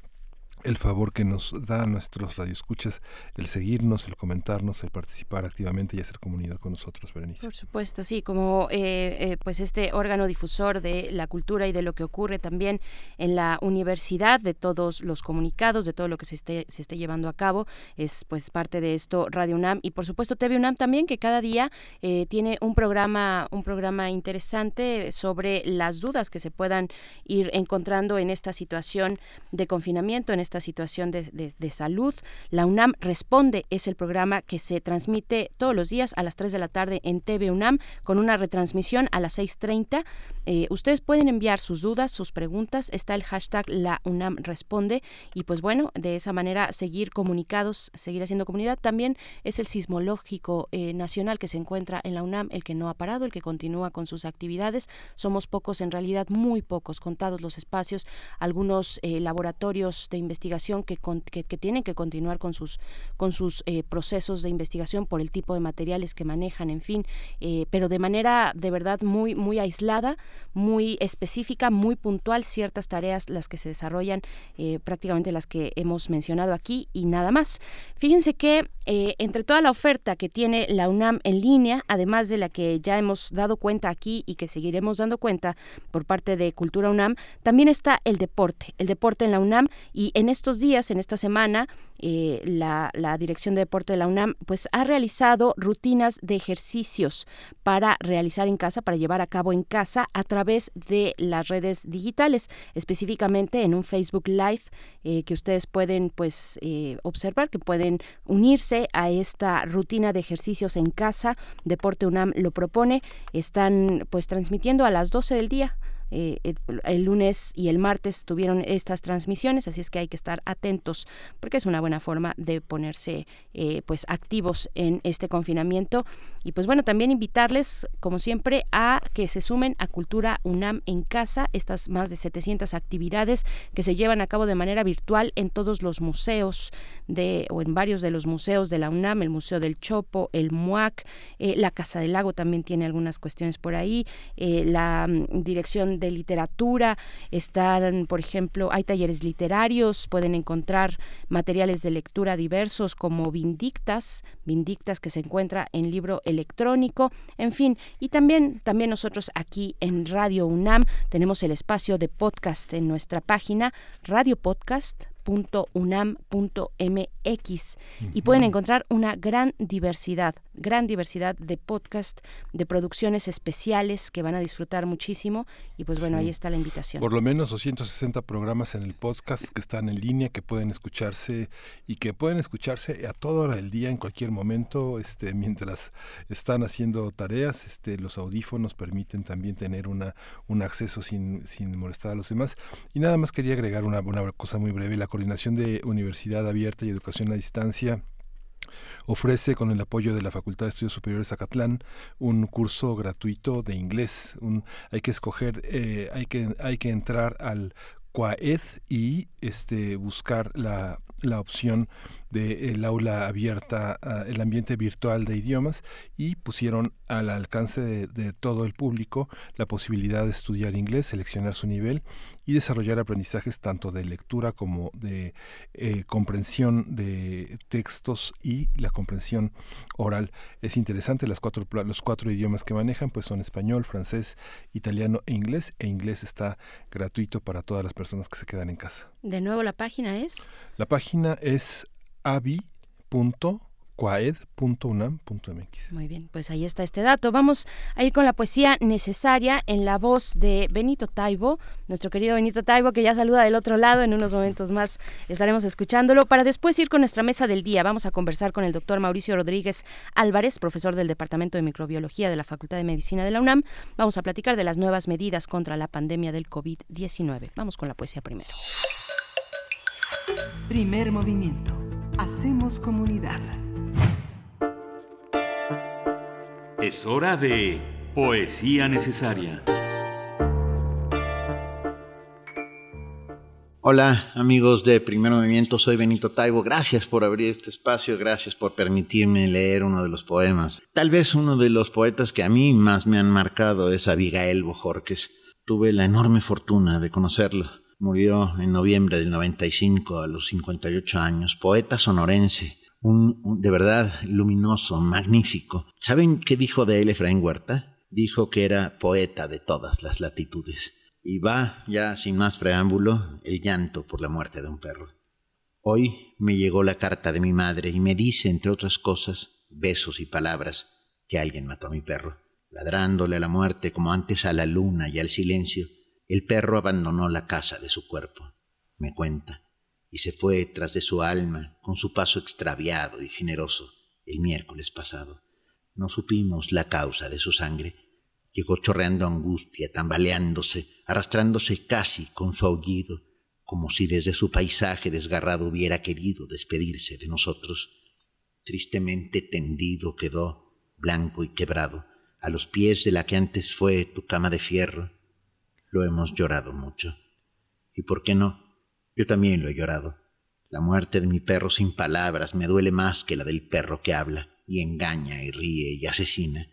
el favor que nos da a nuestros radioescuchas el seguirnos, el comentarnos, el participar activamente y hacer comunidad con nosotros, Berenice. Por supuesto, sí, como eh, eh, pues este órgano difusor de la cultura y de lo que ocurre también en la universidad, de todos los comunicados, de todo lo que se esté, se esté llevando a cabo, es pues parte de esto Radio UNAM y por supuesto TV UNAM también, que cada día eh, tiene un programa, un programa interesante sobre las dudas que se puedan ir encontrando en esta situación de confinamiento, en esta situación de, salud. La UNAM Responde es el programa que se transmite todos los días a las 3 de la tarde en TV UNAM con una retransmisión a las 6.30. Eh, ustedes pueden enviar sus dudas, sus preguntas. Está el hashtag La UNAM Responde y pues bueno, de esa manera seguir comunicados, seguir haciendo comunidad. También es el sismológico eh, nacional que se encuentra en la UNAM, el que no ha parado, el que continúa con sus actividades. Somos pocos, en realidad muy pocos, contados los espacios, algunos eh, laboratorios de investigación investigación que, que, tienen que continuar con sus, con sus eh, procesos de investigación por el tipo de materiales que manejan, en fin, eh, pero de manera de verdad muy, muy aislada, muy específica, muy puntual, ciertas tareas las que se desarrollan, eh, prácticamente las que hemos mencionado aquí y nada más. Fíjense que entre toda la oferta que tiene la UNAM en línea, además de la que ya hemos dado cuenta aquí y que seguiremos dando cuenta por parte de Cultura UNAM, también está el deporte, el deporte en la UNAM y en estos días, en esta semana, eh, la, Dirección de Deporte de la UNAM pues ha realizado rutinas de ejercicios para realizar en casa, para llevar a cabo en casa a través de las redes digitales, específicamente en un Facebook Live eh, que ustedes pueden pues eh, observar, que pueden unirse a esta rutina de ejercicios en casa. Deporte UNAM lo propone, están pues transmitiendo a las 12 del día eh, el lunes y el martes tuvieron estas transmisiones, así es que hay que estar atentos porque es una buena forma de ponerse eh, pues activos en este confinamiento. Y pues bueno también invitarles como siempre a que se sumen a Cultura UNAM en casa estas más de 700 actividades que se llevan a cabo de manera virtual en todos los museos de o en varios de los museos de la UNAM, el Museo del Chopo, el MUAC, eh, la Casa del Lago también tiene algunas cuestiones por ahí, la mm, de literatura, están, por ejemplo, hay talleres literarios, pueden encontrar materiales de lectura diversos como Vindictas, Vindictas que se encuentra en libro electrónico, en fin, y también, también nosotros aquí en Radio UNAM tenemos el espacio de podcast en nuestra página, Radio Podcast y pueden encontrar una gran diversidad, gran diversidad de podcast, de producciones especiales que van a disfrutar muchísimo y pues bueno, ahí está la invitación. Por lo menos 260 programas en el podcast que están en línea, que pueden escucharse y que pueden escucharse a toda hora del día, en cualquier momento, este, mientras están haciendo tareas, este, los audífonos permiten también tener una, un acceso sin, sin molestar a los demás. Y nada más quería agregar una, una cosa muy breve, la Coordinación de Universidad Abierta y Educación a Distancia ofrece con el apoyo de la Facultad de Estudios Superiores Acatlán un curso gratuito de inglés. Hay que escoger, eh, hay que hay que entrar al CUAED y este buscar la, la opción del aula abierta, el ambiente virtual de idiomas y pusieron al alcance de, todo el público la posibilidad de estudiar inglés, seleccionar su nivel y desarrollar aprendizajes tanto de lectura como de eh, comprensión de textos y la comprensión oral. Es interesante, las cuatro, los cuatro idiomas que manejan pues son español, francés, italiano e inglés e inglés está gratuito para todas las personas que se quedan en casa. De nuevo la página es? La página es avi.coaed.unam.mx. Muy bien, pues ahí está este dato. Vamos a ir con la poesía necesaria en la voz de Benito Taibo, nuestro querido Benito Taibo, que ya saluda del otro lado. En unos momentos más estaremos escuchándolo. Para después ir con nuestra mesa del día, vamos a conversar con el doctor Mauricio Rodríguez Álvarez, profesor del Departamento de Microbiología de la Facultad de Medicina de la UNAM. Vamos a platicar de las nuevas medidas contra la pandemia del COVID-19. Vamos con la poesía primero. Primer movimiento Hacemos comunidad. Es hora de Poesía Necesaria. Hola amigos de Primer Movimiento, soy Benito Taibo. Gracias por abrir este espacio, gracias por permitirme leer uno de los poemas. Tal vez uno de los poetas que a mí más me han marcado es Abigail Bojorques. Tuve la enorme fortuna de conocerlo Murió en noviembre del 95 a los 58 años, poeta sonorense, un, de verdad luminoso, magnífico. ¿Saben qué dijo de él Efraín Huerta? Dijo que era poeta de todas las latitudes. Y va, ya sin más preámbulo, el llanto por la muerte de un perro. Hoy me llegó la carta de mi madre y me dice, entre otras cosas, besos y palabras, que alguien mató a mi perro, ladrándole a la muerte como antes a la luna y al silencio el perro abandonó la casa de su cuerpo, me cuenta, y se fue tras de su alma con su paso extraviado y generoso el miércoles pasado. No supimos la causa de su sangre. Llegó chorreando angustia, tambaleándose, arrastrándose casi con su aullido, como si desde su paisaje desgarrado hubiera querido despedirse de nosotros. Tristemente tendido quedó, blanco y quebrado, a los pies de la que antes fue tu cama de fierro, lo hemos llorado mucho. ¿Y por qué no? Yo también lo he llorado. La muerte de mi perro sin palabras me duele más que la del perro que habla y engaña y ríe y asesina.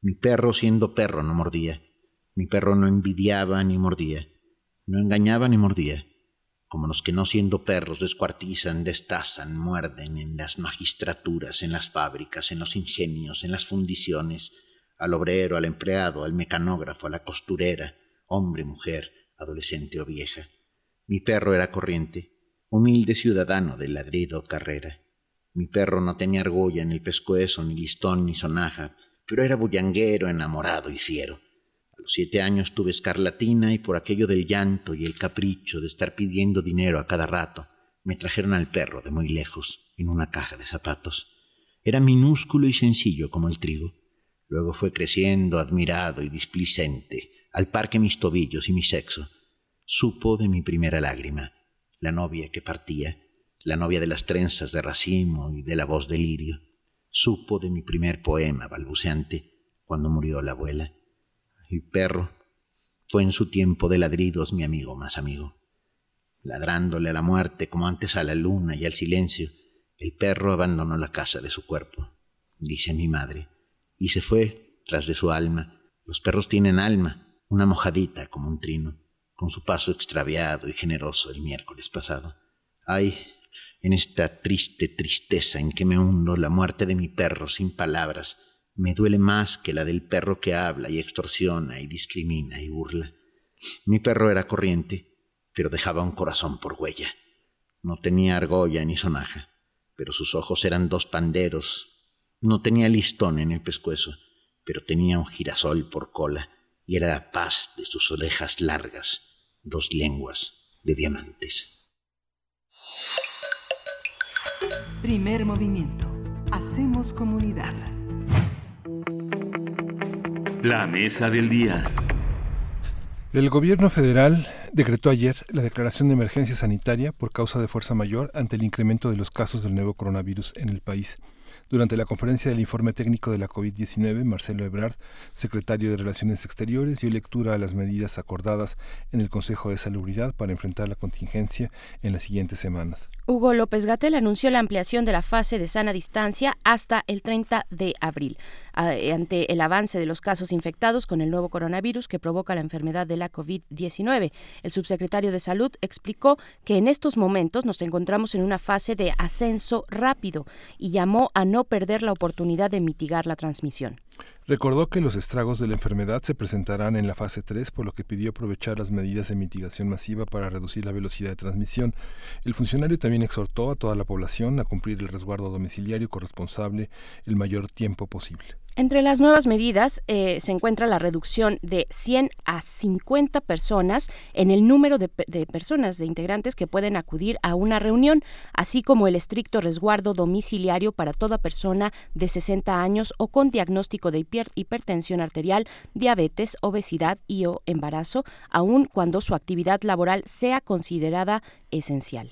Mi perro siendo perro no mordía. Mi perro no envidiaba ni mordía. No engañaba ni mordía. Como los que no siendo perros descuartizan, destazan, muerden en las magistraturas, en las fábricas, en los ingenios, en las fundiciones, al obrero, al empleado, al mecanógrafo, a la costurera, hombre, mujer, adolescente o vieja. Mi perro era corriente, humilde ciudadano de ladrido carrera. Mi perro no tenía argolla en el pescuezo, ni listón, ni sonaja, pero era bullanguero, enamorado y fiero. A los siete años tuve escarlatina y por aquello del llanto y el capricho de estar pidiendo dinero a cada rato, me trajeron al perro de muy lejos, en una caja de zapatos. Era minúsculo y sencillo como el trigo. Luego fue creciendo, admirado y displicente, al par que mis tobillos y mi sexo. Supo de mi primera lágrima, la novia que partía, la novia de las trenzas de racimo y de la voz de lirio. Supo de mi primer poema balbuceante cuando murió la abuela. El perro fue en su tiempo de ladridos mi amigo más amigo. Ladrándole a la muerte como antes a la luna y al silencio, el perro abandonó la casa de su cuerpo, dice mi madre, y se fue tras de su alma. Los perros tienen alma, una mojadita como un trino con su paso extraviado y generoso el miércoles pasado. Ay, en esta triste tristeza en que me hundo, la muerte de mi perro sin palabras me duele más que la del perro que habla y extorsiona y discrimina y burla. Mi perro era corriente, pero dejaba un corazón por huella. No tenía argolla ni sonaja, pero sus ojos eran dos panderos. No tenía listón en el pescuezo, pero tenía un girasol por cola y era la paz de sus orejas largas dos lenguas de diamantes. Primer movimiento. Hacemos comunidad. La mesa del día. El gobierno federal decretó ayer la declaración de emergencia sanitaria por causa de fuerza mayor ante el incremento de los casos del nuevo coronavirus en el país. Durante la conferencia del informe técnico de la COVID-19, Marcelo Ebrard, secretario de Relaciones Exteriores, dio lectura a las medidas acordadas en el Consejo de Salubridad para enfrentar la contingencia en las siguientes semanas. Hugo López Gatel anunció la ampliación de la fase de sana distancia hasta el 30 de abril, ante el avance de los casos infectados con el nuevo coronavirus que provoca la enfermedad de la COVID-19. El subsecretario de Salud explicó que en estos momentos nos encontramos en una fase de ascenso rápido y llamó a no perder la oportunidad de mitigar la transmisión. Recordó que los estragos de la enfermedad se presentarán en la fase 3, por lo que pidió aprovechar las medidas de mitigación masiva para reducir la velocidad de transmisión. El funcionario también exhortó a toda la población a cumplir el resguardo domiciliario corresponsable el mayor tiempo posible. Entre las nuevas medidas eh, se encuentra la reducción de 100 a 50 personas en el número de, personas, de integrantes que pueden acudir a una reunión, así como el estricto resguardo domiciliario para toda persona de 60 años o con diagnóstico de hipertensión arterial, diabetes, obesidad y o embarazo, aun cuando su actividad laboral sea considerada esencial.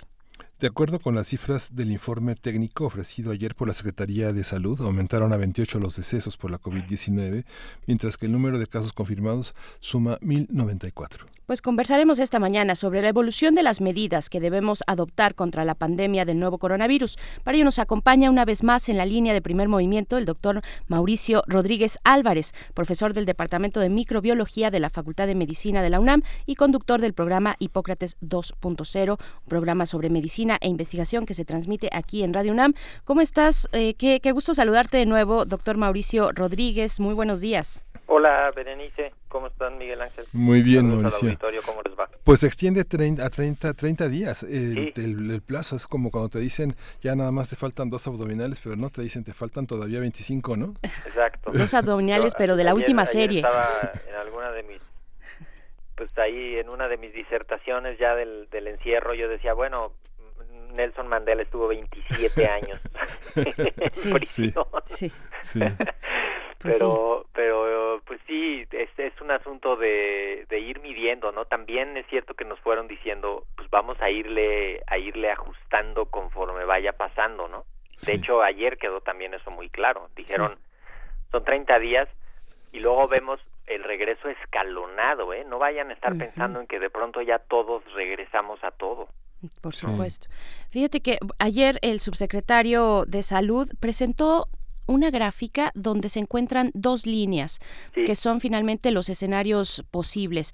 De acuerdo con las cifras del informe técnico ofrecido ayer por la Secretaría de Salud, aumentaron a 28 los decesos por la COVID-19, mientras que el número de casos confirmados suma 1.094. Pues conversaremos esta mañana sobre la evolución de las medidas que debemos adoptar contra la pandemia del nuevo coronavirus. Para ello nos acompaña una vez más en la línea de primer movimiento el doctor Mauricio Rodríguez Álvarez, profesor del Departamento de Microbiología de la Facultad de Medicina de la UNAM y conductor del programa Hipócrates 2.0, un programa sobre medicina e Investigación que se transmite aquí en Radio UNAM. ¿Cómo estás? Eh, qué, gusto saludarte de nuevo, doctor Mauricio Rodríguez. Muy buenos días. Hola, Berenice. ¿Cómo están, Miguel Ángel? Muy bien, Mauricio. ¿Cómo les va? Pues se extiende a 30, 30 días. El, plazo es como cuando te dicen ya nada más te faltan dos abdominales, pero no te dicen te faltan todavía 25, ¿no? Exacto. Dos abdominales, pero de la última serie. Estaba en alguna de mis pues ahí en una de mis disertaciones ya del, del encierro yo decía, bueno, Nelson Mandela estuvo 27 años. Sí, sí, sí, pues pero pero pues sí es, es un asunto de, de ir midiendo no también es cierto que nos fueron diciendo pues vamos a irle a irle ajustando conforme vaya pasando no de hecho ayer quedó también eso muy claro. Dijeron son 30 días y luego vemos el regreso escalonado, ¿eh? No vayan a estar pensando en que de pronto ya todos regresamos a todo Por supuesto. Fíjate que ayer el subsecretario de Salud presentó una gráfica donde se encuentran dos líneas que son finalmente los escenarios posibles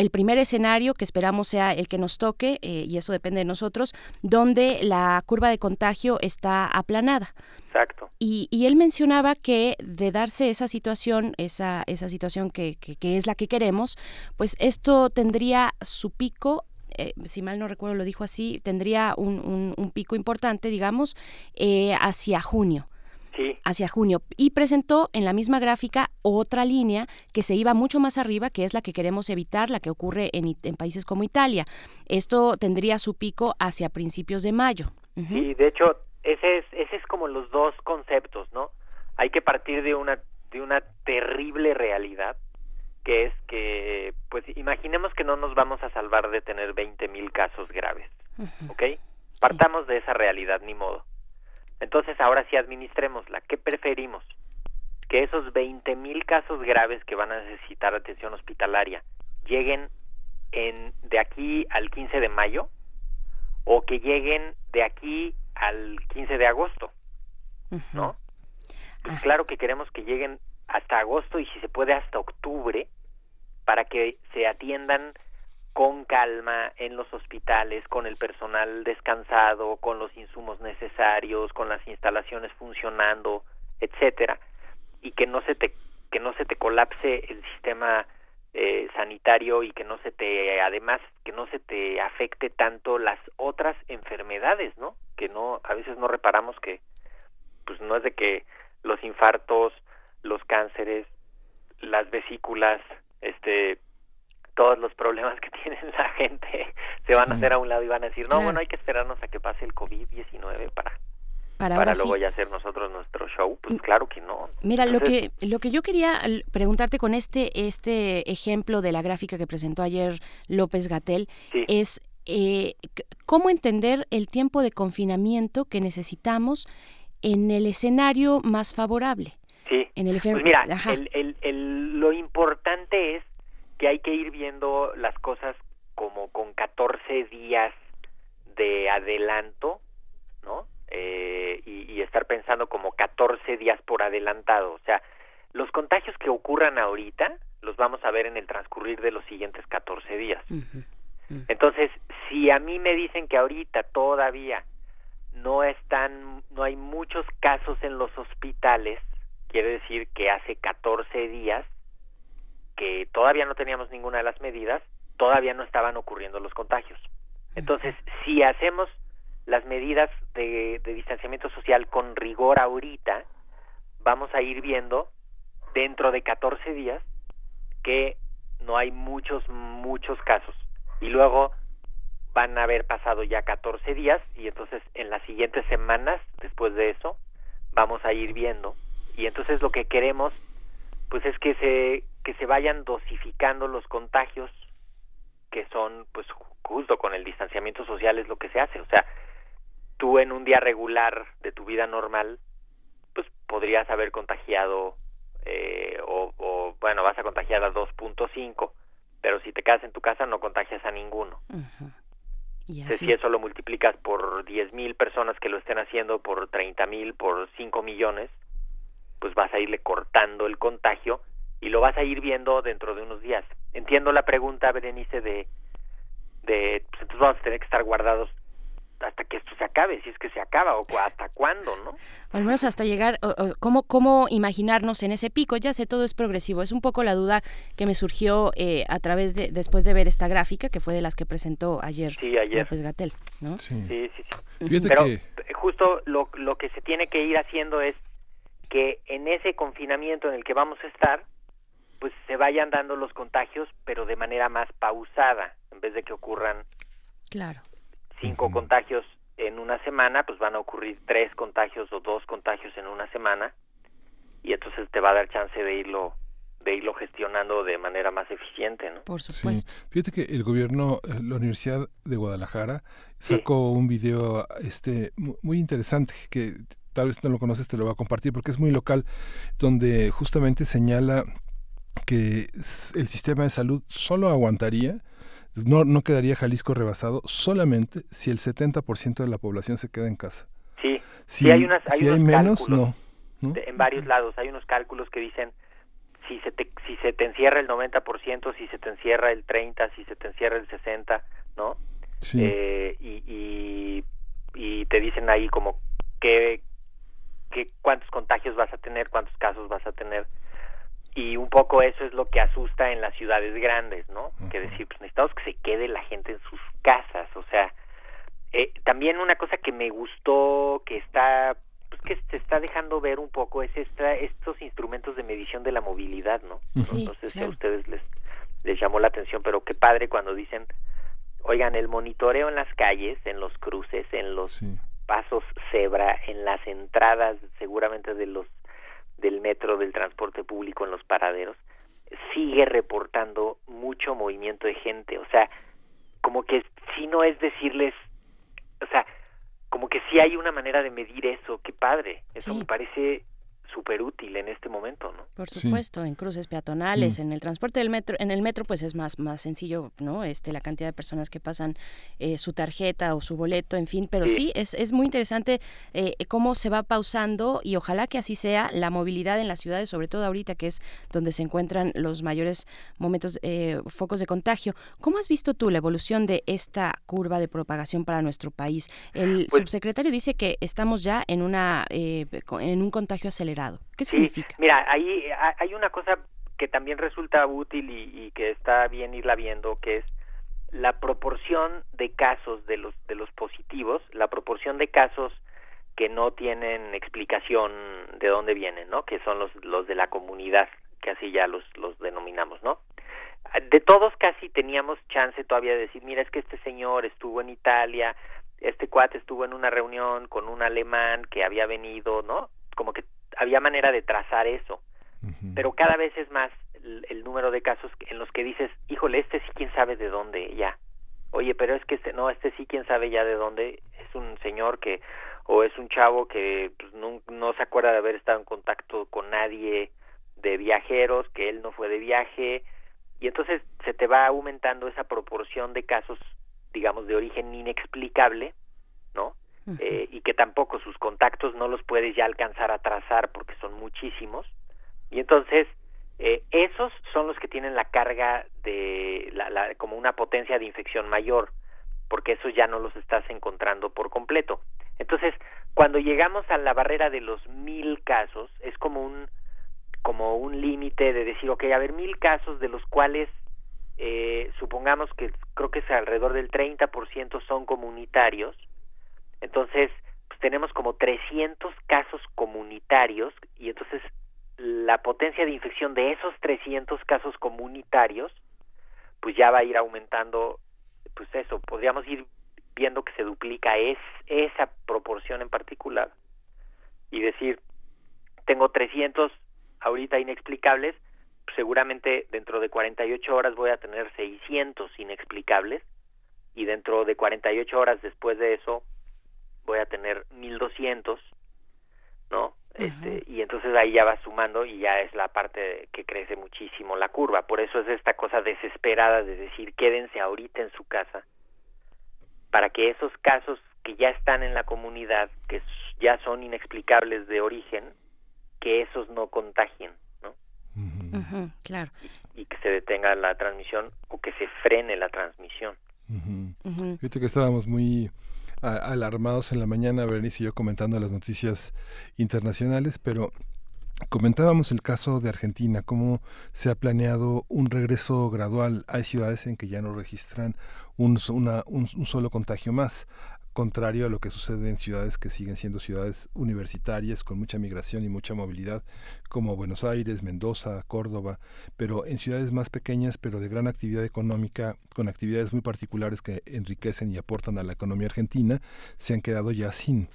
el primer escenario que esperamos sea el que nos toque, eh, y eso depende de nosotros, donde la curva de contagio está aplanada. Exacto. Y, él mencionaba que de darse esa situación, esa, esa situación que, que, es la que queremos, pues esto tendría su pico eh, si mal no recuerdo lo dijo así, tendría un, un, pico importante, digamos, eh, hacia junio hacia junio y presentó en la misma gráfica otra línea que se iba mucho más arriba, que es la que queremos evitar, la que ocurre en, países como Italia. Esto tendría su pico hacia principios de mayo. Sí, de hecho, ese es, ese es como los dos conceptos, ¿no? Hay que partir de una, de una terrible realidad, que es que, pues imaginemos que no nos vamos a salvar de tener 20 mil casos graves, ¿ok? Partamos de esa realidad, ni modo. Entonces, ahora sí administrémosla. ¿Qué preferimos? Que esos 20 mil casos graves que van a necesitar atención hospitalaria lleguen en, de aquí al 15 de mayo o que lleguen de aquí al 15 de agosto, ¿no? Pues claro que queremos que lleguen hasta agosto y si se puede hasta octubre para que se atiendan con calma en los hospitales, con el personal descansado, con los insumos necesarios, con las instalaciones funcionando, etcétera, y que no se te que no se te colapse el sistema eh, sanitario y que no se te además que no se te afecte tanto las otras enfermedades, ¿no? Que no a veces no reparamos que pues no es de que los infartos, los cánceres, las vesículas, este todos los problemas que tiene la gente se van a hacer a un lado y van a decir, no, bueno, hay que esperarnos a que pase el COVID-19 para para, para luego ya hacer nosotros nuestro show, pues claro que no. Mira, lo que lo que yo quería preguntarte con este este ejemplo de la gráfica que presentó ayer López Gatel es eh, cómo entender el tiempo de confinamiento que necesitamos en el escenario más favorable. Sí. En el pues mira, el, el, el, lo importante es que hay que ir viendo las cosas como con 14 días de adelanto, ¿no? Eh, y, estar pensando como 14 días por adelantado. O sea, los contagios que ocurran ahorita los vamos a ver en el transcurrir de los siguientes 14 días. Entonces, si a mí me dicen que ahorita todavía no están, no hay muchos casos en los hospitales, quiere decir que hace 14 días que todavía no teníamos ninguna de las medidas, todavía no estaban ocurriendo los contagios. Entonces, si hacemos las medidas de, distanciamiento social con rigor ahorita, vamos a ir viendo dentro de 14 días que no hay muchos, muchos casos. Y luego van a haber pasado ya 14 días y entonces en las siguientes semanas, después de eso, vamos a ir viendo. Y entonces lo que queremos, pues es que se que se vayan dosificando los contagios que son pues justo con el distanciamiento social es lo que se hace. O sea tú en un día regular de tu vida normal pues podrías haber contagiado eh, o, bueno vas a contagiar a 2.5 pero si te quedas en tu casa no contagias a ninguno. Si eso lo multiplicas por 10.000 personas que lo estén haciendo por 30.000 por 5 millones pues vas a irle cortando el contagio y lo vas a ir viendo dentro de unos días. Entiendo la pregunta, Berenice, de, de pues entonces vamos a tener que estar guardados hasta que esto se acabe, si es que se acaba, o hasta cuándo, ¿no? al menos hasta llegar, ¿cómo, ¿cómo imaginarnos en ese pico? Ya sé, todo es progresivo. Es un poco la duda que me surgió eh, a través de, después de ver esta gráfica, que fue de las que presentó ayer, sí, ayer. López Gatel, ¿no? Sí, sí, sí. Pero justo lo, lo que se tiene que ir haciendo es que en ese confinamiento en el que vamos a estar, pues se vayan dando los contagios, pero de manera más pausada, en vez de que ocurran claro. cinco contagios en una semana, pues van a ocurrir tres contagios o dos contagios en una semana, y entonces te va a dar chance de irlo de irlo gestionando de manera más eficiente, ¿no? Por supuesto. Fíjate que el gobierno, eh, la Universidad de Guadalajara sacó un video este muy interesante que tal vez no lo conoces, te lo voy a compartir porque es muy local, donde justamente señala que el sistema de salud solo aguantaría no, no quedaría Jalisco rebasado solamente si el 70% de la población se queda en casa. Sí, si, hay, unas, si hay menos, no. en varios lados hay unos cálculos que dicen si se te, si se te encierra el 90%, si se te encierra el 30%, si se te encierra el 60%, ¿no? Sí. Eh, y, y, y, te dicen ahí como que, que cuántos contagios vas a tener, cuántos casos vas a tener. Y un poco eso es lo que asusta en las ciudades grandes, ¿no? Que decir, pues necesitamos que se quede la gente en sus casas, o sea, eh, también una cosa que me gustó, que está, pues que se está dejando ver un poco, es esta, estos instrumentos de medición de la movilidad, ¿no? Entonces a ustedes les, les llamó la atención, pero qué padre cuando dicen, oigan, el monitoreo en las calles, en los cruces, en los pasos cebra, en las entradas seguramente de los del metro, del transporte público en los paraderos, sigue reportando mucho movimiento de gente. O sea, como que si no es decirles, o sea, como que sí hay una manera de medir eso, qué padre. Eso me parece súper útil en este momento, ¿no? Por supuesto, en cruces peatonales, en el transporte del metro, en el metro pues es más más sencillo, ¿no? Este la cantidad de personas que pasan eh, su tarjeta o su boleto, en fin, pero sí, es, es muy interesante eh, cómo se va pausando y ojalá que así sea la movilidad en las ciudades, sobre todo ahorita que es donde se encuentran los mayores momentos eh, focos de contagio. ¿Cómo has visto tú la evolución de esta curva de propagación para nuestro país? El pues subsecretario dice que estamos ya en una en un contagio acelerado ¿Qué significa? Mira, ahí hay una cosa que también resulta útil y, que está bien irla viendo, que es la proporción de casos de los de los positivos, la proporción de casos que no tienen explicación de dónde vienen, ¿no? Que son los los de la comunidad, que así ya los los denominamos, ¿no? De todos casi teníamos chance todavía de decir, mira, es que este señor estuvo en Italia, este cuate estuvo en una reunión con un alemán que había venido, ¿no? Como que había manera de trazar eso. Pero cada vez es más el, número de casos en los que dices, híjole, este sí quién sabe de dónde ya. Oye, pero es que este, no, este sí quién sabe ya de dónde. Es un señor que, o es un chavo que pues, no, no se acuerda de haber estado en contacto con nadie de viajeros, que él no fue de viaje. Y entonces se te va aumentando esa proporción de casos, digamos, de origen inexplicable, ¿no? Eh, y que tampoco sus contactos no los puedes ya alcanzar a trazar porque son muchísimos. Y entonces, eh, esos son los que tienen la carga de, la, la, como una potencia de infección mayor, porque esos ya no los estás encontrando por completo. Entonces, cuando llegamos a la barrera de los mil casos, es como un, como un límite de decir, ok, a ver, mil casos de los cuales eh, supongamos que creo que es alrededor del 30% son comunitarios, entonces, pues tenemos como 300 casos comunitarios y entonces la potencia de infección de esos 300 casos comunitarios, pues ya va a ir aumentando, pues eso, podríamos ir viendo que se duplica es, esa proporción en particular y decir, tengo 300 ahorita inexplicables, seguramente dentro de 48 horas voy a tener 600 inexplicables y dentro de 48 horas después de eso voy a tener 1200, ¿no? Este, y entonces ahí ya va sumando y ya es la parte que crece muchísimo la curva. Por eso es esta cosa desesperada de decir quédense ahorita en su casa para que esos casos que ya están en la comunidad, que ya son inexplicables de origen, que esos no contagien, ¿no? claro. Y, que se detenga la transmisión o que se frene la transmisión. Fíjate que estábamos muy alarmados en la mañana, Berenice y yo comentando las noticias internacionales, pero Comentábamos el caso de Argentina, cómo se ha planeado un regreso gradual. Hay ciudades en que ya no registran un, un solo contagio más contrario a lo que sucede en ciudades que siguen siendo ciudades universitarias con mucha migración y mucha movilidad, como Buenos Aires, Mendoza, Córdoba, pero en ciudades más pequeñas, pero de gran actividad económica, con actividades muy particulares que enriquecen y aportan a la economía argentina, se han quedado ya sin,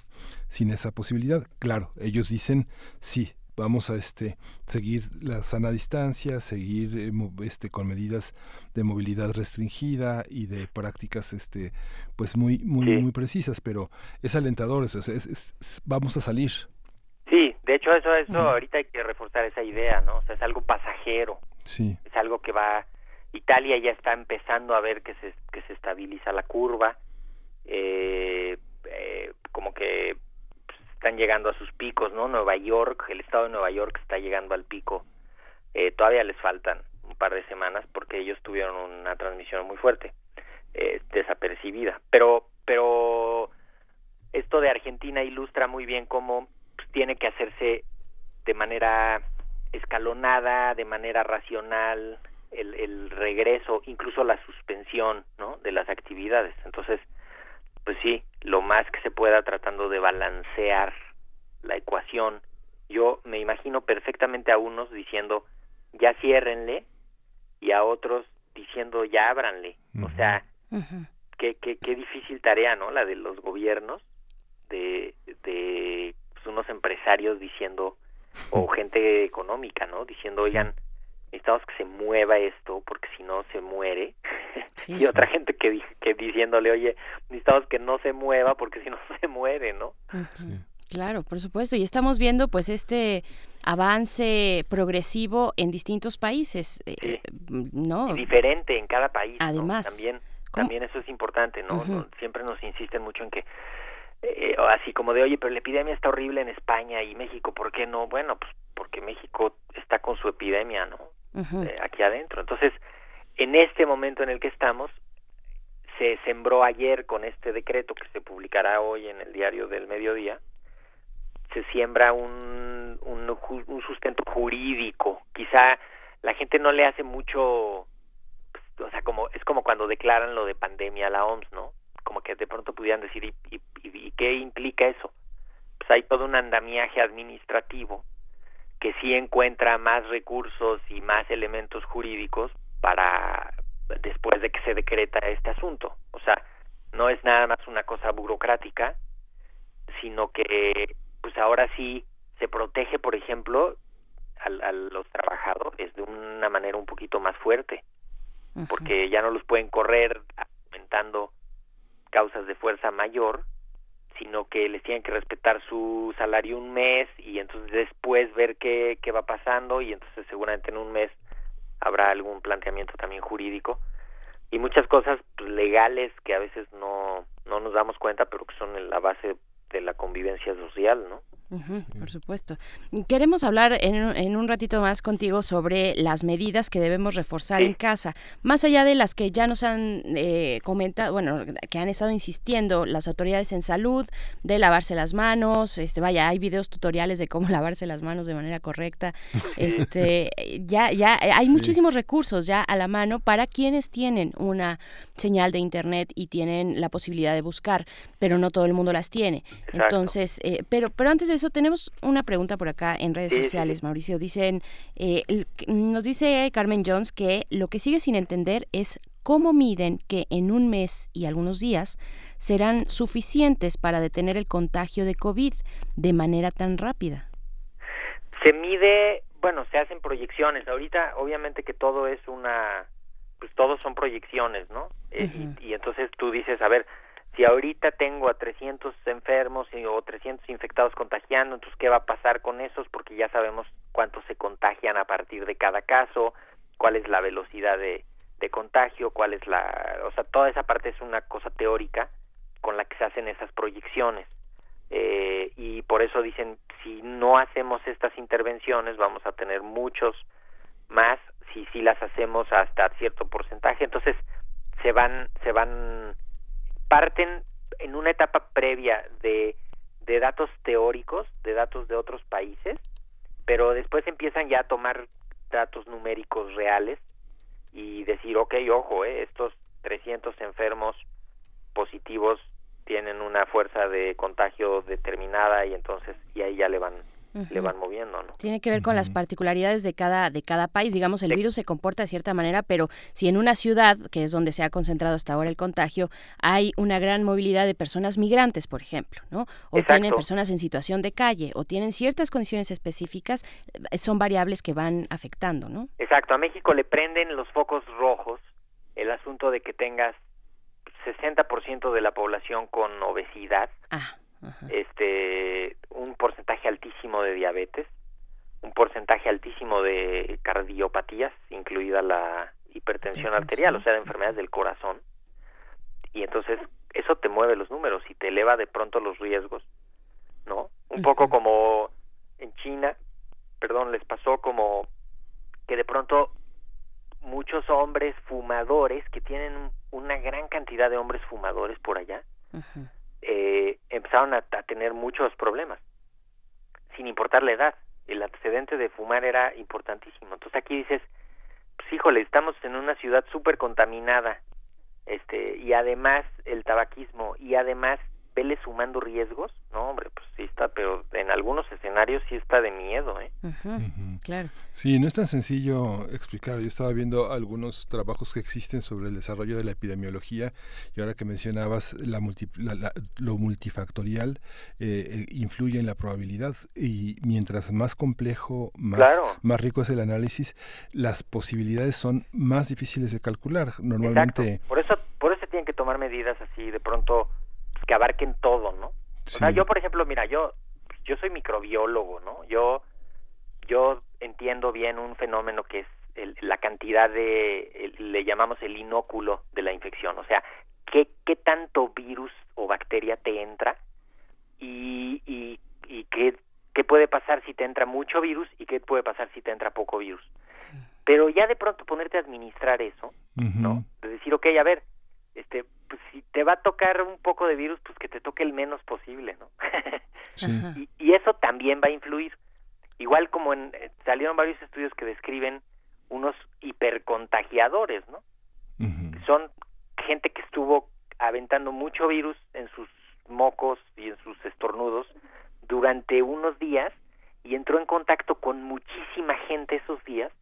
sin esa posibilidad. Claro, ellos dicen, sí, vamos a este seguir la sana distancia, seguir eh, este con medidas de movilidad restringida y de prácticas este pues muy muy muy precisas, pero es alentador, eso es, vamos a salir. Sí, de hecho eso eso ahorita hay que reforzar esa idea, ¿no? O sea, es algo pasajero. Sí. Es algo que va Italia ya está empezando a ver que se, que se estabiliza la curva, eh, eh, como que están llegando a sus picos, ¿no? Nueva York, el estado de Nueva York está llegando al pico. Eh, todavía les faltan un par de semanas porque ellos tuvieron una transmisión muy fuerte, eh, desapercibida. Pero, pero esto de Argentina ilustra muy bien cómo pues, tiene que hacerse de manera escalonada, de manera racional, el, el regreso, incluso la suspensión, ¿no? De las actividades. Entonces, pues sí, lo más que se pueda tratando de balancear la ecuación. Yo me imagino perfectamente a unos diciendo, ya ciérrenle, y a otros diciendo, ya ábranle. O sea, qué, qué, qué difícil tarea, ¿no? La de los gobiernos, de, de pues, unos empresarios diciendo, o gente económica, ¿no? Diciendo, oigan, necesitamos que se mueva esto porque si no se muere. y otra gente que, que diciéndole, oye, necesitamos que no se mueva porque si no se muere, ¿no? Claro, por supuesto. Y estamos viendo pues este avance progresivo en distintos países, eh, ¿no? Y diferente en cada país. Además. También, también eso es importante, ¿no? Siempre nos insisten mucho en que eh, así como de, oye, pero la epidemia está horrible en España y México, ¿por qué no? Bueno, pues porque México está con su epidemia, ¿no? Eh, aquí adentro. Entonces, en este momento en el que estamos, se sembró ayer con este decreto que se publicará hoy en el diario del mediodía, se siembra un, un, un sustento jurídico. Quizá la gente no le hace mucho, pues, o sea, como es como cuando declaran lo de pandemia a la OMS, ¿no? Como que de pronto pudieran decir, ¿y, y, y qué implica eso? Pues hay todo un andamiaje administrativo que sí encuentra más recursos y más elementos jurídicos para después de que se decreta este asunto. O sea, no es nada más una cosa burocrática, sino que pues ahora sí se protege, por ejemplo, a, a los trabajadores de una manera un poquito más fuerte, porque ya no los pueden correr aumentando causas de fuerza mayor, sino que les tienen que respetar su salario un mes y entonces después ver qué, qué va pasando y entonces seguramente en un mes habrá algún planteamiento también jurídico. Y muchas cosas pues, legales que a veces no, no nos damos cuenta pero que son la base de la convivencia social, ¿no? Por supuesto. Queremos hablar en, en, un ratito más contigo sobre las medidas que debemos reforzar en casa, más allá de las que ya nos han eh, comentado, bueno, que han estado insistiendo las autoridades en salud, de lavarse las manos, este, vaya, hay videos tutoriales de cómo lavarse las manos de manera correcta, este, ya, ya hay muchísimos recursos ya a la mano para quienes tienen una señal de internet y tienen la posibilidad de buscar, pero no todo el mundo las tiene. Exacto. Entonces, eh, pero, pero antes de eso tenemos una pregunta por acá en redes Sí, sociales, sí. Mauricio. Dicen, eh, nos dice Carmen Jones que lo que sigue sin entender es cómo miden que en un mes y algunos días serán suficientes para detener el contagio de COVID de manera tan rápida. Se mide, bueno, se hacen proyecciones. Ahorita, obviamente que todo es una, pues todos son proyecciones, ¿no? Eh, y, y entonces tú dices, a ver, si ahorita tengo a 300 enfermos o 300 infectados contagiando, entonces ¿qué va a pasar con esos? Porque ya sabemos cuántos se contagian a partir de cada caso, cuál es la velocidad de, contagio, cuál es la, o sea, toda esa parte es una cosa teórica con la que se hacen esas proyecciones. Eh, y por eso dicen, si no hacemos estas intervenciones, vamos a tener muchos más, si sí las hacemos hasta cierto porcentaje, entonces se van, se van, parten en una etapa previa de, de datos teóricos, de datos de otros países, pero después empiezan ya a tomar datos numéricos reales y decir, ok, ojo, eh, estos 300 enfermos positivos tienen una fuerza de contagio determinada y entonces y ahí ya le van le van moviendo, ¿no? Tiene que ver con las particularidades de cada, de cada país. Digamos, el virus se comporta de cierta manera, pero si en una ciudad, que es donde se ha concentrado hasta ahora el contagio, hay una gran movilidad de personas migrantes, por ejemplo, ¿no? O Exacto. tienen personas en situación de calle, o tienen ciertas condiciones específicas, eh, son variables que van afectando, ¿no? Exacto, a México le prenden los focos rojos el asunto de que tengas 60% de la población con obesidad, Ah, este un porcentaje altísimo de diabetes, un porcentaje altísimo de cardiopatías, incluida la hipertensión arterial, o sea, de enfermedades del corazón. Y entonces eso te mueve los números y te eleva de pronto los riesgos, ¿no? Un poco como en China, perdón, les pasó como que de pronto muchos hombres fumadores que tienen una gran cantidad de hombres fumadores por allá eh, empezaron a, tener muchos problemas sin importar la edad. El antecedente de fumar era importantísimo. Entonces aquí dices pues híjole estamos en una ciudad súper contaminada este y además el tabaquismo y además vele sumando riesgos, no, hombre, pues sí está, pero en algunos escenarios sí está de miedo, ¿eh? Claro. Sí, no es tan sencillo explicar. Yo estaba viendo algunos trabajos que existen sobre el desarrollo de la epidemiología y ahora que mencionabas la, lo multifactorial eh, eh, influye en la probabilidad y mientras más complejo, más, más rico es el análisis, las posibilidades son más difíciles de calcular. Normalmente. Por eso, por eso tienen que tomar medidas así de pronto que abarquen todo, ¿no? O sea, yo, por ejemplo, mira, yo, yo soy microbiólogo, ¿no? Yo, yo entiendo bien un fenómeno que es la cantidad de, le llamamos el inóculo de la infección, o sea, qué, qué tanto virus o bacteria te entra y, y, y qué, qué puede pasar si te entra mucho virus y qué puede pasar si te entra poco virus. Pero ya de pronto ponerte a administrar eso, ¿no? De decir, ok, a ver, este, pues si te va a tocar un poco de virus, pues que te toque el menos posible, ¿no? y, eso también va a influir. Igual como en, eh, salieron varios estudios que describen unos hipercontagiadores, ¿no? Son gente que estuvo aventando mucho virus en sus mocos y en sus estornudos durante unos días y entró en contacto con muchísima gente esos días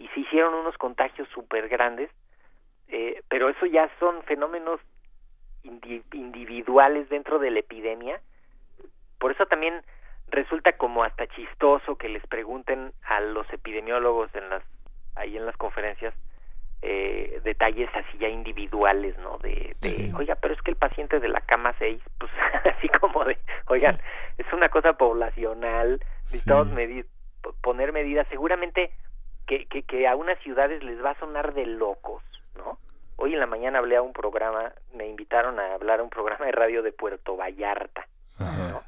y se hicieron unos contagios súper grandes eh, pero eso ya son fenómenos individuales dentro de la epidemia. Por eso también resulta como hasta chistoso que les pregunten a los epidemiólogos en las ahí en las conferencias eh, detalles así ya individuales, ¿no? De, oiga, pero es que el paciente de la cama 6, pues así como de, oigan, es una cosa poblacional, necesitamos medir, poner medidas, seguramente que, que, que a unas ciudades les va a sonar de locos, ¿no? Hoy en la mañana hablé a un programa, me invitaron a hablar a un programa de radio de Puerto Vallarta, ¿no?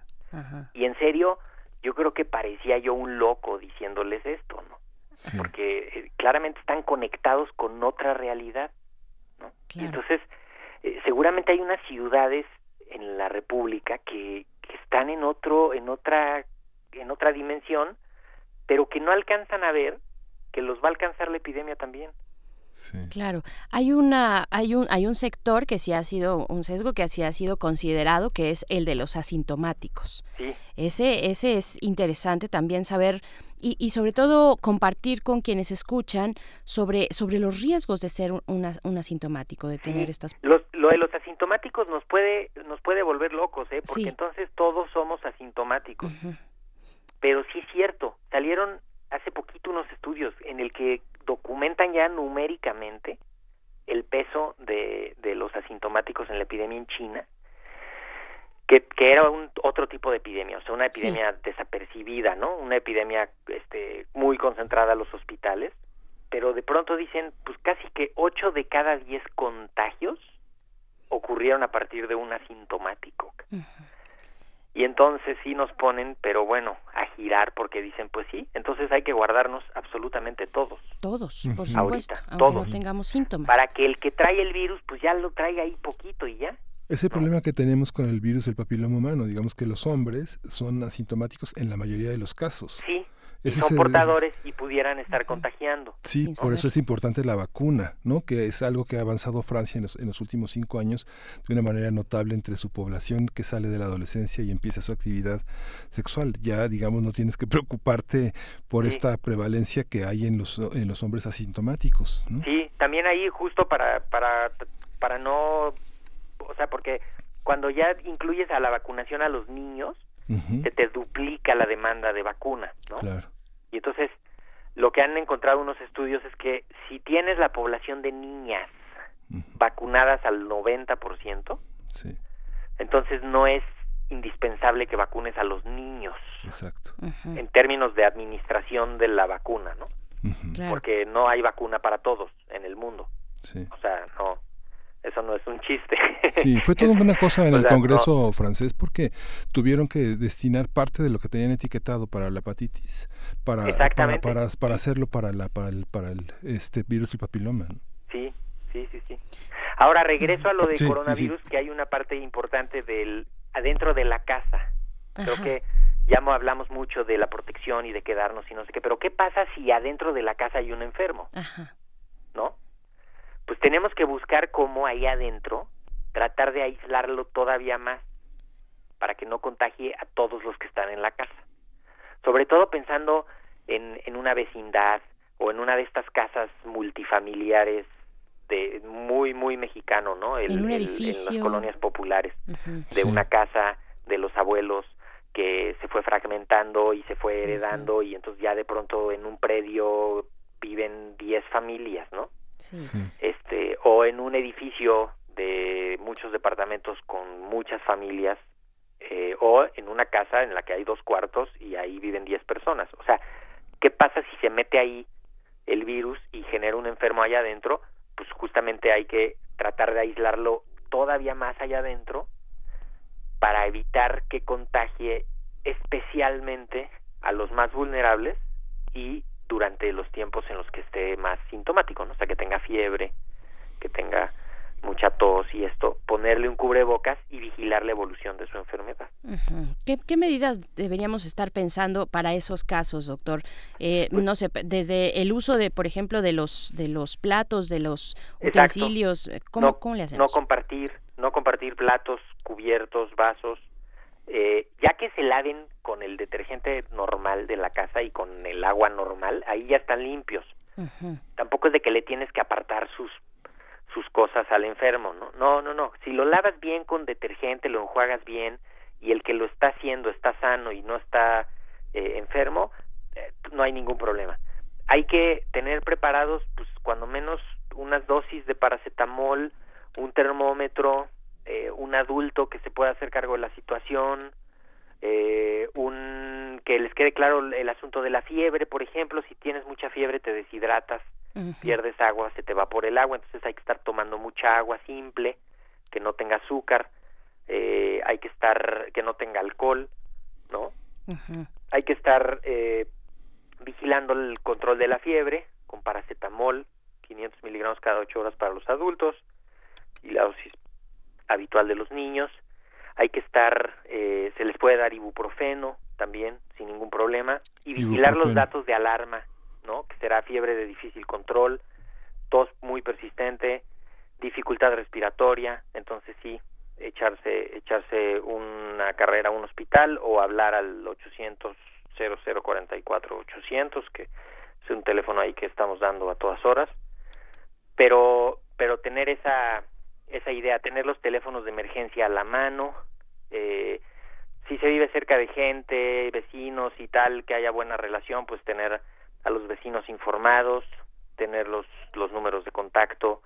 Y en serio, yo creo que parecía yo un loco diciéndoles esto, ¿no? Porque eh, claramente están conectados con otra realidad, ¿no? entonces, eh, seguramente hay unas ciudades en la República que, que están en otro, en otra, en otra dimensión, pero que no alcanzan a ver que los va a alcanzar la epidemia también. Claro, hay una, hay un, hay un sector que sí ha sido un sesgo que sí ha sido considerado, que es el de los asintomáticos. Ese, ese es interesante también saber y, y, sobre todo compartir con quienes escuchan sobre, sobre los riesgos de ser un, un asintomático, de tener estas. lo de los asintomáticos nos puede, nos puede volver locos, ¿eh? porque entonces todos somos asintomáticos. Pero sí es cierto, salieron hace poquito unos estudios en el que documentan ya numéricamente el peso de, de los asintomáticos en la epidemia en China, que, que era un otro tipo de epidemia, o sea, una epidemia desapercibida, ¿no? Una epidemia este, muy concentrada a los hospitales, pero de pronto dicen, pues casi que 8 de cada 10 contagios ocurrieron a partir de un asintomático y entonces sí nos ponen, pero bueno, a girar porque dicen, pues sí, entonces hay que guardarnos absolutamente todos. Todos, por supuesto, aunque no tengamos síntomas. Para que el que trae el virus, pues ya lo traiga ahí poquito y ya. Ese problema que tenemos con el virus del papiloma humano, digamos que los hombres son asintomáticos en la mayoría de los casos. Sí, son portadores y pudieran estar contagiando. Sí, por eso es importante la vacuna, ¿no? Que es algo que ha avanzado Francia en los, en los, últimos cinco años de una manera notable entre su población que sale de la adolescencia y empieza su actividad sexual. Ya, digamos, no tienes que preocuparte por esta prevalencia que hay en los, en los hombres asintomáticos, ¿no? Sí, también ahí justo para, para, para no, o sea, porque cuando ya incluyes a la vacunación a los niños, se te duplica la demanda de vacuna, ¿no? Claro. Y entonces, lo que han encontrado unos estudios es que si tienes la población de niñas vacunadas al 90%, sí. entonces no es indispensable que vacunes a los niños. Exacto. En términos de administración de la vacuna, ¿no? porque no hay vacuna para todos en el mundo. O sea, no, eso no es un chiste. Sí, fue toda una cosa en el Congreso francés porque tuvieron que destinar parte de lo que tenían etiquetado para la hepatitis para para, para, para, hacerlo para la para el, para el este virus y papiloma. Sí, sí, sí, sí. Ahora regreso a lo de coronavirus, que hay una parte importante del adentro de la casa. Creo que ya hablamos mucho de la protección y de quedarnos y no sé qué, pero ¿qué pasa si adentro de la casa hay un enfermo? ¿No? Pues tenemos que buscar cómo ahí adentro tratar de aislarlo todavía más para que no contagie a todos los que están en la casa. Sobre todo pensando en, en una vecindad o en una de estas casas multifamiliares de muy muy mexicano, ¿no? El, en, las colonias populares de una casa de los abuelos que se fue fragmentando y se fue heredando y entonces ya de pronto en un predio viven 10 familias, ¿no? Sí. Este o en un edificio de muchos departamentos con muchas familias eh, o en una casa en la que hay dos cuartos y ahí viven 10 personas. O sea, ¿qué pasa si se mete ahí el virus y genera un enfermo allá adentro? Pues justamente hay que tratar de aislarlo todavía más allá adentro para evitar que contagie especialmente a los más vulnerables y durante los tiempos en los que esté más sintomático, ¿no? o sea, que tenga fiebre, que tenga mucha tos y esto, ponerle un cubrebocas y vigilar la evolución de su enfermedad. ¿Qué, medidas deberíamos estar pensando para esos casos, doctor? Eh, pues no sé, desde el uso de, por ejemplo, de los de los platos, de los utensilios, ¿cómo, no, ¿cómo le hacemos? No compartir, no compartir platos, cubiertos, vasos, eh, ya que se laven con el detergente normal de la casa y con el agua normal, ahí ya están limpios. Tampoco es de que le tienes que apartar sus sus cosas al enfermo, ¿no? No, no, no. Si lo lavas bien con detergente, lo enjuagas bien y el que lo está haciendo está sano y no está eh, enfermo, eh, no hay ningún problema. Hay que tener preparados, pues, cuando menos unas dosis de paracetamol, un termómetro, eh, un adulto que se pueda hacer cargo de la situación, eh, un que les quede claro el asunto de la fiebre, por ejemplo, si tienes mucha fiebre te deshidratas, pierdes agua, se te va por el agua, entonces hay que estar tomando mucha agua simple, que no tenga azúcar, eh, hay que estar que no tenga alcohol, ¿no? Hay que estar eh, vigilando el control de la fiebre con paracetamol, 500 miligramos cada 8 horas para los adultos y la dosis habitual de los niños. Hay que estar, eh, se les puede dar ibuprofeno también sin ningún problema y vigilar los datos de alarma, ¿no? Que será fiebre de difícil control, tos muy persistente, dificultad respiratoria, entonces sí, echarse echarse una carrera a un hospital o hablar al 800 0044 800 que es un teléfono ahí que estamos dando a todas horas pero pero tener esa esa idea, tener los teléfonos de emergencia a la mano, eh, si se vive cerca de gente, vecinos y tal, que haya buena relación, pues tener a los vecinos informados, tener los, los números de contacto,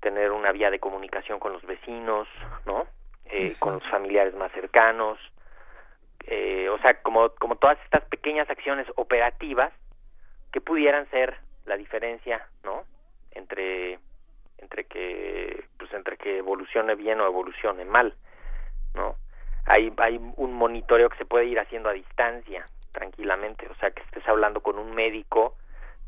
tener una vía de comunicación con los vecinos, ¿no? Eh, con los familiares más cercanos, eh, o sea, como, como todas estas pequeñas acciones operativas que pudieran ser la diferencia, ¿no? Entre entre que pues entre que evolucione bien o evolucione mal no hay hay un monitoreo que se puede ir haciendo a distancia tranquilamente o sea que estés hablando con un médico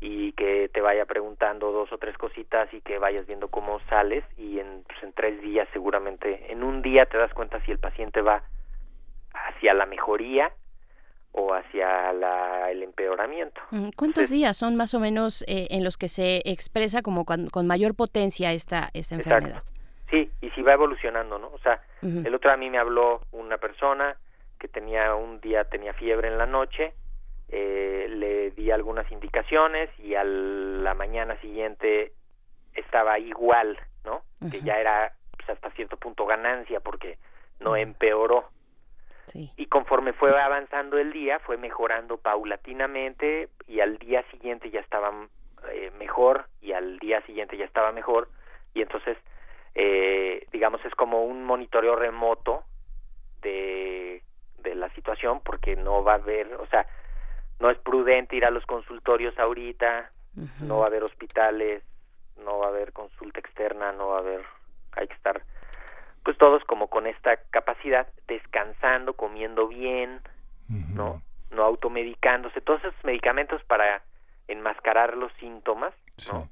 y que te vaya preguntando dos o tres cositas y que vayas viendo cómo sales y en, pues, en tres días seguramente en un día te das cuenta si el paciente va hacia la mejoría o hacia el empeoramiento. ¿Cuántos días son más o menos eh, en los que se expresa como con, mayor potencia esta, esta enfermedad? Sí, y si va evolucionando, ¿no? O sea, el otro a mí me habló una persona que tenía un día tenía fiebre en la noche, eh, le di algunas indicaciones y a la mañana siguiente estaba igual, ¿no? Que ya era pues, hasta cierto punto ganancia porque no empeoró. Y conforme fue avanzando el día, fue mejorando paulatinamente y al día siguiente ya estaba eh, mejor y al día siguiente ya estaba mejor. Y entonces, eh, digamos, es como un monitoreo remoto de, de la situación porque no va a haber, o sea, no es prudente ir a los consultorios ahorita, No va a haber hospitales, no va a haber consulta externa, no va a haber, hay que estar pues todos como con esta capacidad, descansando, comiendo bien, ¿no? No automedicándose, todos esos medicamentos para enmascarar los síntomas, ¿no?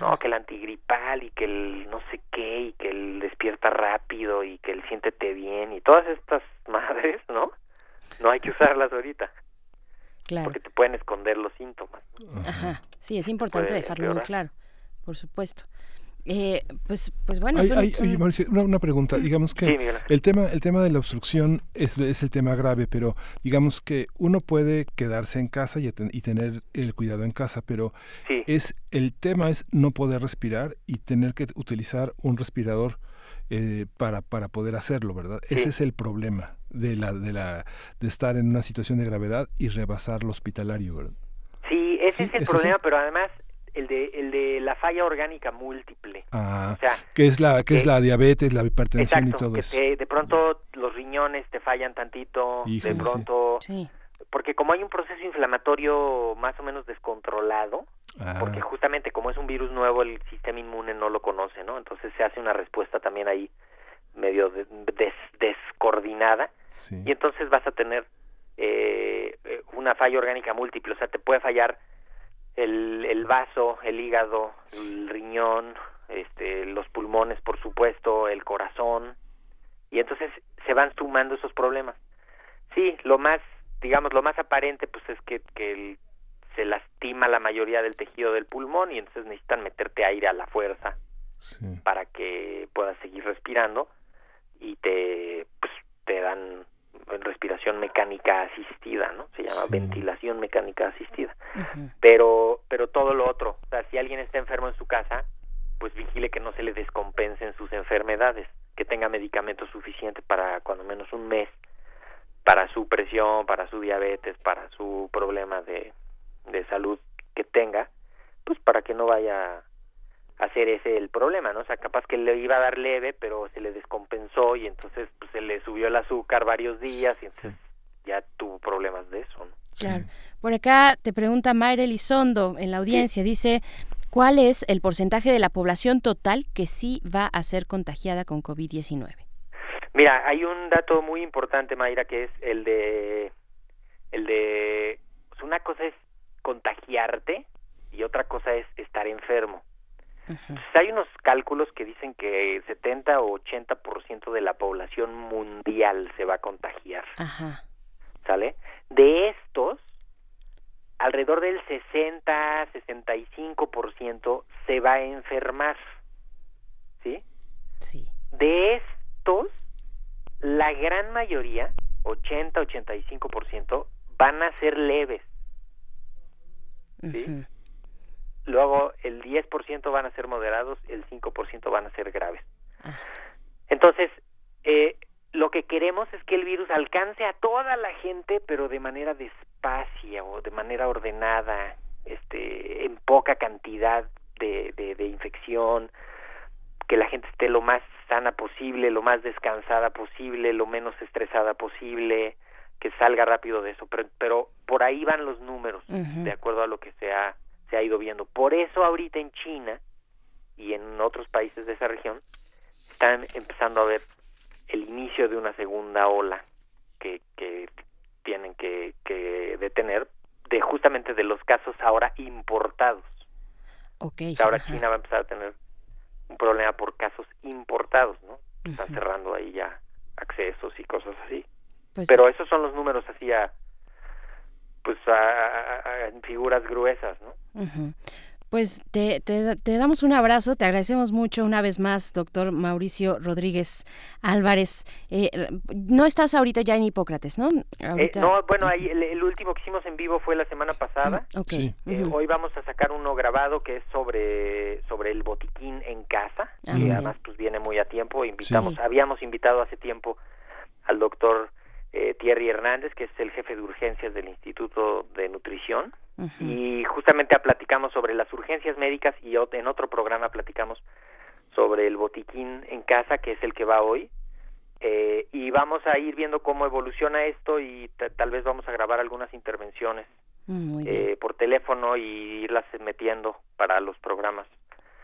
No, que el antigripal y que el no sé qué y que el despierta rápido y que el siéntete bien y todas estas madres, ¿no? No hay que usarlas ahorita. Claro. Porque te pueden esconder los síntomas. Ajá. Sí, es importante dejarlo muy claro, por supuesto. Eh, pues, pues bueno. una, pregunta. Digamos que el tema, el tema de la obstrucción es, es, el tema grave, pero digamos que uno puede quedarse en casa y, y tener el cuidado en casa, pero es el tema es no poder respirar y tener que utilizar un respirador eh, para, para poder hacerlo, ¿verdad? Ese es el problema de la, de la de estar en una situación de gravedad y rebasar lo hospitalario, ¿verdad? Sí, ese es el problema, pero además el de el de la falla orgánica múltiple. Ah, o sea, que es la que, es la diabetes, la hipertensión y todo que eso. de pronto los riñones te fallan tantito, de pronto porque como hay un proceso inflamatorio más o menos descontrolado, ah. porque justamente como es un virus nuevo el sistema inmune no lo conoce, ¿no? Entonces se hace una respuesta también ahí medio descoordinada y entonces vas a tener eh, una falla orgánica múltiple, o sea, te puede fallar el, el vaso, el hígado, el riñón, este, los pulmones, por supuesto, el corazón, y entonces se van sumando esos problemas. Sí, lo más, digamos, lo más aparente, pues es que, que se lastima la mayoría del tejido del pulmón y entonces necesitan meterte aire a la fuerza para que puedas seguir respirando y te, pues, te dan respiración mecánica asistida, ¿no? Se llama ventilación mecánica asistida. Pero pero todo lo otro, o sea, si alguien está enfermo en su casa, pues vigile que no se le descompensen sus enfermedades, que tenga medicamento suficiente para cuando menos un mes para su presión, para su diabetes, para su problema de, de salud que tenga, pues para que no vaya hacer ese el problema, ¿no? O sea, capaz que le iba a dar leve, pero se le descompensó y entonces pues, se le subió el azúcar varios días y entonces ya tuvo problemas de eso, ¿no? Claro. Por acá te pregunta Mayra Elizondo en la audiencia, dice, ¿cuál es el porcentaje de la población total que sí va a ser contagiada con COVID-19? Mira, hay un dato muy importante, Mayra, que es el de el de pues, una cosa es contagiarte y otra cosa es estar enfermo hay unos cálculos que dicen que 70 o 80% de la población mundial se va a contagiar. ¿Sale? De estos, alrededor del 60, 65% se va a enfermar. ¿Sí? Sí. De estos, la gran mayoría, 80, 85%, van a ser leves. ¿Sí? Luego el 10% van a ser moderados, el 5% van a ser graves. Ah. Entonces, eh, lo que queremos es que el virus alcance a toda la gente, pero de manera despacia o de manera ordenada, este, en poca cantidad de, de, de infección, que la gente esté lo más sana posible, lo más descansada posible, lo menos estresada posible, que salga rápido de eso, pero, pero por ahí van los números, de acuerdo a lo que se ha se ha ido viendo. Por eso ahorita en China y en otros países de esa región están empezando a ver el inicio de una segunda ola que, que tienen que, que detener de justamente de los casos ahora importados. Okay, ahora China va a empezar a tener un problema por casos importados, ¿no? Están cerrando ahí ya accesos y cosas así. Pues Pero esos son los números así a, pues a, figuras gruesas, ¿no? Pues te, te, damos un abrazo, te agradecemos mucho una vez más, doctor Mauricio Rodríguez Álvarez. Eh, no estás ahorita ya en Hipócrates, ¿no? Eh, no, bueno, ahí, el, último que hicimos en vivo fue la semana pasada. Mm, okay. Eh, hoy vamos a sacar uno grabado que es sobre, sobre el botiquín en casa, ah, y además pues viene muy a tiempo. Invitamos, habíamos invitado hace tiempo al doctor eh, Thierry Hernández, que es el jefe de urgencias del Instituto de Nutrición, y justamente platicamos sobre las urgencias médicas y en otro programa platicamos sobre el botiquín en casa, que es el que va hoy, eh, y vamos a ir viendo cómo evoluciona esto y tal vez vamos a grabar algunas intervenciones Mm, eh, por teléfono y irlas metiendo para los programas.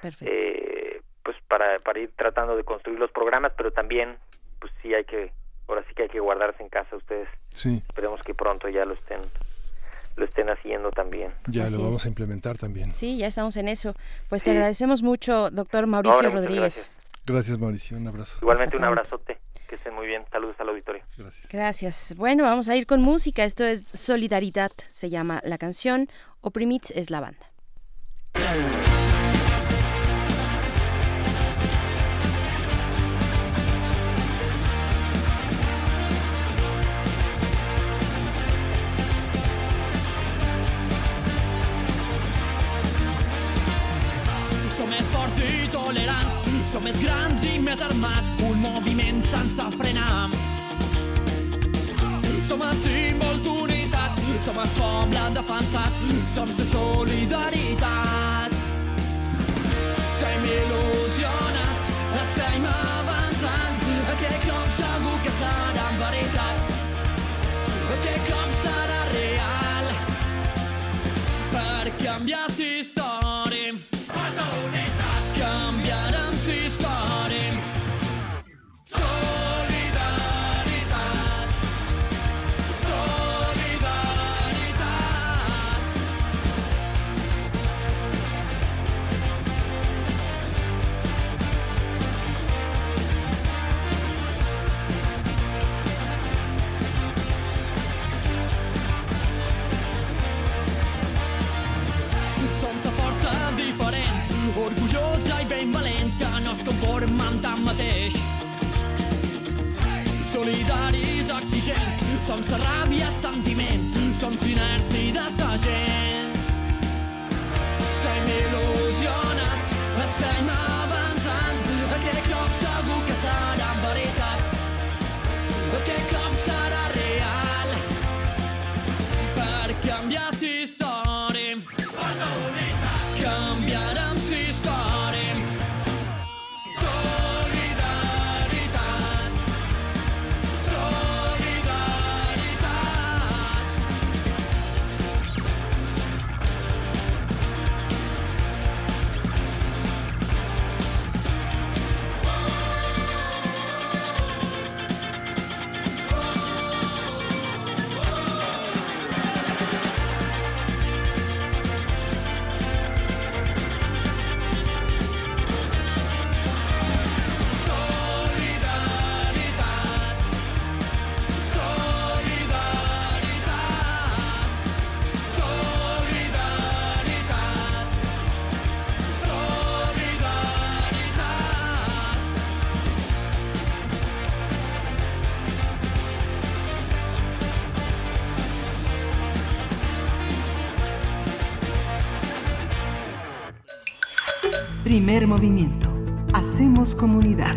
Perfecto. Eh, pues para, para ir tratando de construir los programas, pero también, pues sí hay que, ahora sí que hay que guardarse en casa ustedes. Sí. Esperemos que pronto ya lo estén lo estén haciendo también. Ya lo vamos a implementar también. Sí, ya estamos en eso. Pues te agradecemos mucho, doctor Mauricio Rodríguez. Gracias. Mauricio. Un abrazo. Igualmente un abrazote. Que estén muy bien. Saludos al auditorio. Gracias. Gracias. Bueno, vamos a ir con música. Esto es Solidaridad, se llama la canción. Oprimits es la banda. Som més grans i més armats, un moviment sense frenar. Som el símbol d'unitat, som el poble defensat, som de solidaritat. Estem il·lusionats, som sa ràbia et sentiment, som sinerci de sa gent. Comunidad.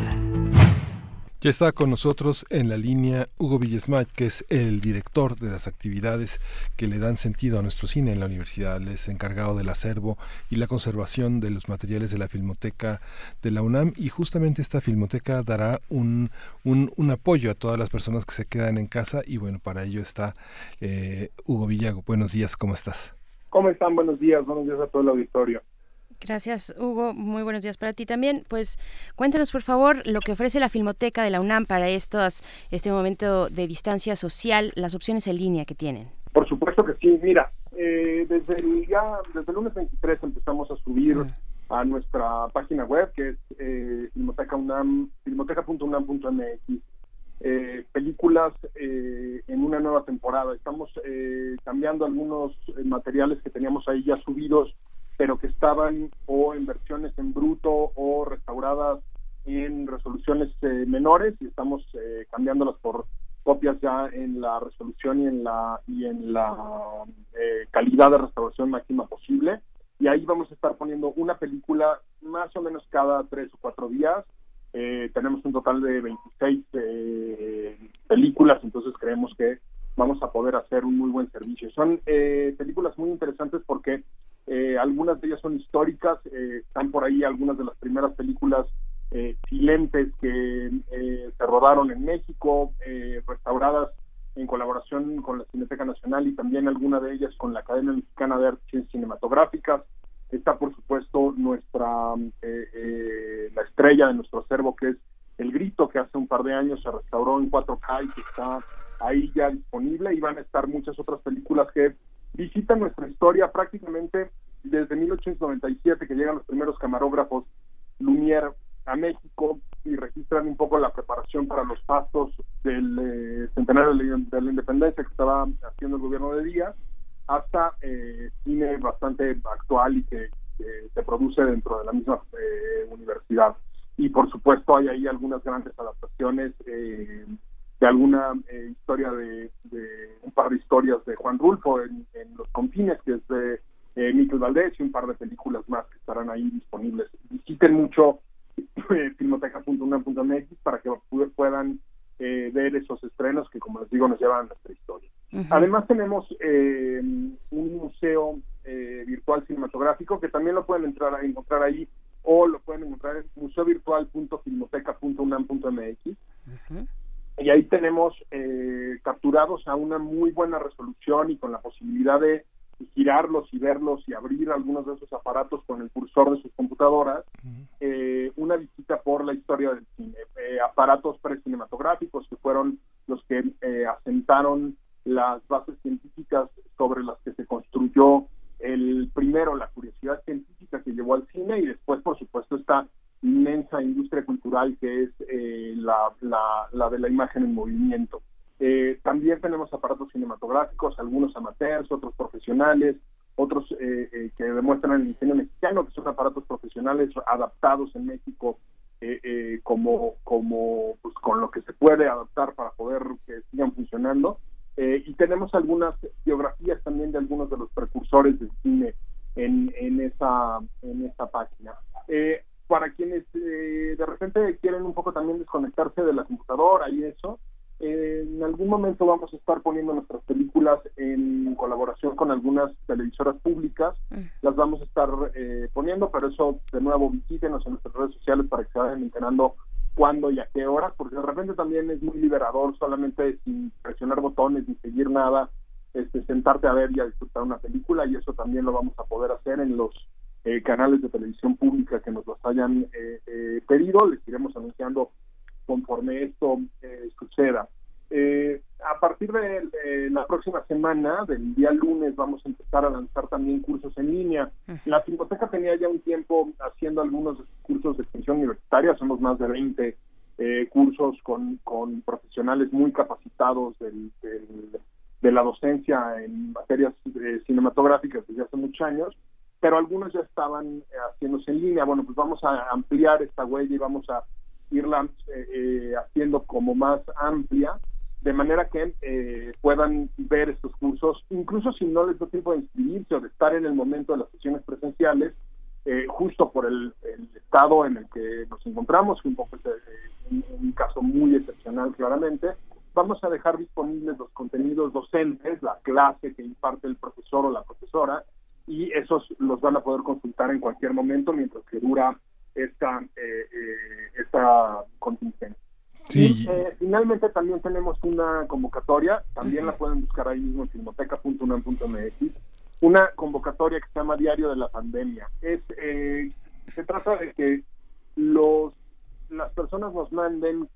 Ya está con nosotros en la línea Hugo Villesmach, que es el director de las actividades que le dan sentido a nuestro cine en la universidad. Él es encargado del acervo y la conservación de los materiales de la Filmoteca de la UNAM y justamente esta Filmoteca dará un, un, un apoyo a todas las personas que se quedan en casa y bueno, para ello está eh, Hugo Villago. Buenos días, ¿cómo estás? ¿Cómo están? Buenos días, buenos días a todo el auditorio. Gracias, Hugo. Muy buenos días para ti también. Pues cuéntanos, por favor, lo que ofrece la Filmoteca de la UNAM para estos, este momento de distancia social, las opciones en línea que tienen. Por supuesto que sí. Mira, eh, desde, el, ya, desde el lunes 23 empezamos a subir a nuestra página web, que es eh, filmoteca UNAM, filmoteca.unam.mx, eh, películas eh, en una nueva temporada. Estamos eh, cambiando algunos eh, materiales que teníamos ahí ya subidos pero que estaban o en versiones en bruto o restauradas en resoluciones eh, menores y estamos eh, cambiándolas por copias ya en la resolución y en la y en la eh, calidad de restauración máxima posible. Y ahí vamos a estar poniendo una película más o menos cada tres o cuatro días. Eh, tenemos un total de 26 eh, películas entonces creemos que vamos a poder hacer un muy buen servicio. Son películas muy interesantes porque eh, algunas de ellas son históricas, eh, están por ahí algunas de las primeras películas eh, silentes que eh, se rodaron en México, restauradas en colaboración con la Cineteca Nacional y también alguna de ellas con la Academia Mexicana de Artes Cinematográficas. Está, por supuesto, nuestra la estrella de nuestro acervo, que es El Grito, que hace un par de años se restauró en 4K y que está ahí ya disponible. Y van a estar muchas otras películas que visitan nuestra historia prácticamente desde 1897, que llegan los primeros camarógrafos Lumière a México y registran un poco la preparación para los pasos del eh, centenario de la, independencia que estaba haciendo el gobierno de Díaz, hasta eh, cine bastante actual y que, se produce dentro de la misma eh, universidad. Y por supuesto hay ahí algunas grandes adaptaciones de alguna historia de, un par de historias de Juan Rulfo en, Los Confines, que es de eh, Miquel Valdés y un par de películas más que estarán ahí disponibles. Visiten mucho filmoteca.unam.mx para que puedan eh, ver esos estrenos que, como les digo, nos llevan a nuestra historia. Además tenemos eh, un museo eh, virtual cinematográfico que también lo pueden entrar a encontrar ahí o lo pueden encontrar en museovirtual.filmoteca.unam.mx. Y ahí tenemos capturados a una muy buena resolución y con la posibilidad de girarlos y verlos y abrir algunos de esos aparatos con el cursor de sus computadoras, eh, una visita por la historia del cine, eh, aparatos precinematográficos que fueron los que eh, asentaron las bases científicas sobre las que se construyó el primero, la curiosidad científica que llevó al cine y después, por supuesto, esta inmensa industria cultural que es la, la, la de la imagen en movimiento. Eh, también tenemos aparatos cinematográficos, algunos amateurs, otros profesionales, otros eh, eh, que demuestran el diseño mexicano, que son aparatos profesionales adaptados en México como, como pues, con lo que se puede adaptar para poder que sigan funcionando. y tenemos algunas biografías también de algunos de los precursores del cine en, en, esa, en esa página. Para quienes de repente quieren un poco también desconectarse de la computadora y eso, en algún momento vamos a estar poniendo nuestras películas en colaboración con algunas televisoras públicas. Mm. Las vamos a estar eh, poniendo, pero eso de nuevo visítenos en nuestras redes sociales para que se vayan enterando cuándo y a qué hora, porque de repente también es muy liberador solamente sin presionar botones ni seguir nada, este, sentarte a ver y a disfrutar una película y eso también lo vamos a poder hacer en los eh, canales de televisión pública que nos los hayan eh, pedido. Les iremos anunciando conforme esto eh, suceda. Eh, a partir de la próxima semana, del día lunes, vamos a empezar a lanzar también cursos en línea. La Filmoteca tenía ya un tiempo haciendo algunos cursos de extensión universitaria, somos más de 20 eh, cursos con, con profesionales muy capacitados del, de la docencia en materias cinematográficas desde hace muchos años, pero algunos ya estaban haciéndose en línea. Bueno, pues vamos a ampliar esta huella y vamos a irla eh, eh, haciendo como más amplia, de manera que eh, puedan ver estos cursos, incluso si no les da tiempo de inscribirse o de estar en el momento de las sesiones presenciales, justo por el, estado en el que nos encontramos, que un poco es un, caso muy excepcional claramente, vamos a dejar disponibles los contenidos docentes, la clase que imparte el profesor o la profesora, y esos los van a poder consultar en cualquier momento mientras que dura esta, eh, eh, esta contingencia. Y, eh, finalmente también tenemos una convocatoria, también la pueden buscar ahí mismo en filmoteca.unam.mx, una convocatoria que se llama Diario de la Pandemia. Es Se trata de que los las personas nos manden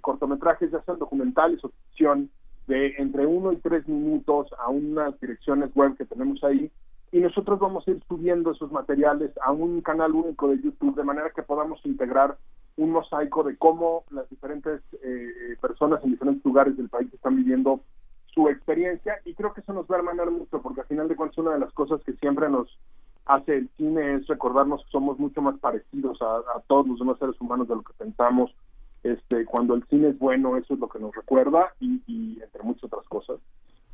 cortometrajes, ya sean documentales o ficción, de entre uno y tres minutos a unas direcciones web que tenemos ahí, y nosotros vamos a ir subiendo esos materiales a un canal único de YouTube de manera que podamos integrar un mosaico de cómo las diferentes eh, personas en diferentes lugares del país están viviendo su experiencia y creo que eso nos va a hermanar mucho porque al final de cuentas una de las cosas que siempre nos hace el cine es recordarnos que somos mucho más parecidos a, todos los demás seres humanos de lo que pensamos. Este cuando el cine es bueno eso es lo que nos recuerda y entre muchas otras cosas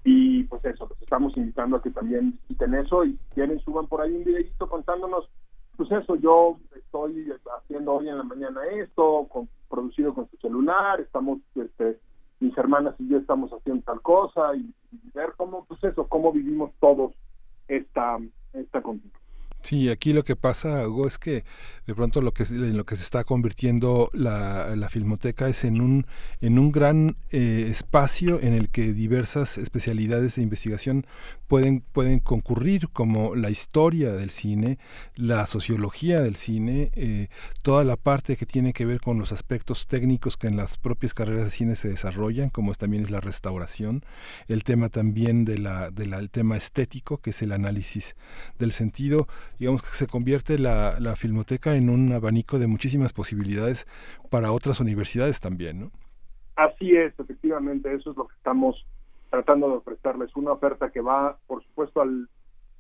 y pues eso, los estamos invitando a que también visiten eso y quieren suban por ahí un videito contándonos, pues eso, yo estoy haciendo hoy en la mañana esto, con, producido con su celular, estamos, este, mis hermanas y yo estamos haciendo tal cosa y, ver cómo, pues eso, cómo vivimos todos esta, esta Sí, aquí lo que pasa, Hugo, es que de pronto lo que en lo que se está convirtiendo la, la filmoteca es en un en un gran eh, espacio en el que diversas especialidades de investigación pueden pueden concurrir como la historia del cine la sociología del cine eh, toda la parte que tiene que ver con los aspectos técnicos que en las propias carreras de cine se desarrollan como también es la restauración el tema también de la, de la tema estético que es el análisis del sentido digamos que se convierte la, la filmoteca en un abanico de muchísimas posibilidades para otras universidades también, ¿no? Así es, efectivamente, eso es lo que estamos tratando de ofrecerles, una oferta que va, por supuesto, al,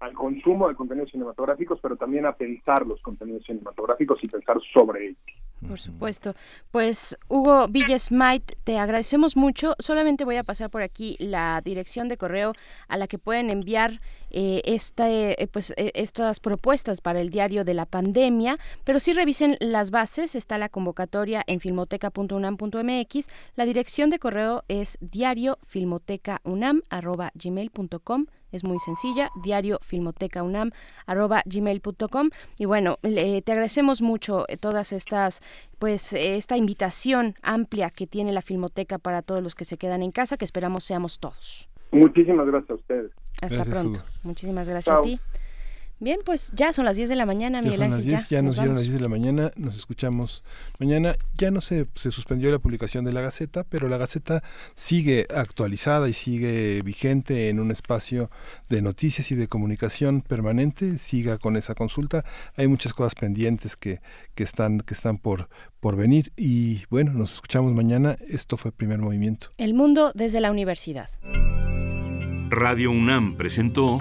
al consumo de contenidos cinematográficos, pero también a pensar los contenidos cinematográficos y pensar sobre ellos. Por supuesto. Pues Hugo Villesmait, te agradecemos mucho. Solamente voy a pasar por aquí la dirección de correo a la que pueden enviar eh, eh, pues, eh, estas propuestas para el diario de la pandemia, pero sí revisen las bases. Está la convocatoria en filmoteca.unam.mx. La dirección de correo es diario filmotecaunam.gmail.com es muy sencilla, diario filmoteca unam arroba gmail.com y bueno, te agradecemos mucho eh, todas estas, pues esta invitación amplia que tiene la filmoteca para todos los que se quedan en casa, que esperamos seamos todos. Muchísimas gracias a ustedes. Hasta pronto. Muchísimas gracias a ti. Bien, pues ya son las 10 de la mañana, Miguel ya son Ángel. Las 10, ya, nos, dieron las 10 de la mañana, nos escuchamos mañana. Ya no se, se suspendió la publicación de la Gaceta, pero la Gaceta sigue actualizada y sigue vigente en un espacio de noticias y de comunicación permanente. Siga con esa consulta. Hay muchas cosas pendientes que, que están, que están por, por venir. Y bueno, nos escuchamos mañana. Esto fue Primer Movimiento. El mundo desde la universidad. Radio UNAM presentó